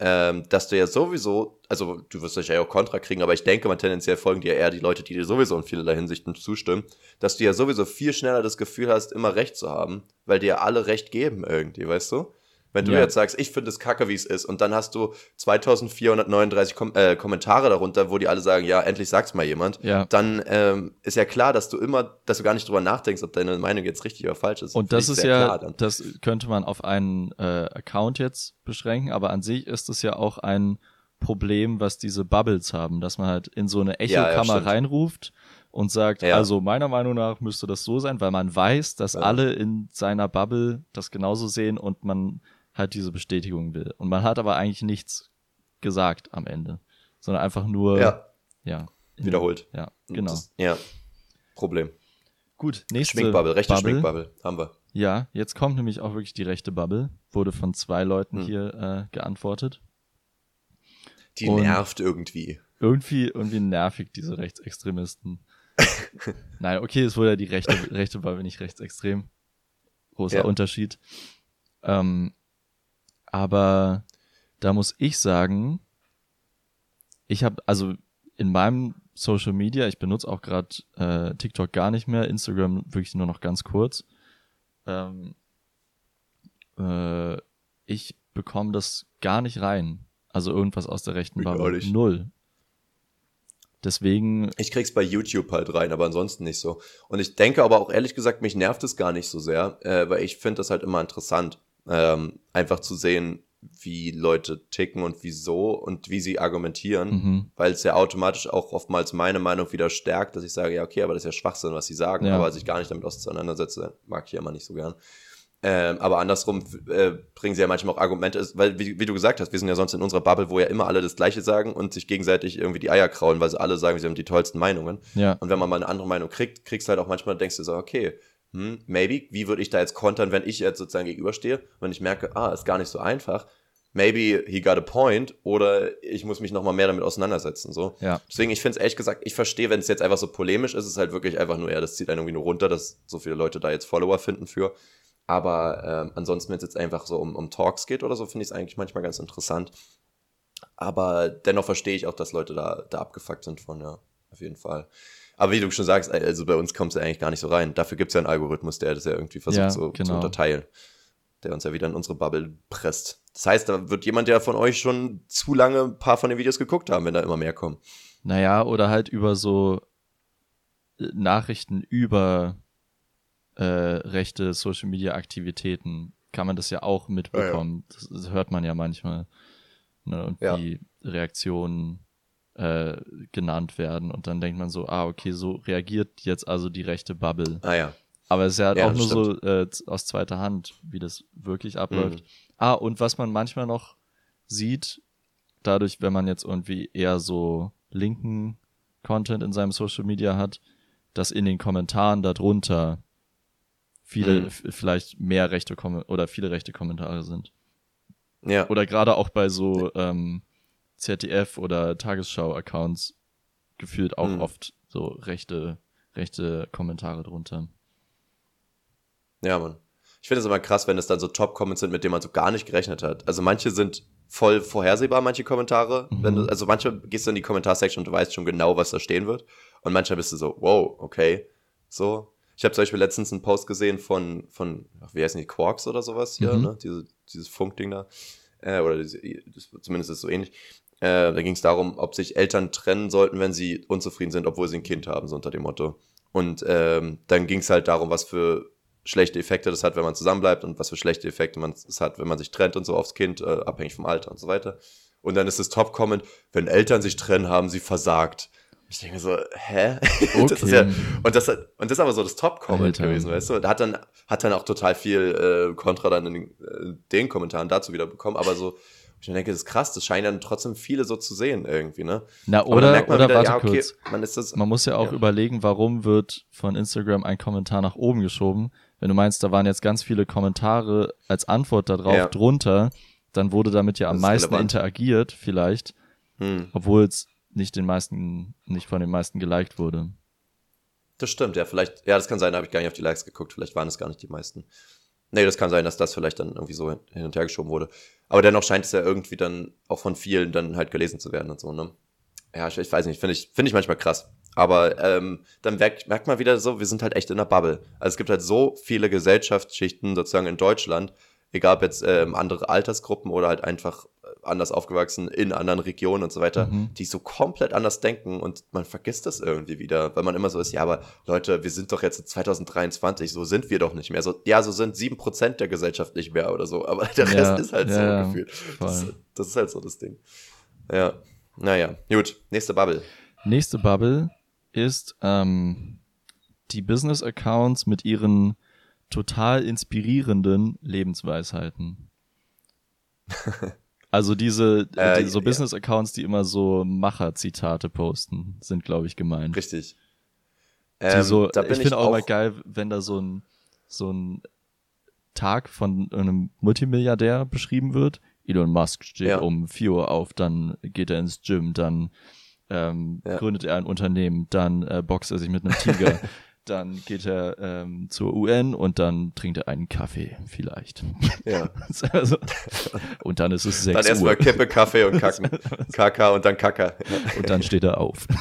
ähm, dass du ja sowieso, also du wirst wahrscheinlich auch Kontra kriegen, aber ich denke mal tendenziell folgen dir eher die Leute, die dir sowieso in vielerlei Hinsichten zustimmen, dass du ja sowieso viel schneller das Gefühl hast, immer Recht zu haben, weil dir alle Recht geben irgendwie, weißt du? Wenn du Ja. jetzt sagst, ich finde es kacke, wie es ist, und dann hast du 2439 Kom äh, Kommentare darunter, wo die alle sagen, ja, endlich sag's mal jemand, Ja. dann ähm, ist ja klar, dass du immer, dass du gar nicht drüber nachdenkst, ob deine Meinung jetzt richtig oder falsch ist. Und das ist ja, das könnte man auf einen äh, Account jetzt beschränken, aber an sich ist es ja auch ein Problem, was diese Bubbles haben, dass man halt in so eine Ja, ja, Echokammer stimmt. reinruft und sagt, Ja. also meiner Meinung nach müsste das so sein, weil man weiß, dass Ja. alle in seiner Bubble das genauso sehen und man halt diese Bestätigung will. Und man hat aber eigentlich nichts gesagt am Ende, sondern einfach nur, Ja, ja, wiederholt. Ja, genau. Das, ja, Problem. Gut, nächste Schminkbubble, rechte Bubble. Schminkbubble. Haben wir. Ja, jetzt kommt nämlich auch wirklich die rechte Bubble. Wurde von zwei Leuten Hm. hier äh, geantwortet. Die Und- nervt irgendwie. Irgendwie, irgendwie nervig, diese Rechtsextremisten. <laughs> Nein, okay, es wurde ja die rechte, rechte Bubble, nicht rechtsextrem. Großer Ja. Unterschied. Ähm, aber da muss ich sagen, ich habe, also in meinem Social Media, ich benutze auch gerade äh, TikTok gar nicht mehr, Instagram wirklich nur noch ganz kurz. Ähm, äh, ich bekomme das gar nicht rein. Also irgendwas aus der rechten Bubble. Null. Deswegen, Ich krieg's bei YouTube halt rein, aber ansonsten nicht so. Und ich denke aber auch ehrlich gesagt, mich nervt es gar nicht so sehr, äh, weil ich finde das halt immer interessant, ähm, einfach zu sehen, wie Leute ticken und wieso und wie sie argumentieren, mhm, weil es ja automatisch auch oftmals meine Meinung wieder stärkt, dass ich sage, ja, okay, aber das ist ja Schwachsinn, was sie sagen, Ja. aber sich gar nicht damit auseinandersetze, mag ich ja immer nicht so gern. Ähm, aber andersrum äh, bringen sie ja manchmal auch Argumente, weil, wie, wie du gesagt hast, wir sind ja sonst in unserer Bubble, wo ja immer alle das Gleiche sagen und sich gegenseitig irgendwie die Eier kraulen, weil sie alle sagen, sie haben die tollsten Meinungen. ja, Und wenn man mal eine andere Meinung kriegt, kriegst du halt auch manchmal, denkst du so, okay, hm, maybe, wie würde ich da jetzt kontern, wenn ich jetzt sozusagen gegenüberstehe? Wenn ich merke, ah, ist gar nicht so einfach, maybe he got a point oder ich muss mich nochmal mehr damit auseinandersetzen, so. ja, Deswegen, ich finde es ehrlich gesagt, ich verstehe, wenn es jetzt einfach so polemisch ist, es ist halt wirklich einfach nur, ja, das zieht einen irgendwie nur runter, dass so viele Leute da jetzt Follower finden für. Aber ähm, ansonsten, wenn es jetzt einfach so um, um Talks geht oder so, finde ich es eigentlich manchmal ganz interessant. Aber dennoch verstehe ich auch, dass Leute da, da abgefuckt sind von, ja, auf jeden Fall. Aber wie du schon sagst, also bei uns kommt es ja eigentlich gar nicht so rein. Dafür gibt es ja einen Algorithmus, der das ja irgendwie versucht Ja, so, zu genau. unterteilen. Der uns ja wieder in unsere Bubble presst. Das heißt, da wird jemand, der von euch schon zu lange ein paar von den Videos geguckt haben, wenn da immer mehr kommen. Naja, oder halt über so äh, Nachrichten über äh, rechte Social Media Aktivitäten kann man das ja auch mitbekommen. Das, das hört man ja manchmal. Ne, und Ja. wie Reaktionen äh, genannt werden. Und dann denkt man so, ah, okay, so reagiert jetzt also die rechte Bubble. Ah ja. Aber es ist ja, halt Ja, auch nur das so äh, aus zweiter Hand, wie das wirklich abläuft. Mhm. Ah, und was man manchmal noch sieht, dadurch, wenn man jetzt irgendwie eher so linken Content in seinem Social Media hat, dass in den Kommentaren darunter viele, Mhm. vielleicht mehr rechte Kom oder viele rechte Kommentare sind. Ja. Oder gerade auch bei so ähm, ZDF oder Tagesschau-Accounts gefühlt auch Mhm. oft so rechte, rechte Kommentare drunter. Ja, Mann. Ich finde es immer krass, wenn es dann so Top-Comments sind, mit denen man so gar nicht gerechnet hat. Also manche sind voll vorhersehbar, manche Kommentare. Mhm. Wenn du, also manche gehst du in die Kommentarsektion und du weißt schon genau, was da stehen wird. Und manchmal bist du so, wow, okay. So. Ich habe zum Beispiel letztens einen Post gesehen von, von ach, wie heißen die, Quarks oder sowas hier, Mhm. ne? Diese, dieses Funkding da. Äh, oder diese, zumindest ist es so ähnlich. Äh, da ging es darum, ob sich Eltern trennen sollten, wenn sie unzufrieden sind, obwohl sie ein Kind haben, so unter dem Motto. Und ähm, dann ging es halt darum, was für schlechte Effekte das hat, wenn man zusammenbleibt und was für schlechte Effekte man es hat, wenn man sich trennt und so aufs Kind, äh, abhängig vom Alter und so weiter. Und dann ist das Top-Comment, wenn Eltern sich trennen, haben sie versagt. Und ich denke mir so, hä? <laughs> das ist ja, Okay. und, das, hat- und das ist aber so das Top-Comment gewesen, weißt du? Da hat dann, hat dann auch total viel äh, Kontra dann in den, äh, den Kommentaren dazu wieder bekommen, aber so, ich denke, das ist krass, das scheinen dann trotzdem viele so zu sehen irgendwie, ne? Na, oder, merkt man oder wieder, warte ja, okay, kurz. man ist das, Man muss ja auch Ja. überlegen, warum wird von Instagram ein Kommentar nach oben geschoben. Wenn du meinst, da waren jetzt ganz viele Kommentare als Antwort darauf Ja. drunter, dann wurde damit ja am meisten relevant. interagiert, vielleicht, hm. obwohl es nicht den meisten, nicht von den meisten geliked wurde. Das stimmt, ja, vielleicht, ja, das kann sein, da habe ich gar nicht auf die Likes geguckt, vielleicht waren es gar nicht die meisten. Nee, das kann sein, dass das vielleicht dann irgendwie so hin und her geschoben wurde. Aber dennoch scheint es ja irgendwie dann auch von vielen dann halt gelesen zu werden und so, ne? Ja, ich, ich weiß nicht, finde ich, finde ich manchmal krass. Aber ähm, dann merkt, merkt man wieder so, wir sind halt echt in der Bubble. Also es gibt halt so viele Gesellschaftsschichten sozusagen in Deutschland, egal ob jetzt ähm, andere Altersgruppen oder halt einfach anders aufgewachsen in anderen Regionen und so weiter, Mhm. die so komplett anders denken und man vergisst das irgendwie wieder, weil man immer so ist, ja, aber Leute, wir sind doch jetzt in 2023, so sind wir doch nicht mehr. So, ja, so sind 7% der Gesellschaft nicht mehr oder so, aber der Ja, Rest ist halt so ja, ja, gefühlt. Das, das ist halt so das Ding. Ja, naja, gut, nächste Bubble. Nächste Bubble ist ähm, die Business-Accounts mit ihren total inspirierenden Lebensweisheiten. <laughs> Also diese Äh, so ja. Business-Accounts, die immer so Macher-Zitate posten, sind, glaube ich, gemeint. Richtig. Ähm, so, da bin ich finde auch immer geil, wenn da so ein, so ein Tag von einem Multimilliardär beschrieben wird. Elon Musk steht Ja. um 4 Uhr auf, dann geht er ins Gym, dann ähm, Ja. gründet er ein Unternehmen, dann äh, boxt er sich mit einem Tiger, <laughs> dann geht er ähm, zur UN und dann trinkt er einen Kaffee vielleicht. Ja. <laughs> also, und dann ist es 6 Dann Uhr erstmal Kippe, Kaffee und Kacken. <laughs> Kaka und dann Kaka. und dann steht er auf. <laughs>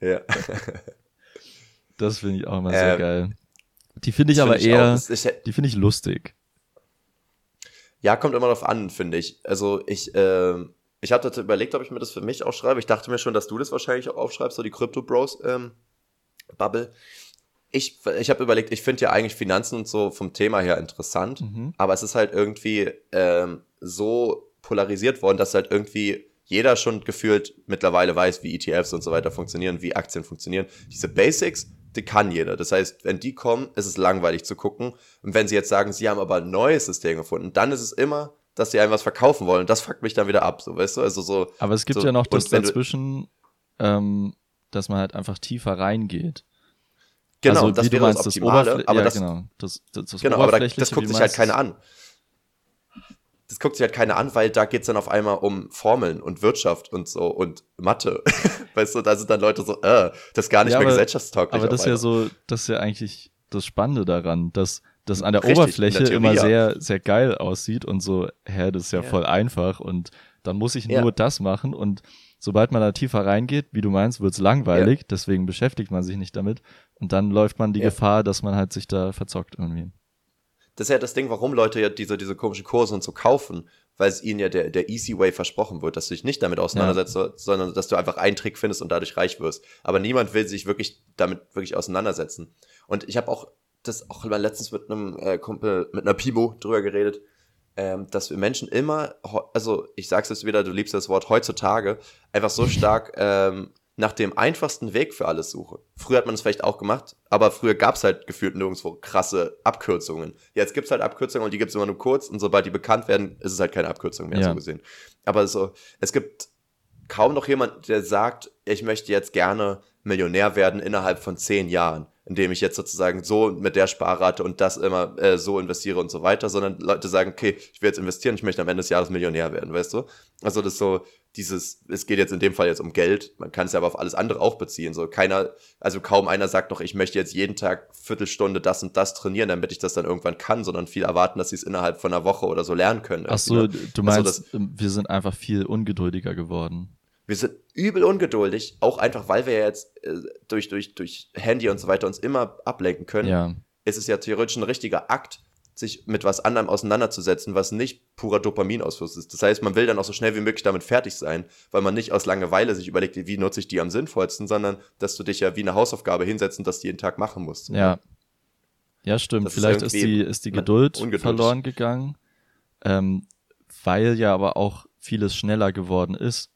Ja. Das finde ich auch immer sehr Ähm, geil. Die finde ich aber find ich eher, auch. Ist- die finde ich lustig. Ja, kommt immer drauf an, finde ich. Also ich, ähm, ich habe dazu überlegt, ob ich mir das für mich auch schreibe. Ich dachte mir schon, dass du das wahrscheinlich auch aufschreibst, so die Crypto Bros ähm, Bubble. Ich, ich habe überlegt, ich finde ja eigentlich Finanzen und so vom Thema her interessant, Mhm. aber es ist halt irgendwie ähm, so polarisiert worden, dass halt irgendwie jeder schon gefühlt mittlerweile weiß, wie ETFs und so weiter funktionieren, wie Aktien funktionieren. Diese Basics, die kann jeder. Das heißt, wenn die kommen, ist es langweilig zu gucken. Und wenn sie jetzt sagen, sie haben aber ein neues System gefunden, dann ist es immer, dass sie einem was verkaufen wollen. Und das fuckt mich dann wieder ab, so weißt du? Also so. Aber es gibt so, ja noch das dazwischen, ähm, dass man halt einfach tiefer reingeht. Genau, also, das wäre meinst, das das Optimale, Oberfl aber ja, das, genau. Das, das, das Genau, aber da, das guckt sich halt keiner an. Das guckt sich halt keiner an, weil da geht's dann auf einmal um Formeln und Wirtschaft und so und Mathe. <laughs> weißt du, da sind dann Leute so, äh, das ist gar nicht Ja, mehr aber- gesellschaftstauglich. Aber das ist ja so, das ist ja eigentlich das Spannende daran, dass das an der Richtig, Oberfläche der Theorie, immer sehr, sehr geil aussieht und so, hä, das ist ja, Ja. voll einfach und dann muss ich nur das machen und sobald man da tiefer reingeht, wie du meinst, wird's langweilig, deswegen beschäftigt man sich nicht damit und dann läuft man die Ja. Gefahr, dass man halt sich da verzockt irgendwie. Das ist ja das Ding, warum Leute ja diese, diese komischen Kurse und so kaufen, weil es ihnen ja der, der Easy Way versprochen wird, dass du dich nicht damit auseinandersetzt, sondern dass du einfach einen Trick findest und dadurch reich wirst. Aber niemand will sich wirklich damit wirklich auseinandersetzen. Und ich habe auch das auch mal letztens mit einem äh, Kumpel, mit einer Pimo drüber geredet, ähm, dass wir Menschen immer, also ich sag's jetzt wieder, du liebst das Wort heutzutage, einfach so stark ähm, nach dem einfachsten Weg für alles suchen. Früher hat man es vielleicht auch gemacht, aber früher gab's halt gefühlt nirgendwo krasse Abkürzungen. Jetzt gibt's halt Abkürzungen und die gibt's immer nur kurz und sobald die bekannt werden, ist es halt keine Abkürzung mehr Ja. so gesehen. Aber so, es gibt kaum noch jemand, der sagt, ich möchte jetzt gerne Millionär werden innerhalb von zehn Jahren, indem ich jetzt sozusagen so mit der Sparrate und das immer äh, so investiere und so weiter, sondern Leute sagen, okay, ich will jetzt investieren, ich möchte am Ende des Jahres Millionär werden, weißt du? Also das ist so dieses, es geht jetzt in dem Fall jetzt um Geld, man kann es ja aber auf alles andere auch beziehen, so keiner, also kaum einer sagt noch, ich möchte jetzt jeden Tag Viertelstunde das und das trainieren, damit ich das dann irgendwann kann, sondern viele erwarten, dass sie es innerhalb von einer Woche oder so lernen können. Ach so, ne? du Also meinst, ähm, wir sind einfach viel ungeduldiger geworden. Wir sind übel ungeduldig, auch einfach, weil wir ja jetzt äh, durch, durch, durch Handy und so weiter uns immer ablenken können. Ja, Ist es ja theoretisch ein richtiger Akt, sich mit was anderem auseinanderzusetzen, was nicht purer Dopaminausfluss ist. Das heißt, man will dann auch so schnell wie möglich damit fertig sein, weil man nicht aus Langeweile sich überlegt, wie nutze ich die am sinnvollsten, sondern dass du dich ja wie eine Hausaufgabe hinsetzen und das jeden Tag machen musst. ja. Ja, stimmt. Das ist Vielleicht ist, irgendwie die, ist die man- Geduld verloren gegangen, ähm, weil ja aber auch vieles schneller geworden ist.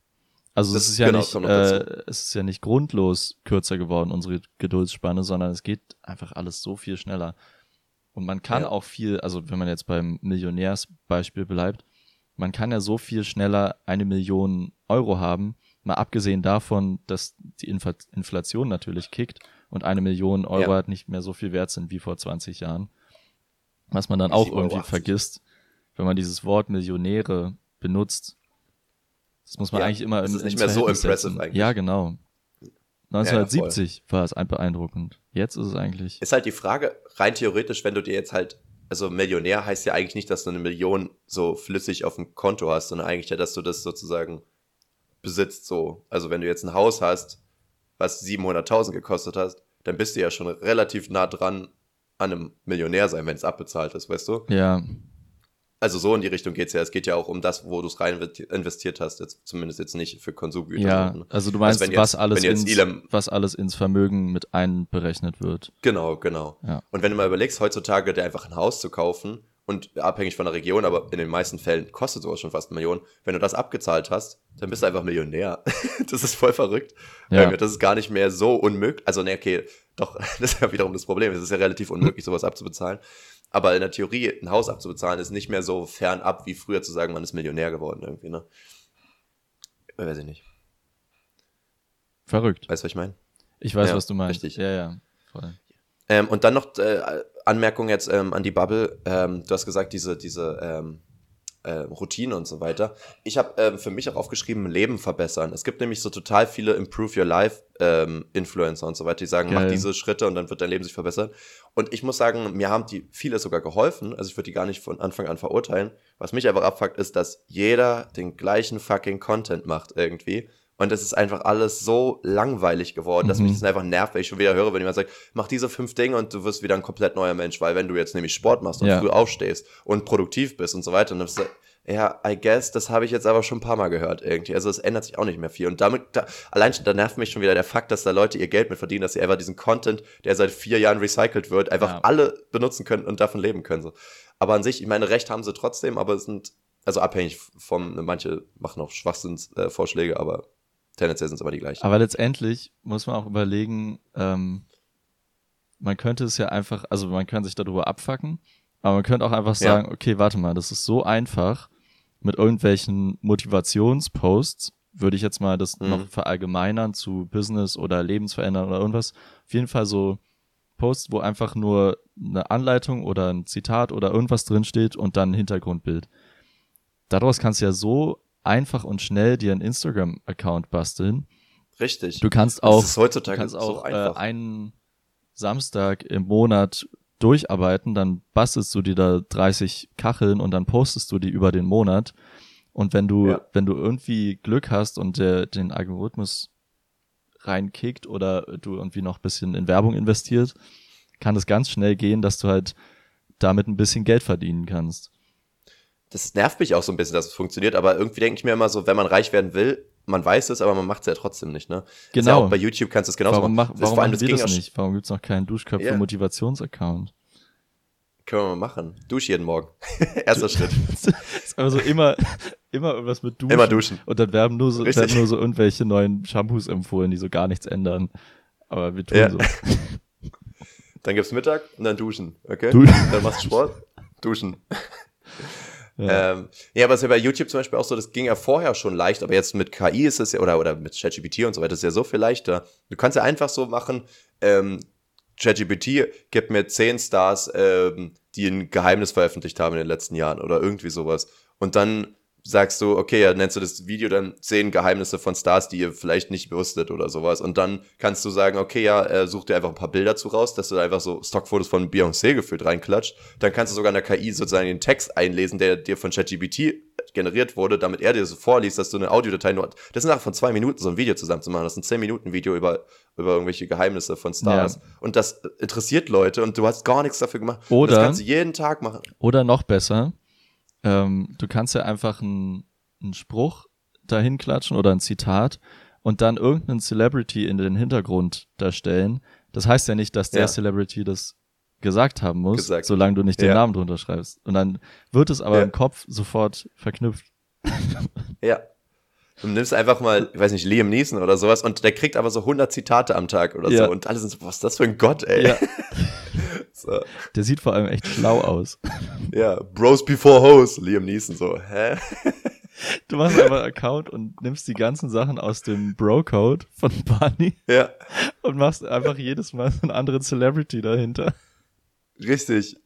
Also Das es ist ja genau, nicht, äh, es ist ja nicht grundlos kürzer geworden, unsere Geduldsspanne, sondern es geht einfach alles so viel schneller. Und man kann Ja. auch viel, also wenn man jetzt beim Millionärsbeispiel bleibt, man kann ja so viel schneller eine Million Euro haben, mal abgesehen davon, dass die Infl Inflation natürlich kickt und eine Million Euro Ja. halt nicht mehr so viel wert sind wie vor 20 Jahren. Was man dann auch 7,80 Euro. irgendwie vergisst, wenn man dieses Wort Millionäre benutzt. Das muss man Ja, eigentlich immer das in, ist nicht mehr so Verhältnis impressive setzen. eigentlich. Ja, genau. 1970 war es ein beeindruckend. Jetzt ist es eigentlich. Ist halt die Frage, rein theoretisch, wenn du dir jetzt halt, also Millionär heißt ja eigentlich nicht, dass du eine Million so flüssig auf dem Konto hast, sondern eigentlich ja, dass du das sozusagen besitzt so. Also wenn du jetzt ein Haus hast, was 700.000 gekostet hast, dann bist du ja schon relativ nah dran an einem Millionär sein, wenn es abbezahlt ist, weißt du? Ja, Also so in die Richtung geht's ja. Es geht ja auch um das, wo du es rein investiert hast, jetzt zumindest jetzt nicht für Konsumgüter. ja. sondern- Also du meinst, wenn was jetzt- alles wenn jetzt ins, was alles ins Vermögen mit einberechnet wird. Genau, genau. Ja. Und wenn du mal überlegst, heutzutage dir einfach ein Haus zu kaufen und abhängig von der Region, aber in den meisten Fällen kostet sowas schon fast eine Million, wenn du das abgezahlt hast, dann bist du einfach Millionär. <laughs> das ist voll verrückt. Ja. Ähm, Das ist gar nicht mehr so unmöglich. Also, ne, okay, doch, <laughs> das ist ja wiederum das Problem. Es ist ja relativ unmöglich, sowas abzubezahlen. Aber in der Theorie, ein Haus abzubezahlen, ist nicht mehr so fernab wie früher zu sagen, man ist Millionär geworden irgendwie, ne? Weiß ich nicht. Verrückt. Weißt du, was ich meine? Ich weiß, Ja, was du meinst. richtig. Ja, ja. Voll. Ähm, und dann noch äh, Anmerkung jetzt ähm, an die Bubble. Ähm, du hast gesagt, diese, diese ähm, äh, Routine und so weiter. Ich habe ähm, für mich auch aufgeschrieben, Leben verbessern. Es gibt nämlich so total viele Improve Your Life ähm, Influencer und so weiter, die sagen, mach Geil. diese Schritte und dann wird dein Leben sich verbessern. Und ich muss sagen, mir haben die viele sogar geholfen. Also ich würde die gar nicht von Anfang an verurteilen. Was mich einfach abfuckt, ist, dass jeder den gleichen fucking Content macht irgendwie. Und es ist einfach alles so langweilig geworden, dass Mhm. mich das einfach nervt, wenn ich schon wieder höre, wenn jemand sagt, mach diese fünf Dinge und du wirst wieder ein komplett neuer Mensch, weil wenn du jetzt nämlich Sport machst und Ja. früh aufstehst und produktiv bist und so weiter, dann bist du, ja, I guess, das habe ich jetzt aber schon ein paar Mal gehört irgendwie. Also es ändert sich auch nicht mehr viel. Und damit, da, allein schon, da nervt mich schon wieder der Fakt, dass da Leute ihr Geld mit verdienen, dass sie einfach diesen Content, der seit vier Jahren recycelt wird, einfach Ja. alle benutzen können und davon leben können. So. Aber an sich, ich meine, Recht haben sie trotzdem, aber es sind, also abhängig vom, manche machen auch Schwachsinnsvorschläge, äh, Vorschläge, aber tendenziell sind es immer die gleichen. Aber letztendlich muss man auch überlegen, ähm, man könnte es ja einfach, also man kann sich darüber abfacken, aber man könnte auch einfach Ja. sagen, okay, warte mal, das ist so einfach mit irgendwelchen Motivationsposts, würde ich jetzt mal das Mhm. noch verallgemeinern zu Business oder Lebensverändern oder irgendwas. Auf jeden Fall so Posts, wo einfach nur eine Anleitung oder ein Zitat oder irgendwas drinsteht und dann ein Hintergrundbild. Daraus kannst du ja so einfach und schnell dir einen Instagram-Account basteln. Richtig. Du kannst auch, heutzutage kannst so auch äh, einfach. einen Samstag im Monat durcharbeiten, dann bastelst du dir da 30 Kacheln und dann postest du die über den Monat. Und wenn du, Ja. wenn du irgendwie Glück hast und der, den Algorithmus reinkickt oder du irgendwie noch ein bisschen in Werbung investiert, kann es ganz schnell gehen, dass du halt damit ein bisschen Geld verdienen kannst. Das nervt mich auch so ein bisschen, dass es funktioniert, aber irgendwie denke ich mir immer so, wenn man reich werden will, man weiß es, aber man macht es ja trotzdem nicht, ne? Ja Genau. auch bei YouTube kannst du es genauso warum mach, machen. Das- warum vor allem, machen wir ging das ja nicht? Warum gibt's noch keinen Ja. Duschköpfe-Motivations-Account? Können wir mal machen. Dusch jeden Morgen. <laughs> Erster Schritt. <laughs> ist aber so immer, immer irgendwas mit Duschen. Immer duschen. Und dann werden nur so, Richtig. werden nur so irgendwelche neuen Shampoos empfohlen, die so gar nichts ändern. Aber wir tun Ja. so. <laughs> Dann gibt's Mittag und dann duschen, okay? Du- Dann machst du Sport, duschen. Ja. Ähm, ja, aber es ist ja bei YouTube zum Beispiel auch so, das ging ja vorher schon leicht, aber jetzt mit KI ist es ja, oder, oder mit ChatGPT und so weiter, ist ja so viel leichter. Du kannst ja einfach so machen, ähm, ChatGPT gibt mir 10 Stars, ähm, die ein Geheimnis veröffentlicht haben in den letzten Jahren oder irgendwie sowas. Und dann sagst du, okay, ja, nennst du das Video dann 10 Geheimnisse von Stars, die ihr vielleicht nicht wusstet oder sowas. Und dann kannst du sagen, okay, ja, äh, such dir einfach ein paar Bilder zu raus, dass du da einfach so Stockfotos von Beyoncé gefühlt reinklatscht. Dann kannst du sogar in der KI sozusagen den Text einlesen, der dir von ChatGPT generiert wurde, damit er dir so vorliest, dass du eine Audiodatei nur, das ist nachher von zwei Minuten so ein Video zusammen zu machen. Das ist ein 10 Minuten Video über, über irgendwelche Geheimnisse von Stars. Ja. Und das interessiert Leute und du hast gar nichts dafür gemacht. Und Oder- das kannst du jeden Tag machen. Oder noch besser, ähm, du kannst ja einfach einen, einen Spruch dahin klatschen oder ein Zitat und dann irgendeinen Celebrity in den Hintergrund da stellen. Das heißt ja nicht, dass der Ja. Celebrity das gesagt haben muss, Gesagt. solange du nicht den Ja. Namen drunter schreibst. Und dann wird es aber Ja. im Kopf sofort verknüpft. <laughs> Ja. Du nimmst einfach mal, ich weiß nicht, Liam Neeson oder sowas und der kriegt aber so 100 Zitate am Tag oder so und alle sind so, was ist das für ein Gott, ey? <laughs> Ja. So. Der sieht vor allem echt schlau aus. Ja, Bros before Hoes, Liam Neeson so, hä? Du machst einfach einen Account und nimmst die ganzen Sachen aus dem Bro-Code von Barney Ja, und machst einfach jedes Mal einen anderen Celebrity dahinter. richtig.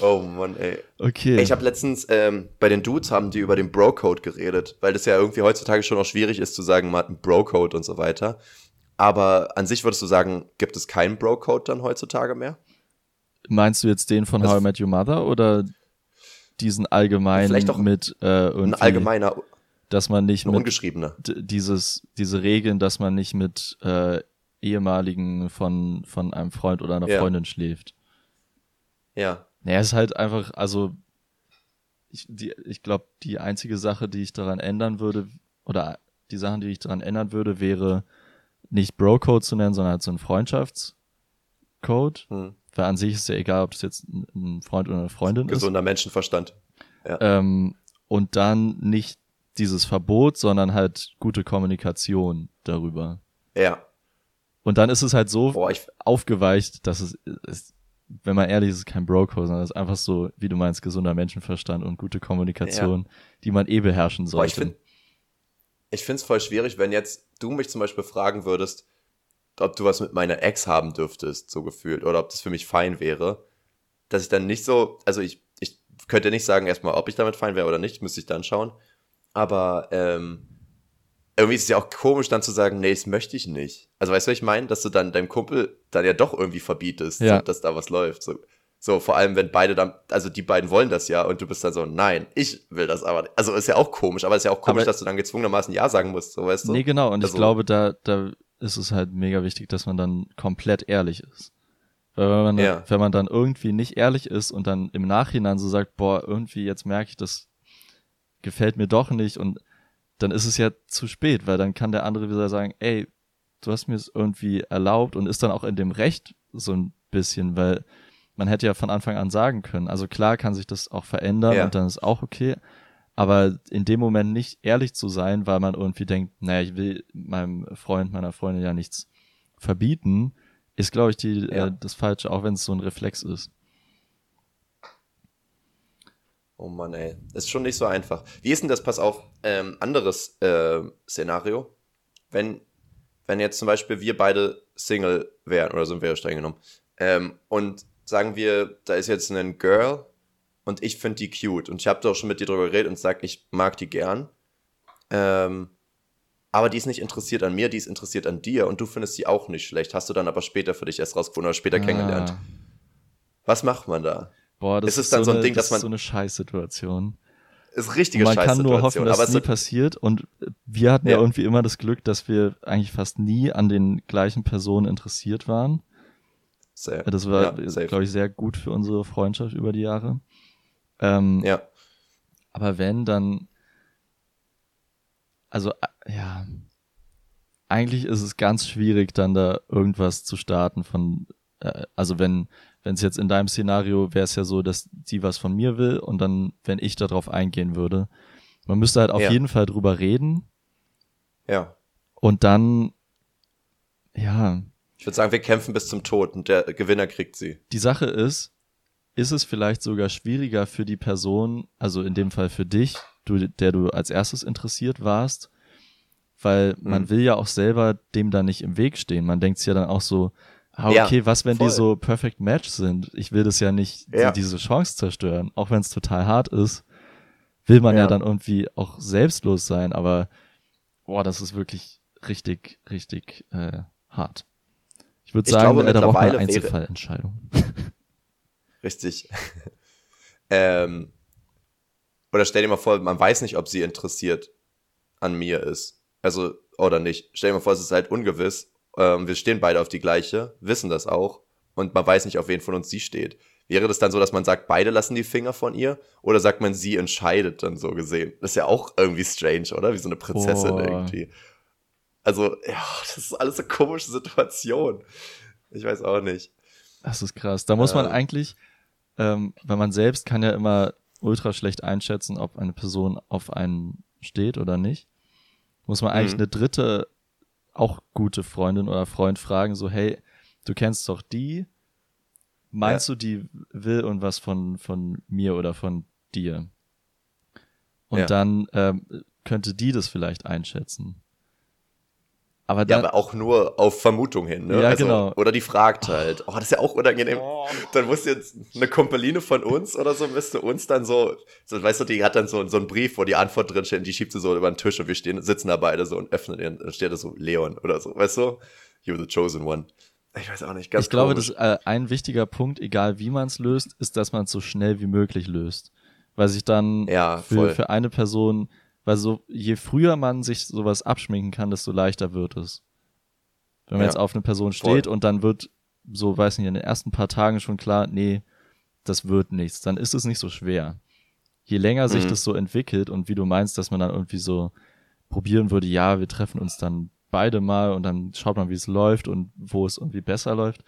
Oh Mann, ey. Okay. Ey, Ich habe letztens, ähm, bei den Dudes haben die über den Bro-Code geredet, weil das ja irgendwie heutzutage schon auch schwierig ist zu sagen, man hat einen Bro-Code und so weiter. Aber an sich würdest du sagen, gibt es keinen Bro-Code dann heutzutage mehr? Meinst du jetzt den von Also- How I Met Your Mother oder diesen allgemeinen Vielleicht auch mit äh, Ein allgemeiner, dass man nicht mit ungeschriebener. dieses diese Regeln, dass man nicht mit äh, ehemaligen von von einem Freund oder einer Ja. Freundin schläft. Ja. Naja, es ist halt einfach, also ich, die, ich glaube, die einzige Sache, die ich daran ändern würde, oder die Sachen, die ich daran ändern würde, wäre nicht Bro-Code zu nennen, sondern halt so ein Freundschaftscode. Hm. Weil an sich ist ja egal, ob das jetzt ein- Freund oder eine Freundin ist. Gesunder Menschenverstand. Ähm, und dann nicht dieses Verbot, sondern halt gute Kommunikation darüber. Ja. Und dann ist es halt so Boah, ich, aufgeweicht, dass es, es wenn man ehrlich ist, ist kein Bro-Code, sondern es ist einfach so, wie du meinst, gesunder Menschenverstand und gute Kommunikation, die man eh beherrschen Boah, ich sollte. finde ich find's voll schwierig, wenn jetzt du mich zum Beispiel fragen würdest, ob du was mit meiner Ex haben dürftest, so gefühlt, oder ob das für mich fein wäre, dass ich dann nicht so, also ich, ich könnte nicht sagen erstmal, ob ich damit fein wäre oder nicht, müsste ich dann schauen. Aber ähm, irgendwie ist es ja auch komisch, dann zu sagen, nee, das möchte ich nicht. Also weißt du, was ich meine? Dass du dann deinem Kumpel dann ja doch irgendwie verbietest, Ja. dass da was läuft. So, so, vor allem, wenn beide dann, also die beiden wollen das ja und du bist dann so, nein, ich will das aber. Also ist ja auch komisch, aber ist ja auch komisch, Aber- dass du dann gezwungenermaßen Ja sagen musst, so weißt du? Nee, genau. Und ich Also- glaube, da, da ist es halt mega wichtig, dass man dann komplett ehrlich ist. Weil wenn man, Ja. wenn man dann irgendwie nicht ehrlich ist und dann im Nachhinein so sagt, boah, irgendwie jetzt merke ich, das gefällt mir doch nicht und dann ist es ja zu spät, weil dann kann der andere wieder sagen, ey, du hast mir es irgendwie erlaubt und ist dann auch in dem Recht so ein bisschen, weil man hätte ja von Anfang an sagen können. Also klar kann sich das auch verändern Ja. und dann ist auch okay. Aber in dem Moment nicht ehrlich zu sein, weil man irgendwie denkt, naja, ich will meinem Freund, meiner Freundin ja nichts verbieten, ist, glaube ich, die, Ja. äh, das Falsche, auch wenn es so ein Reflex ist. Oh Mann, ey. Ist schon nicht so einfach. Wie ist denn das, pass auf, ähm, anderes äh, Szenario? Wenn, wenn jetzt zum Beispiel wir beide Single wären, oder sind wir ja streng genommen, ähm, und sagen wir, da ist jetzt ein Girl und ich finde die cute und ich habe doch schon mit dir drüber geredet und sag, ich mag die gern, ähm, aber die ist nicht interessiert an mir, die ist interessiert an dir und du findest die auch nicht schlecht, hast du dann aber später für dich erst rausgefunden oder später kennengelernt. Ah, Was macht man da? boah, das Ist es dann so ein eine, Ding, das dass man- ist so eine Scheißsituation. Ist richtige man kann nur hoffen, dass es nie passiert. Und wir hatten ja. Ja. irgendwie immer das Glück, dass wir eigentlich fast nie an den gleichen Personen interessiert waren. Sehr, Das war, ja, safe. glaube ich, sehr gut für unsere Freundschaft über die Jahre. Ähm, Ja, Aber wenn, dann. Also, äh, ja. Eigentlich ist es ganz schwierig, dann da irgendwas zu starten von. Äh, also, wenn wenn es jetzt in deinem Szenario wäre es ja so, dass sie was von mir will und dann, wenn ich darauf eingehen würde. Man müsste halt auf Ja. jeden Fall drüber reden ja. und dann. Ja, Ich würde sagen, wir kämpfen bis zum Tod und der Gewinner kriegt sie. die Sache ist, ist es vielleicht sogar schwieriger für die Person, also in dem Fall für dich, du, der du als erstes interessiert warst, weil man Mhm. will ja auch selber dem da nicht im Weg stehen. Man denkt sich ja dann auch so, ah, Ja, okay, was, wenn voll. die so perfect match sind? Ich will das ja nicht, die, Ja. diese Chance zerstören, auch wenn es total hart ist, will man ja. Ja. dann irgendwie auch selbstlos sein, aber boah, das ist wirklich richtig, richtig äh, hart. Ich würde sagen, glaube, äh, da braucht man eine Einzelfallentscheidung. <laughs> Richtig. <laughs> ähm, oder stell dir mal vor, man weiß nicht, ob sie interessiert an mir ist. Also, oder nicht. Stell dir mal vor, es ist halt ungewiss. Ähm, wir stehen beide auf die gleiche, wissen das auch. Und man weiß nicht, auf wen von uns sie steht. Wäre das dann so, dass man sagt, beide lassen die Finger von ihr? Oder sagt man, sie entscheidet dann so gesehen? Das ist ja auch irgendwie strange, oder? Wie so eine Prinzessin Boah. irgendwie. Also, ja, das ist alles eine komische Situation. Ich weiß auch nicht. Das ist krass. Da muss man Ähm. eigentlich, ähm, weil man selbst kann ja immer ultra schlecht einschätzen, ob eine Person auf einen steht oder nicht, muss man eigentlich Mhm. eine dritte, auch gute Freundin oder Freund fragen, so, hey, du kennst doch die, meinst du, die will und was von, von mir oder von dir? Und Ja. dann ähm, könnte die das vielleicht einschätzen. Aber Ja, dann, aber auch nur auf Vermutung hin, ne? Ja, genau. Oder die fragt halt. Oh, das ist ja auch unangenehm. Dann muss jetzt eine Kompeline von uns oder so, müsste uns dann so, so, weißt du, die hat dann so, so einen Brief, wo die Antwort drin steht, und die schiebt sie so über den Tisch und wir stehen, sitzen da beide so und öffnen den, dann steht da so Leon oder so, weißt du? You're the chosen one. Ich weiß auch nicht, ganz ich glaube, komisch. dass äh, ein wichtiger Punkt, egal wie man es löst, ist, dass man es so schnell wie möglich löst. Weil sich dann Ja, für, für eine Person, weil so, je früher man sich sowas abschminken kann, desto leichter wird es. Wenn man Ja, jetzt auf eine Person voll. steht und dann wird, so weiß nicht, in den ersten paar Tagen schon klar, nee, das wird nichts, dann ist es nicht so schwer. Je länger sich Mhm. das so entwickelt und wie du meinst, dass man dann irgendwie so probieren würde, ja, wir treffen uns dann beide mal und dann schaut man, wie es läuft und wo es irgendwie besser läuft.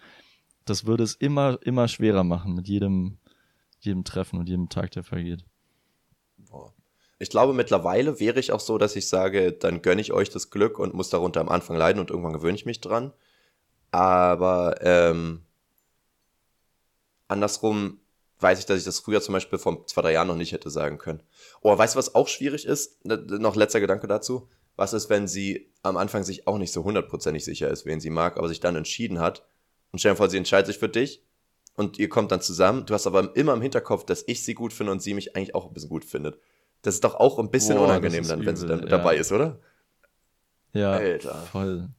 Das würde es immer, immer schwerer machen mit jedem, jedem Treffen und jedem Tag, der vergeht. Ich glaube, mittlerweile wäre ich auch so, dass ich sage, dann gönne ich euch das Glück und muss darunter am Anfang leiden und irgendwann gewöhne ich mich dran. Aber ähm, andersrum weiß ich, dass ich das früher zum Beispiel vor zwei, drei Jahren noch nicht hätte sagen können. Oh, weißt du, was auch schwierig ist? Noch letzter Gedanke dazu. Was ist, wenn sie am Anfang sich auch nicht so hundertprozentig sicher ist, wen sie mag, aber sich dann entschieden hat? Und stell dir vor, sie entscheidet sich für dich und ihr kommt dann zusammen. Du hast aber immer im Hinterkopf, dass ich sie gut finde und sie mich eigentlich auch ein bisschen gut findet. Das ist doch auch ein bisschen Boah, unangenehm dann, wenn sie dann ja. dabei ist, oder? Ja, Alter. voll.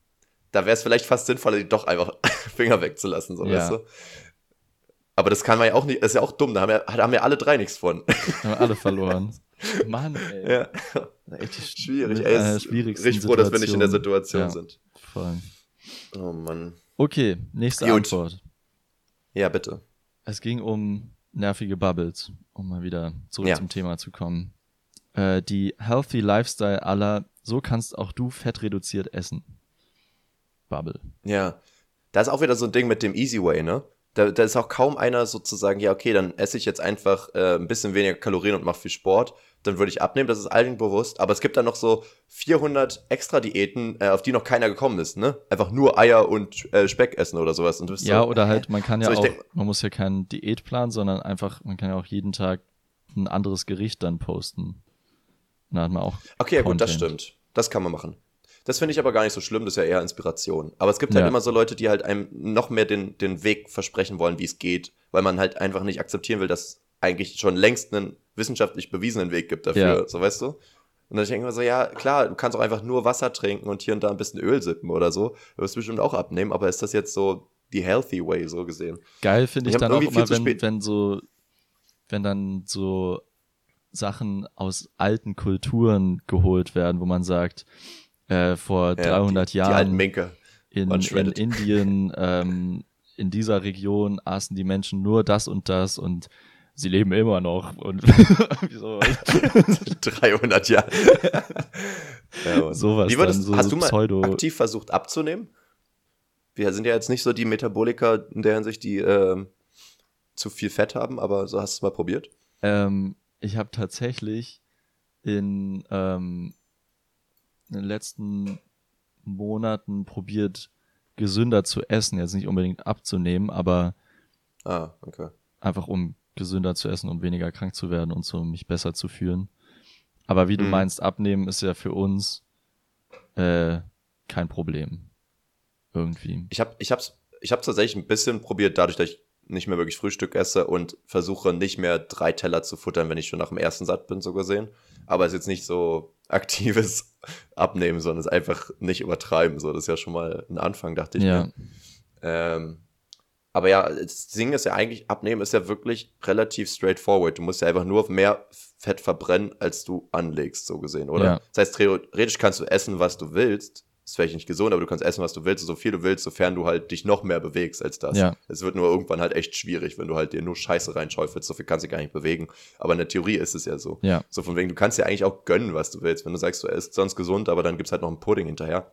Da wäre es vielleicht fast sinnvoller, die doch einfach <laughs> Finger wegzulassen, so ja. weißt du? Aber das kann man ja auch nicht, das ist ja auch dumm, da haben ja, haben ja alle drei nichts von. Haben wir alle verloren. <laughs> Mann, ey. Ja. Echt <laughs> schwierig, ey. Äh, richtig froh, dass wir nicht in der Situation ja, sind. Voll. Oh Mann. Okay, nächste Gut. Antwort. Ja, bitte. Es ging um nervige Bubbles, um mal wieder zurück ja. zum Thema zu kommen. Äh, die Healthy Lifestyle aller, so kannst auch du fett reduziert essen. Bubble. Ja. Da ist auch wieder so ein Ding mit dem Easy Way, ne? Da, da ist auch kaum einer sozusagen, ja, okay, dann esse ich jetzt einfach äh, ein bisschen weniger Kalorien und mache viel Sport. Dann würde ich abnehmen, das ist allen bewusst. Aber es gibt dann noch so 400 extra Diäten, äh, auf die noch keiner gekommen ist, ne? Einfach nur Eier und äh, Speck essen oder sowas. Und ja, so, oder halt, man kann ja so, auch, denk, man muss ja keinen Diätplan, sondern einfach, man kann ja auch jeden Tag ein anderes Gericht dann posten. Dann hat man auch. Okay, ja, gut, das stimmt. Das kann man machen. Das finde ich aber gar nicht so schlimm, das ist ja eher Inspiration. Aber es gibt halt ja. immer so Leute, die halt einem noch mehr den, den Weg versprechen wollen, wie es geht, weil man halt einfach nicht akzeptieren will, dass es eigentlich schon längst einen wissenschaftlich bewiesenen Weg gibt dafür, ja. so weißt du? Und dann denke ich mir so, ja, klar, du kannst auch einfach nur Wasser trinken und hier und da ein bisschen Öl sippen oder so. Du wirst bestimmt auch abnehmen, aber ist das jetzt so die healthy way so gesehen? Geil finde ich, ich dann auch immer, wenn, wenn so, wenn dann so Sachen aus alten Kulturen geholt werden, wo man sagt, äh, vor ja, 300 die, Jahren die in, in Indien, ähm, in dieser Region aßen die Menschen nur das und das und sie leben immer noch und <laughs> so. 300 <laughs> Jahre. ja, Sowas Wie würdest, so hast du mal Pseudo aktiv versucht abzunehmen? Wir sind ja jetzt nicht so die Metaboliker in der Hinsicht, die äh, zu viel Fett haben, aber so hast du es mal probiert? Ähm, ich habe tatsächlich in ähm, in den letzten Monaten probiert, gesünder zu essen. Jetzt nicht unbedingt abzunehmen, aber ah, okay. einfach um gesünder zu essen, um weniger krank zu werden und so mich besser zu fühlen. Aber wie du mhm. meinst, abnehmen ist ja für uns äh, kein Problem. Irgendwie. Ich habe ich hab's, ich hab tatsächlich ein bisschen probiert, dadurch, dass ich nicht mehr wirklich Frühstück esse und versuche nicht mehr drei Teller zu futtern, wenn ich schon nach dem ersten satt bin, so gesehen. Aber es ist jetzt nicht so aktives <laughs> Abnehmen, sondern es einfach nicht übertreiben. So, das ist ja schon mal ein Anfang, dachte ich ja. mir. Ähm, aber ja, das Ding ist ja eigentlich, Abnehmen ist ja wirklich relativ straightforward. Du musst ja einfach nur mehr Fett verbrennen, als du anlegst, so gesehen, oder? Ja. Das heißt, theoretisch kannst du essen, was du willst ist vielleicht nicht gesund, aber du kannst essen, was du willst, so viel du willst, sofern du halt dich noch mehr bewegst als das. Ja. Es wird nur irgendwann halt echt schwierig, wenn du halt dir nur Scheiße reinschäufelst, so viel kannst du gar nicht bewegen. Aber in der Theorie ist es ja so. Ja. So von wegen, du kannst ja eigentlich auch gönnen, was du willst. Wenn du sagst, du isst sonst gesund, aber dann gibt's halt noch einen Pudding hinterher.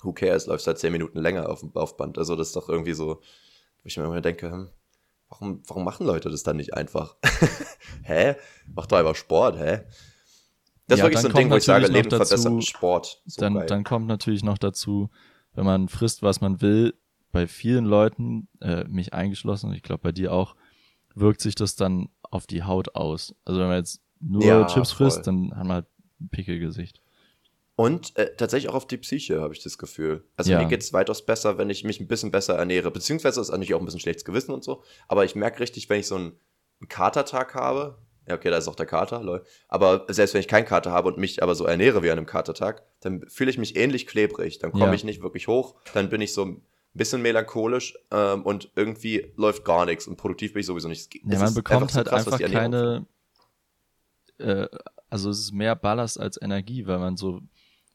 Who cares, läufst halt zehn Minuten länger auf dem Laufband. Also das ist doch irgendwie so, wo ich mir immer denke, hm, warum, warum machen Leute das dann nicht einfach? <laughs> hä? Mach doch einfach Sport, hä? Das ja, ist wirklich so ein Ding, wo ich sage, Leben dazu, verbessern, Sport. So dann, dann kommt natürlich noch dazu, wenn man frisst, was man will, bei vielen Leuten, äh, mich eingeschlossen, ich glaube bei dir auch, wirkt sich das dann auf die Haut aus. Also wenn man jetzt nur ja, Chips voll. frisst, dann hat man halt ein Pickelgesicht. Und äh, tatsächlich auch auf die Psyche, habe ich das Gefühl. Also ja. mir geht es weitaus besser, wenn ich mich ein bisschen besser ernähre. Beziehungsweise ist natürlich auch ein bisschen schlechtes Gewissen und so. Aber ich merke richtig, wenn ich so einen, einen Katertag habe, ja, okay, da ist auch der Kater, lol. Aber selbst wenn ich keinen Kater habe und mich aber so ernähre wie an einem Katertag, dann fühle ich mich ähnlich klebrig. Dann komme ja. ich nicht wirklich hoch. Dann bin ich so ein bisschen melancholisch ähm, und irgendwie läuft gar nichts und produktiv bin ich sowieso nicht. Ja, man bekommt so halt krass, einfach keine. Äh, also es ist mehr Ballast als Energie, weil man so,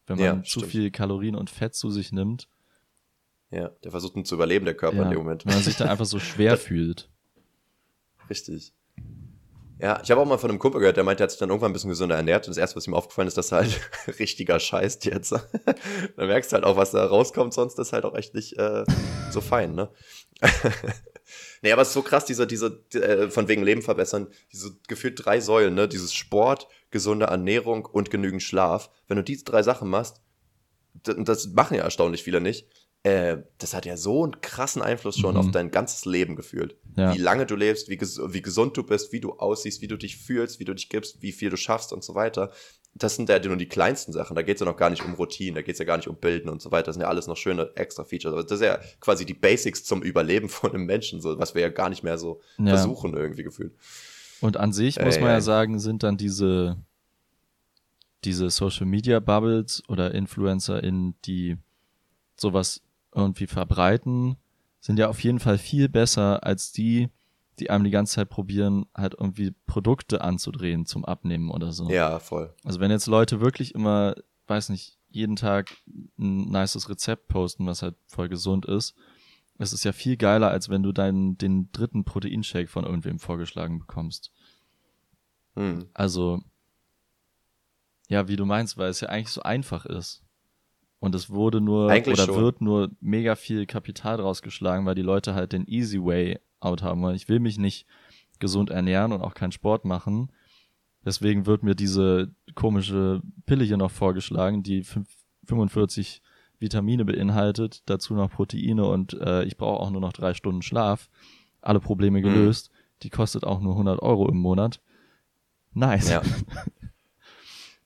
wenn man ja, zu stimmt. viel Kalorien und Fett zu sich nimmt. Ja, der versucht zu überleben, der Körper ja, in dem Moment. Wenn man sich dann einfach so schwer <laughs> fühlt. Richtig. Ja, ich habe auch mal von einem Kumpel gehört, der meinte, er hat sich dann irgendwann ein bisschen gesünder ernährt. Und das erste, was ihm aufgefallen ist, dass er halt <laughs> richtiger scheißt jetzt. <laughs> da merkst du halt auch, was da rauskommt, sonst ist halt auch echt nicht äh, so fein, ne? <laughs> nee, aber es ist so krass, diese, diese, äh, von wegen Leben verbessern, diese gefühlt drei Säulen, ne? Dieses Sport, gesunde Ernährung und genügend Schlaf. Wenn du diese drei Sachen machst, das machen ja erstaunlich viele nicht, äh, das hat ja so einen krassen Einfluss schon Mhm. auf dein ganzes Leben gefühlt. Ja. Wie lange du lebst, wie, ges wie gesund du bist, wie du aussiehst, wie du dich fühlst, wie du dich gibst, wie viel du schaffst und so weiter. Das sind ja nur die kleinsten Sachen. Da geht es ja noch gar nicht um Routinen, da geht es ja gar nicht um Bilden und so weiter. Das sind ja alles noch schöne extra Features. Aber das ist ja quasi die Basics zum Überleben <laughs> von einem Menschen, so, was wir ja gar nicht mehr so Ja. versuchen irgendwie gefühlt. Und an sich muss man ja ey. sagen, sind dann diese, diese Social Media Bubbles oder InfluencerInnen, die sowas irgendwie verbreiten, sind ja auf jeden Fall viel besser als die, die einem die ganze Zeit probieren, halt irgendwie Produkte anzudrehen zum Abnehmen oder so. Ja, voll. Also wenn jetzt Leute wirklich immer, weiß nicht, jeden Tag ein nices Rezept posten, was halt voll gesund ist, es ist ja viel geiler, als wenn du deinen, den dritten Proteinshake von irgendwem vorgeschlagen bekommst. Hm. Also, ja, wie du meinst, weil es ja eigentlich so einfach ist. Und es wurde nur Eigentlich oder schon. wird nur mega viel Kapital draus geschlagen, weil die Leute halt den easy way out haben wollen. Ich will mich nicht gesund ernähren und auch keinen Sport machen. Deswegen wird mir diese komische Pille hier noch vorgeschlagen, die fünf- 45 Vitamine beinhaltet, dazu noch Proteine und äh, ich brauche auch nur noch drei Stunden Schlaf. Alle Probleme gelöst. Die kostet auch nur 100 Euro im Monat. Nice. Ja. <laughs>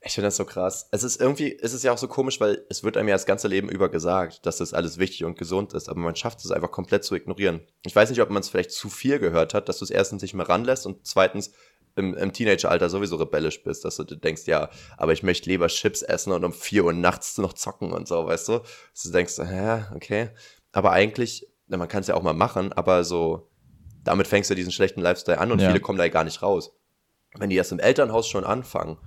Ich finde das so krass. Es ist irgendwie, es ist ja auch so komisch, weil es wird einem ja das ganze Leben über gesagt, dass das alles wichtig und gesund ist, aber man schafft es einfach komplett zu ignorieren. Ich weiß nicht, ob man es vielleicht zu viel gehört hat, dass du es erstens nicht mehr ranlässt und zweitens im, im Teenageralter sowieso rebellisch bist, dass du denkst, ja, aber ich möchte lieber Chips essen und um 4 Uhr nachts noch zocken und so, weißt du? Dass du denkst, hä, okay. Aber eigentlich, man kann es ja auch mal machen, aber so, damit fängst du diesen schlechten Lifestyle an und Ja. viele kommen da ja gar nicht raus. Wenn die erst im Elternhaus schon anfangen,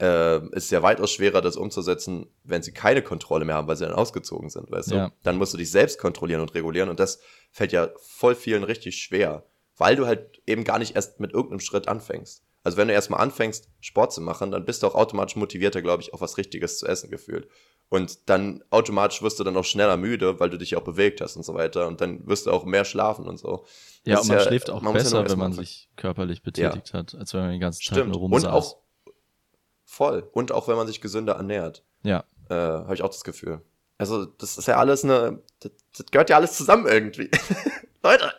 äh, ist ja weitaus schwerer, das umzusetzen, wenn sie keine Kontrolle mehr haben, weil sie dann ausgezogen sind, weißt Ja. du? Dann musst du dich selbst kontrollieren und regulieren und das fällt ja voll vielen richtig schwer, weil du halt eben gar nicht erst mit irgendeinem Schritt anfängst. Also wenn du erstmal anfängst, Sport zu machen, dann bist du auch automatisch motivierter, glaube ich, auf was Richtiges zu essen gefühlt. Und dann automatisch wirst du dann auch schneller müde, weil du dich auch bewegt hast und so weiter. Und dann wirst du auch mehr schlafen und so. Ja, Das und man schläft auch ja besser, nur wenn man anfangen. sich körperlich betätigt hat, als wenn man den ganzen Tag Stimmt. nur Und rumsaß. auch voll. Und auch wenn man sich gesünder ernährt. ja, äh, habe ich auch das Gefühl. Also, das ist ja alles eine, das, das gehört ja alles zusammen irgendwie. <laughs> Leute,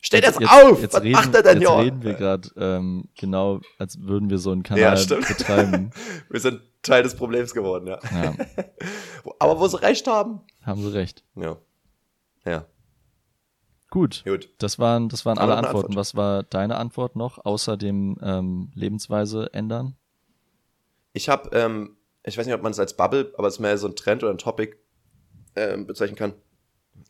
steht jetzt, auf! Jetzt Was reden, macht er denn, jetzt reden wir gerade ähm, genau, als würden wir so einen Kanal Ja, betreiben. <laughs> Wir sind Teil des Problems geworden, ja. Ja, <laughs> Aber wo sie recht haben. haben sie recht. Ja. Ja, Gut, gut. das waren, das waren alle Antworten. Antwort? Was war deine Antwort noch, außer dem ähm, Lebensweise ändern? Ich habe, ähm, ich weiß nicht, ob man es als Bubble, aber es ist mehr so ein Trend oder ein Topic ähm, bezeichnen kann.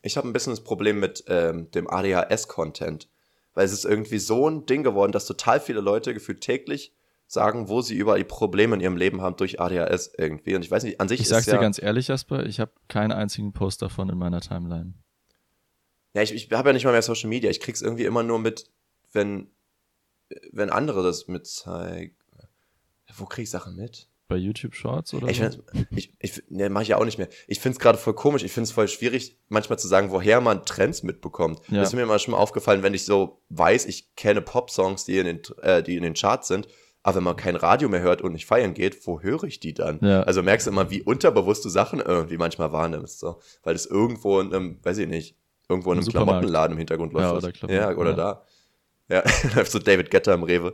Ich habe ein bisschen das Problem mit ähm, dem ADHS-Content, weil es ist irgendwie so ein Ding geworden, dass total viele Leute gefühlt täglich sagen, wo sie überall die Probleme in ihrem Leben haben durch ADHS irgendwie. Und ich weiß nicht, an sich Ich ist sag's ja, dir ganz ehrlich, Jasper, ich habe keinen einzigen Post davon in meiner Timeline. Ja, ich, ich habe ja nicht mal mehr Social Media. Ich krieg's irgendwie immer nur mit, wenn, wenn andere das mit zeigen. Wo krieg ich Sachen mit? Bei YouTube Shorts oder Ich, so? ich, ich ne, mache ich ja auch nicht mehr. Ich find's gerade voll komisch. Ich find's voll schwierig, manchmal zu sagen, woher man Trends mitbekommt. Ja. Das ist mir manchmal aufgefallen, wenn ich so weiß, ich kenne Pop-Songs, die in den, äh, die in den Charts sind. Aber wenn man kein Radio mehr hört und nicht feiern geht, wo höre ich die dann? Ja. Also merkst du immer, wie unterbewusst du Sachen irgendwie manchmal wahrnimmst. So. Weil es irgendwo in einem, weiß ich nicht, irgendwo in einem. Klamottenladen im Hintergrund läuft. Ja, oder Klamotten, ja, oder ja. da. Ja, <laughs> läuft so David Getter im Rewe.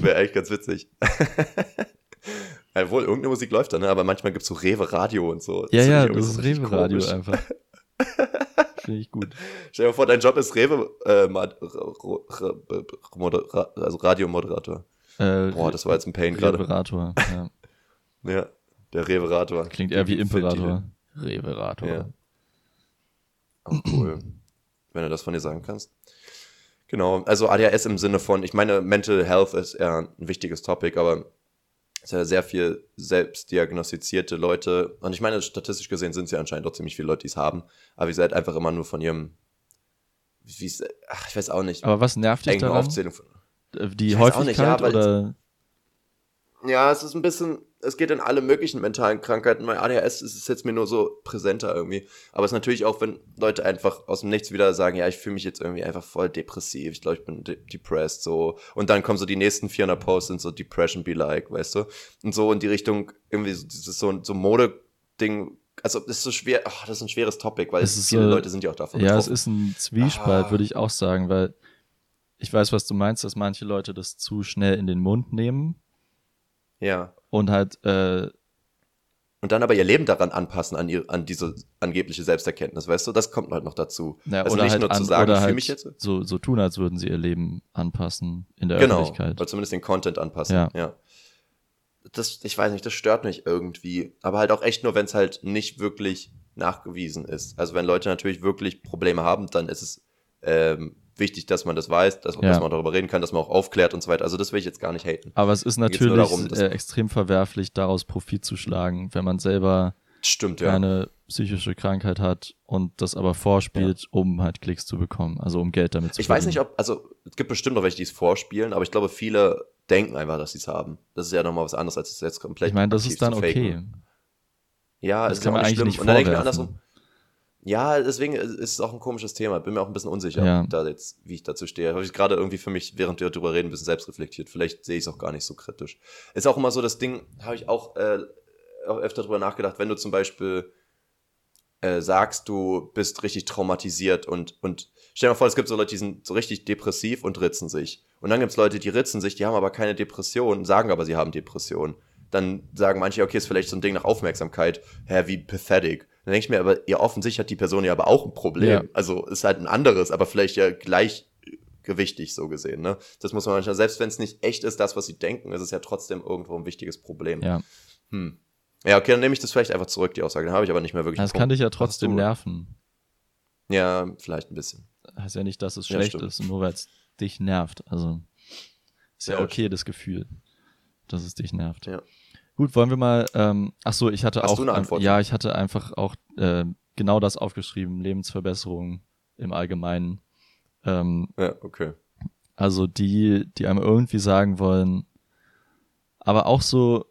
Wäre echt ganz witzig. <laughs> ja, wohl, irgendeine Musik läuft da, ne? Aber manchmal gibt's so Rewe-Radio und so. ja, ja, das ist Rewe-Radio einfach. <laughs> Finde ich gut. Stell dir mal vor, dein Job ist Rewe, äh, also Radiomoderator. Äh, Boah, das war jetzt ein Pain gerade. Reverator. Ja. Ja, der Reverator. Klingt eher wie Imperator. Reverator. Ja. Oh, cool. Wenn du das von dir sagen kannst. Genau, also ADHS im Sinne von, ich meine, Mental Health ist eher ein wichtiges Topic, aber es ist ja sehr viel selbstdiagnostizierte Leute. Und ich meine, statistisch gesehen sind es ja anscheinend doch ziemlich viele Leute, die es haben. Aber wie seid einfach immer nur von ihrem, wie es, ach, ich weiß auch nicht, Aber was nervt dich daran? Aufzählung von. Äh, Die auch nicht, Häufigkeit ja, weil- oder Ja, es ist ein bisschen, es geht in alle möglichen mentalen Krankheiten. Bei ADHS ist es jetzt mir nur so präsenter irgendwie. Aber es ist natürlich auch, wenn Leute einfach aus dem Nichts wieder sagen, ja, ich fühle mich jetzt irgendwie einfach voll depressiv. Ich glaube, ich bin de depressed, so. Und dann kommen so die nächsten 400 Posts sind so Depression be like, weißt du? Und so in die Richtung, irgendwie so, dieses so, so Mode-Ding also das ist so schwer, ach, das ist ein schweres Topic, weil Es ist, viele äh, Leute sind ja auch davon Ja, es betroffen. ist ein Zwiespalt, Ah. würde ich auch sagen, weil ich weiß, was du meinst, dass manche Leute das zu schnell in den Mund nehmen Ja. Und halt, äh, Und dann aber ihr Leben daran anpassen, an, ihr, an diese angebliche Selbsterkenntnis, weißt du? Das kommt halt noch dazu. na, also nicht halt nur zu an, sagen, oder ich fühle halt mich jetzt. so, so tun, als würden sie ihr Leben anpassen in der Genau, Öffentlichkeit. oder zumindest den Content anpassen. Ja. Ja. Das, ich weiß nicht, das stört mich irgendwie. Aber halt auch echt nur, wenn es halt nicht wirklich nachgewiesen ist. Also wenn Leute natürlich wirklich Probleme haben, dann ist es ähm, wichtig, dass man das weiß, dass, Ja. dass man darüber reden kann, dass man auch aufklärt und so weiter. Also das will ich jetzt gar nicht haten. Aber es ist natürlich darum, äh, extrem verwerflich, daraus Profit zu schlagen, wenn man selber Stimmt, ja. keine psychische Krankheit hat und das aber vorspielt, um halt Klicks zu bekommen, also um Geld damit zu Ich weiß nicht, ob, also es gibt bestimmt noch welche, die es vorspielen, aber ich glaube, viele denken einfach, dass sie es haben. Das ist ja nochmal was anderes, als es jetzt komplett Ich meine, das ist dann okay. Ja, Das ist kann ja man eigentlich nicht Und dann denke ich mir vorwerfen. andersrum. Ja, deswegen ist es auch ein komisches Thema. Bin mir auch ein bisschen unsicher, Ja. da jetzt, wie ich dazu stehe. Habe ich gerade irgendwie für mich, während wir darüber reden, ein bisschen selbst reflektiert. Vielleicht sehe ich es auch gar nicht so kritisch. Ist auch immer so das Ding, habe ich auch, äh, öfter darüber nachgedacht, wenn du zum Beispiel äh, sagst, du bist richtig traumatisiert und, und stell dir mal vor, es gibt so Leute, die sind so richtig depressiv und ritzen sich. Und dann gibt es Leute, die ritzen sich, die haben aber keine Depression, sagen aber, sie haben Depression. Dann sagen manche, okay, ist vielleicht so ein Ding nach Aufmerksamkeit. Hä, wie pathetic. Dann denke ich mir, aber ja, offensichtlich hat die Person ja aber auch ein Problem. Ja. Also ist halt ein anderes, aber vielleicht ja gleichgewichtig so gesehen. Ne? Das muss man manchmal, selbst wenn es nicht echt ist, das, was sie denken, ist es ja trotzdem irgendwo ein wichtiges Problem. Ja, Hm. Ja, okay, dann nehme ich das vielleicht einfach zurück, die Aussage. Dann habe ich aber nicht mehr wirklich. das kann dich ja trotzdem nerven. Ja, vielleicht ein bisschen. Heißt ja nicht, dass es Ja, schlecht stimmt. ist, nur weil es dich nervt. Also ist ja, Ja, okay, das Gefühl, dass es dich nervt. Ja. Gut, wollen wir mal, ähm, ach so, ich hatte Hast auch, du eine Antwort? ja, ich hatte einfach auch äh, genau das aufgeschrieben, Lebensverbesserung im Allgemeinen. Ähm, Ja, okay. Also die, die einem irgendwie sagen wollen, aber auch so,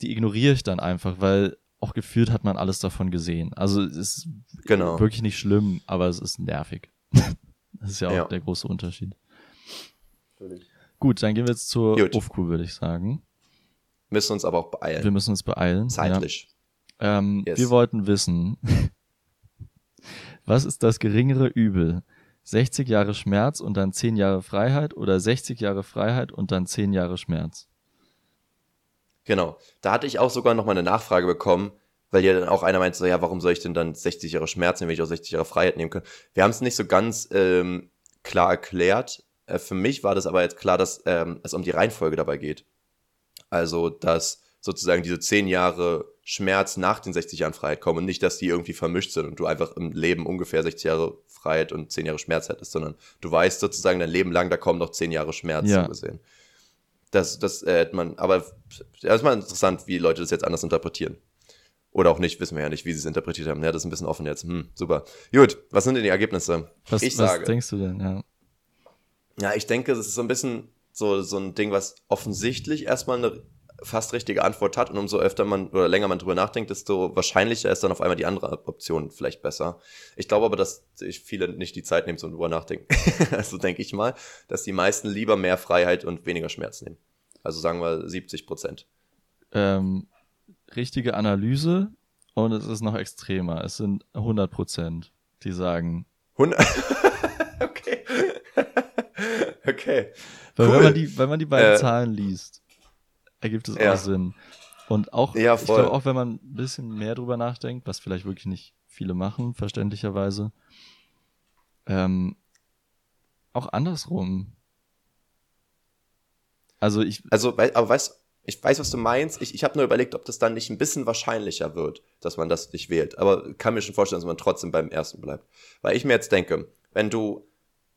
die ignoriere ich dann einfach, weil auch gefühlt hat man alles davon gesehen. Also es ist Genau. wirklich nicht schlimm, aber es ist nervig. <laughs> das ist ja auch Ja. der große Unterschied. Gut, dann gehen wir jetzt zur Gut. UFQ, würde ich sagen. Müssen uns aber auch beeilen. Wir müssen uns beeilen. Zeitlich. Ja. Ähm, Yes. Wir wollten wissen, <laughs> was ist das geringere Übel? 60 Jahre Schmerz und dann 10 Jahre Freiheit oder 60 Jahre Freiheit und dann 10 Jahre Schmerz? Genau. Da hatte ich auch sogar noch mal eine Nachfrage bekommen, weil ja dann auch einer meinte, so, ja, warum soll ich denn dann 60 Jahre Schmerz nehmen, wenn ich auch 60 Jahre Freiheit nehmen kann? Wir haben es nicht so ganz ähm, klar erklärt. Äh, für mich war das aber jetzt klar, dass ähm, es um die Reihenfolge dabei geht. Also, dass sozusagen diese 10 Jahre Schmerz nach den 60 Jahren Freiheit kommen und nicht, dass die irgendwie vermischt sind und du einfach im Leben ungefähr 60 Jahre Freiheit und 10 Jahre Schmerz hättest, sondern du weißt sozusagen dein Leben lang, da kommen noch 10 Jahre Schmerz Ja. so gesehen. Das, das äh, hätte man, aber ja, ist mal interessant, wie Leute das jetzt anders interpretieren. Oder auch nicht, wissen wir ja nicht, wie sie es interpretiert haben. Ja, das ist ein bisschen offen jetzt. Hm, super. Gut, was sind denn die Ergebnisse? Was, ich was sage. denkst du denn? Ja. Ja, ich denke, das ist so ein bisschen so, so ein Ding, was offensichtlich erstmal eine fast richtige Antwort hat und umso öfter man oder länger man drüber nachdenkt, desto wahrscheinlicher ist dann auf einmal die andere Option vielleicht besser. Ich glaube aber, dass sich viele nicht die Zeit nehmen zum drüber nachdenken. <laughs> also denke ich mal, dass die meisten lieber mehr Freiheit und weniger Schmerz nehmen. Also sagen wir 70 Prozent. Ähm, richtige Analyse und es ist noch extremer. Es sind 100 Prozent, die sagen, 100 okay. <laughs> okay. Weil Cool. wenn man die, wenn man die beiden Äh, Zahlen liest, ergibt es ja. auch Sinn. Und auch, Ja, ich glaube auch, wenn man ein bisschen mehr drüber nachdenkt, was vielleicht wirklich nicht viele machen, verständlicherweise, ähm, auch andersrum. Also ich, Also, aber weißt ich weiß, was du meinst. Ich, ich habe nur überlegt, ob das dann nicht ein bisschen wahrscheinlicher wird, dass man das nicht wählt. Aber kann mir schon vorstellen, dass man trotzdem beim ersten bleibt. Weil ich mir jetzt denke, wenn du,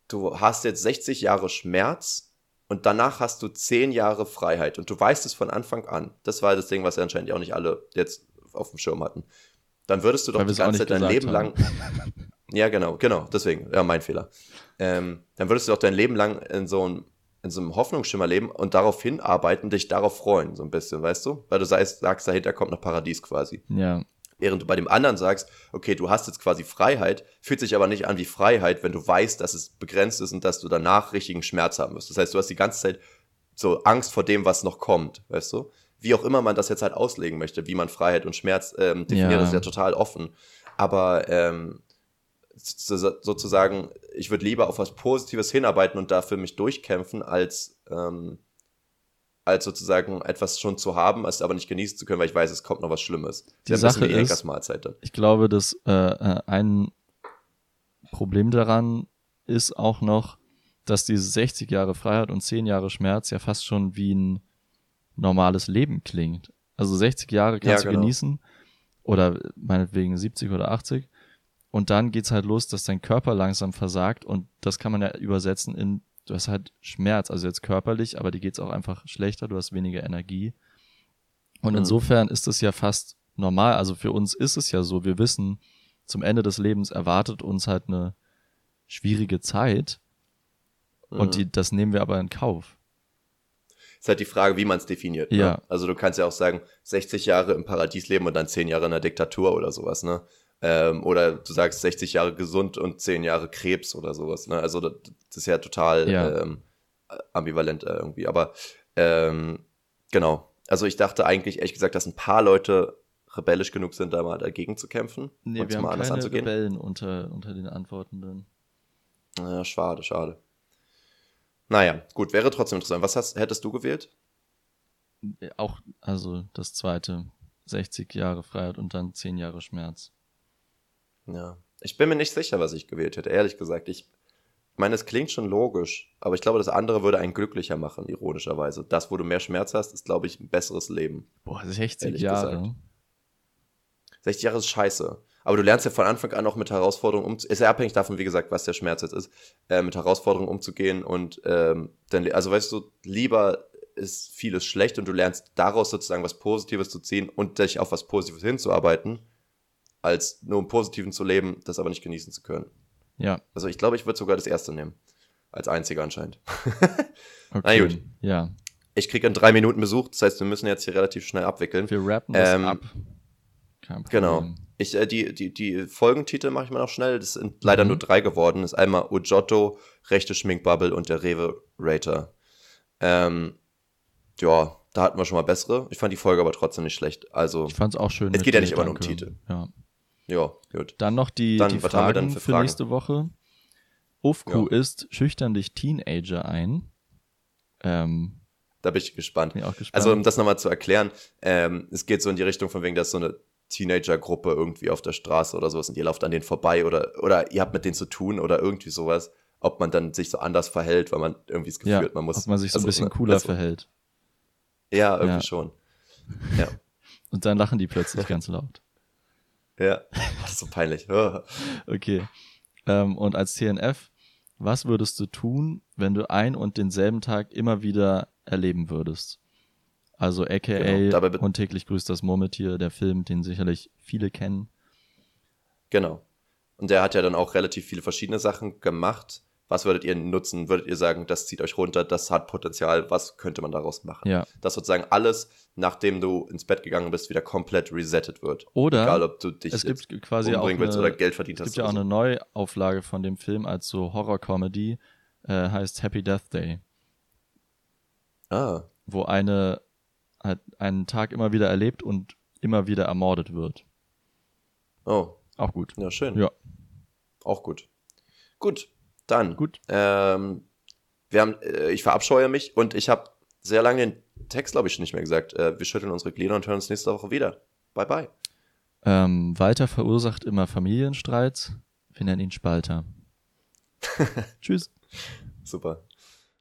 du hast jetzt 60 Jahre Schmerz und danach hast du 10 Jahre Freiheit und du weißt es von Anfang an. Das war das Ding, was ja anscheinend auch nicht alle jetzt auf dem Schirm hatten. Dann würdest du doch die ganze Zeit dein Leben haben. lang <laughs> ja, genau, genau, deswegen, ja, mein Fehler. Ähm, dann würdest du doch dein Leben lang in so einem, in so einem Hoffnungsschimmer leben und darauf hinarbeiten, dich darauf freuen, so ein bisschen, weißt du? Weil du sagst, sagst dahinter kommt noch Paradies quasi. ja, Während du bei dem anderen sagst, okay, du hast jetzt quasi Freiheit, fühlt sich aber nicht an wie Freiheit, wenn du weißt, dass es begrenzt ist und dass du danach richtigen Schmerz haben wirst. Das heißt, du hast die ganze Zeit so Angst vor dem, was noch kommt, weißt du? wie auch immer man das jetzt halt auslegen möchte, wie man Freiheit und Schmerz ähm, definiert, Ja. ist ja total offen. Aber ähm, so- sozusagen, ich würde lieber auf was Positives hinarbeiten und dafür mich durchkämpfen, als, ähm, als sozusagen etwas schon zu haben, es aber nicht genießen zu können, weil ich weiß, es kommt noch was Schlimmes. Die Sache ist-. Ich glaube, dass äh, äh, ein Problem daran ist auch noch, dass diese 60 Jahre Freiheit und 10 Jahre Schmerz ja fast schon wie ein normales Leben klingt. Also 60 Jahre kannst Ja, du genau. genießen oder meinetwegen 70 oder 80 und dann geht's halt los, dass dein Körper langsam versagt und das kann man ja übersetzen in du hast halt Schmerz, also jetzt körperlich, aber dir geht's auch einfach schlechter, du hast weniger Energie. Und Mhm. insofern ist es ja fast normal, also für uns ist es ja so, wir wissen, zum Ende des Lebens erwartet uns halt eine schwierige Zeit und Mhm. die, das nehmen wir aber in Kauf. Ist halt die Frage, wie man es definiert. Ne? Ja. Also du kannst ja auch sagen, 60 Jahre im Paradies leben und dann 10 Jahre in der Diktatur oder sowas, ne? Ähm, oder du sagst 60 Jahre gesund und 10 Jahre Krebs oder sowas, ne? Also das, das ist ja total Ja. Ähm, ambivalent äh, irgendwie. Aber ähm, genau. Also ich dachte eigentlich, ehrlich gesagt, dass ein paar Leute rebellisch genug sind, da mal dagegen zu kämpfen Nee, und wir es haben mal anders keine anzugehen. Rebellen unter, unter den Antwortenden. Ja, schade, schade. Naja, gut, wäre trotzdem interessant. Was hast, hättest du gewählt? Auch, also das zweite, 60 Jahre Freiheit und dann 10 Jahre Schmerz. Ja. Ich bin mir nicht sicher, was ich gewählt hätte, ehrlich gesagt. Ich meine, es klingt schon logisch, aber ich glaube, das andere würde einen glücklicher machen, ironischerweise. Das, wo du mehr Schmerz hast, ist, glaube ich, ein besseres Leben. Boah, 60 Ehrlich Jahre. gesagt. 60 Jahre ist scheiße. Aber du lernst ja von Anfang an auch mit Herausforderungen umzugehen. Ist ja abhängig davon, wie gesagt, was der Schmerz jetzt ist, äh, mit Herausforderungen umzugehen und ähm, dann, also weißt du, lieber ist vieles schlecht und du lernst daraus sozusagen was Positives zu ziehen und dich auf was Positives hinzuarbeiten, als nur im Positiven zu leben, das aber nicht genießen zu können. Ja, Also ich glaube, ich würde sogar das erste nehmen. Als einziger anscheinend. <laughs> okay. gut. Ja, Ich kriege in drei Minuten Besuch, das heißt, wir müssen jetzt hier relativ schnell abwickeln. wir rappen das Ähm, ab. Kein Problem. Genau. Ich, äh, die, die, die Folgentitel mache ich mal noch schnell. Das sind leider Mhm. nur drei geworden. Das ist einmal Ujotto, rechte Schminkbubble und der Rewe Rater. Ähm, ja, da hatten wir schon mal bessere. Ich fand die Folge aber trotzdem nicht schlecht. Also, Ich fand's auch schön. Es geht ja nicht immer nur um. Titel. Ja. Ja, gut. Dann noch die, Dann, die Fragen denn für, Fragen? nächste Woche. Ufku ist, schüchtern dich Teenager ein. Ähm, Da bin ich gespannt. bin ich gespannt. Also, um das nochmal zu erklären, ähm, es geht so in die Richtung von wegen, dass so eine Teenager-Gruppe irgendwie auf der Straße oder sowas und ihr lauft an denen vorbei oder, oder ihr habt mit denen zu tun oder irgendwie sowas, ob man dann sich so anders verhält, weil man irgendwie das Gefühl ja, hat, man muss. ob man sich so ein also, bisschen ne, cooler du, verhält. Ja, irgendwie Ja. schon. <laughs> Ja. Und dann lachen die plötzlich ganz laut. Ja. <laughs> Das ist so peinlich. <laughs> Okay. Ähm, und als TNF, was würdest du tun, wenn du ein und denselben Tag immer wieder erleben würdest? Also aka Genau, und täglich grüßt das Murmeltier, der Film, den sicherlich viele kennen. Genau. Und der hat ja dann auch relativ viele verschiedene Sachen gemacht. Was würdet ihr nutzen? Würdet ihr sagen, das zieht euch runter, das hat Potenzial, was könnte man daraus machen? Ja. Dass sozusagen alles, nachdem du ins Bett gegangen bist, wieder komplett resettet wird. Oder Egal, ob du dich es gibt quasi auch umbringen willst eine, oder Geld verdient es hast. gibt ja auch oder eine Neuauflage von dem Film als so Horror-Comedy, äh, heißt Happy Death Day, so. Ah, wo eine halt einen Tag immer wieder erlebt und immer wieder ermordet wird. oh, Auch gut. ja, schön. Ja. Auch gut. Gut, dann. Gut. Ähm, wir haben, äh, ich verabscheue mich und ich habe sehr lange den Text, glaube ich, nicht mehr gesagt. Äh, wir schütteln unsere Glieder und hören uns nächste Woche wieder. Bye, bye. Ähm, Walter verursacht immer Familienstreits. Wir nennen ihn Spalter. <laughs> Tschüss. Super.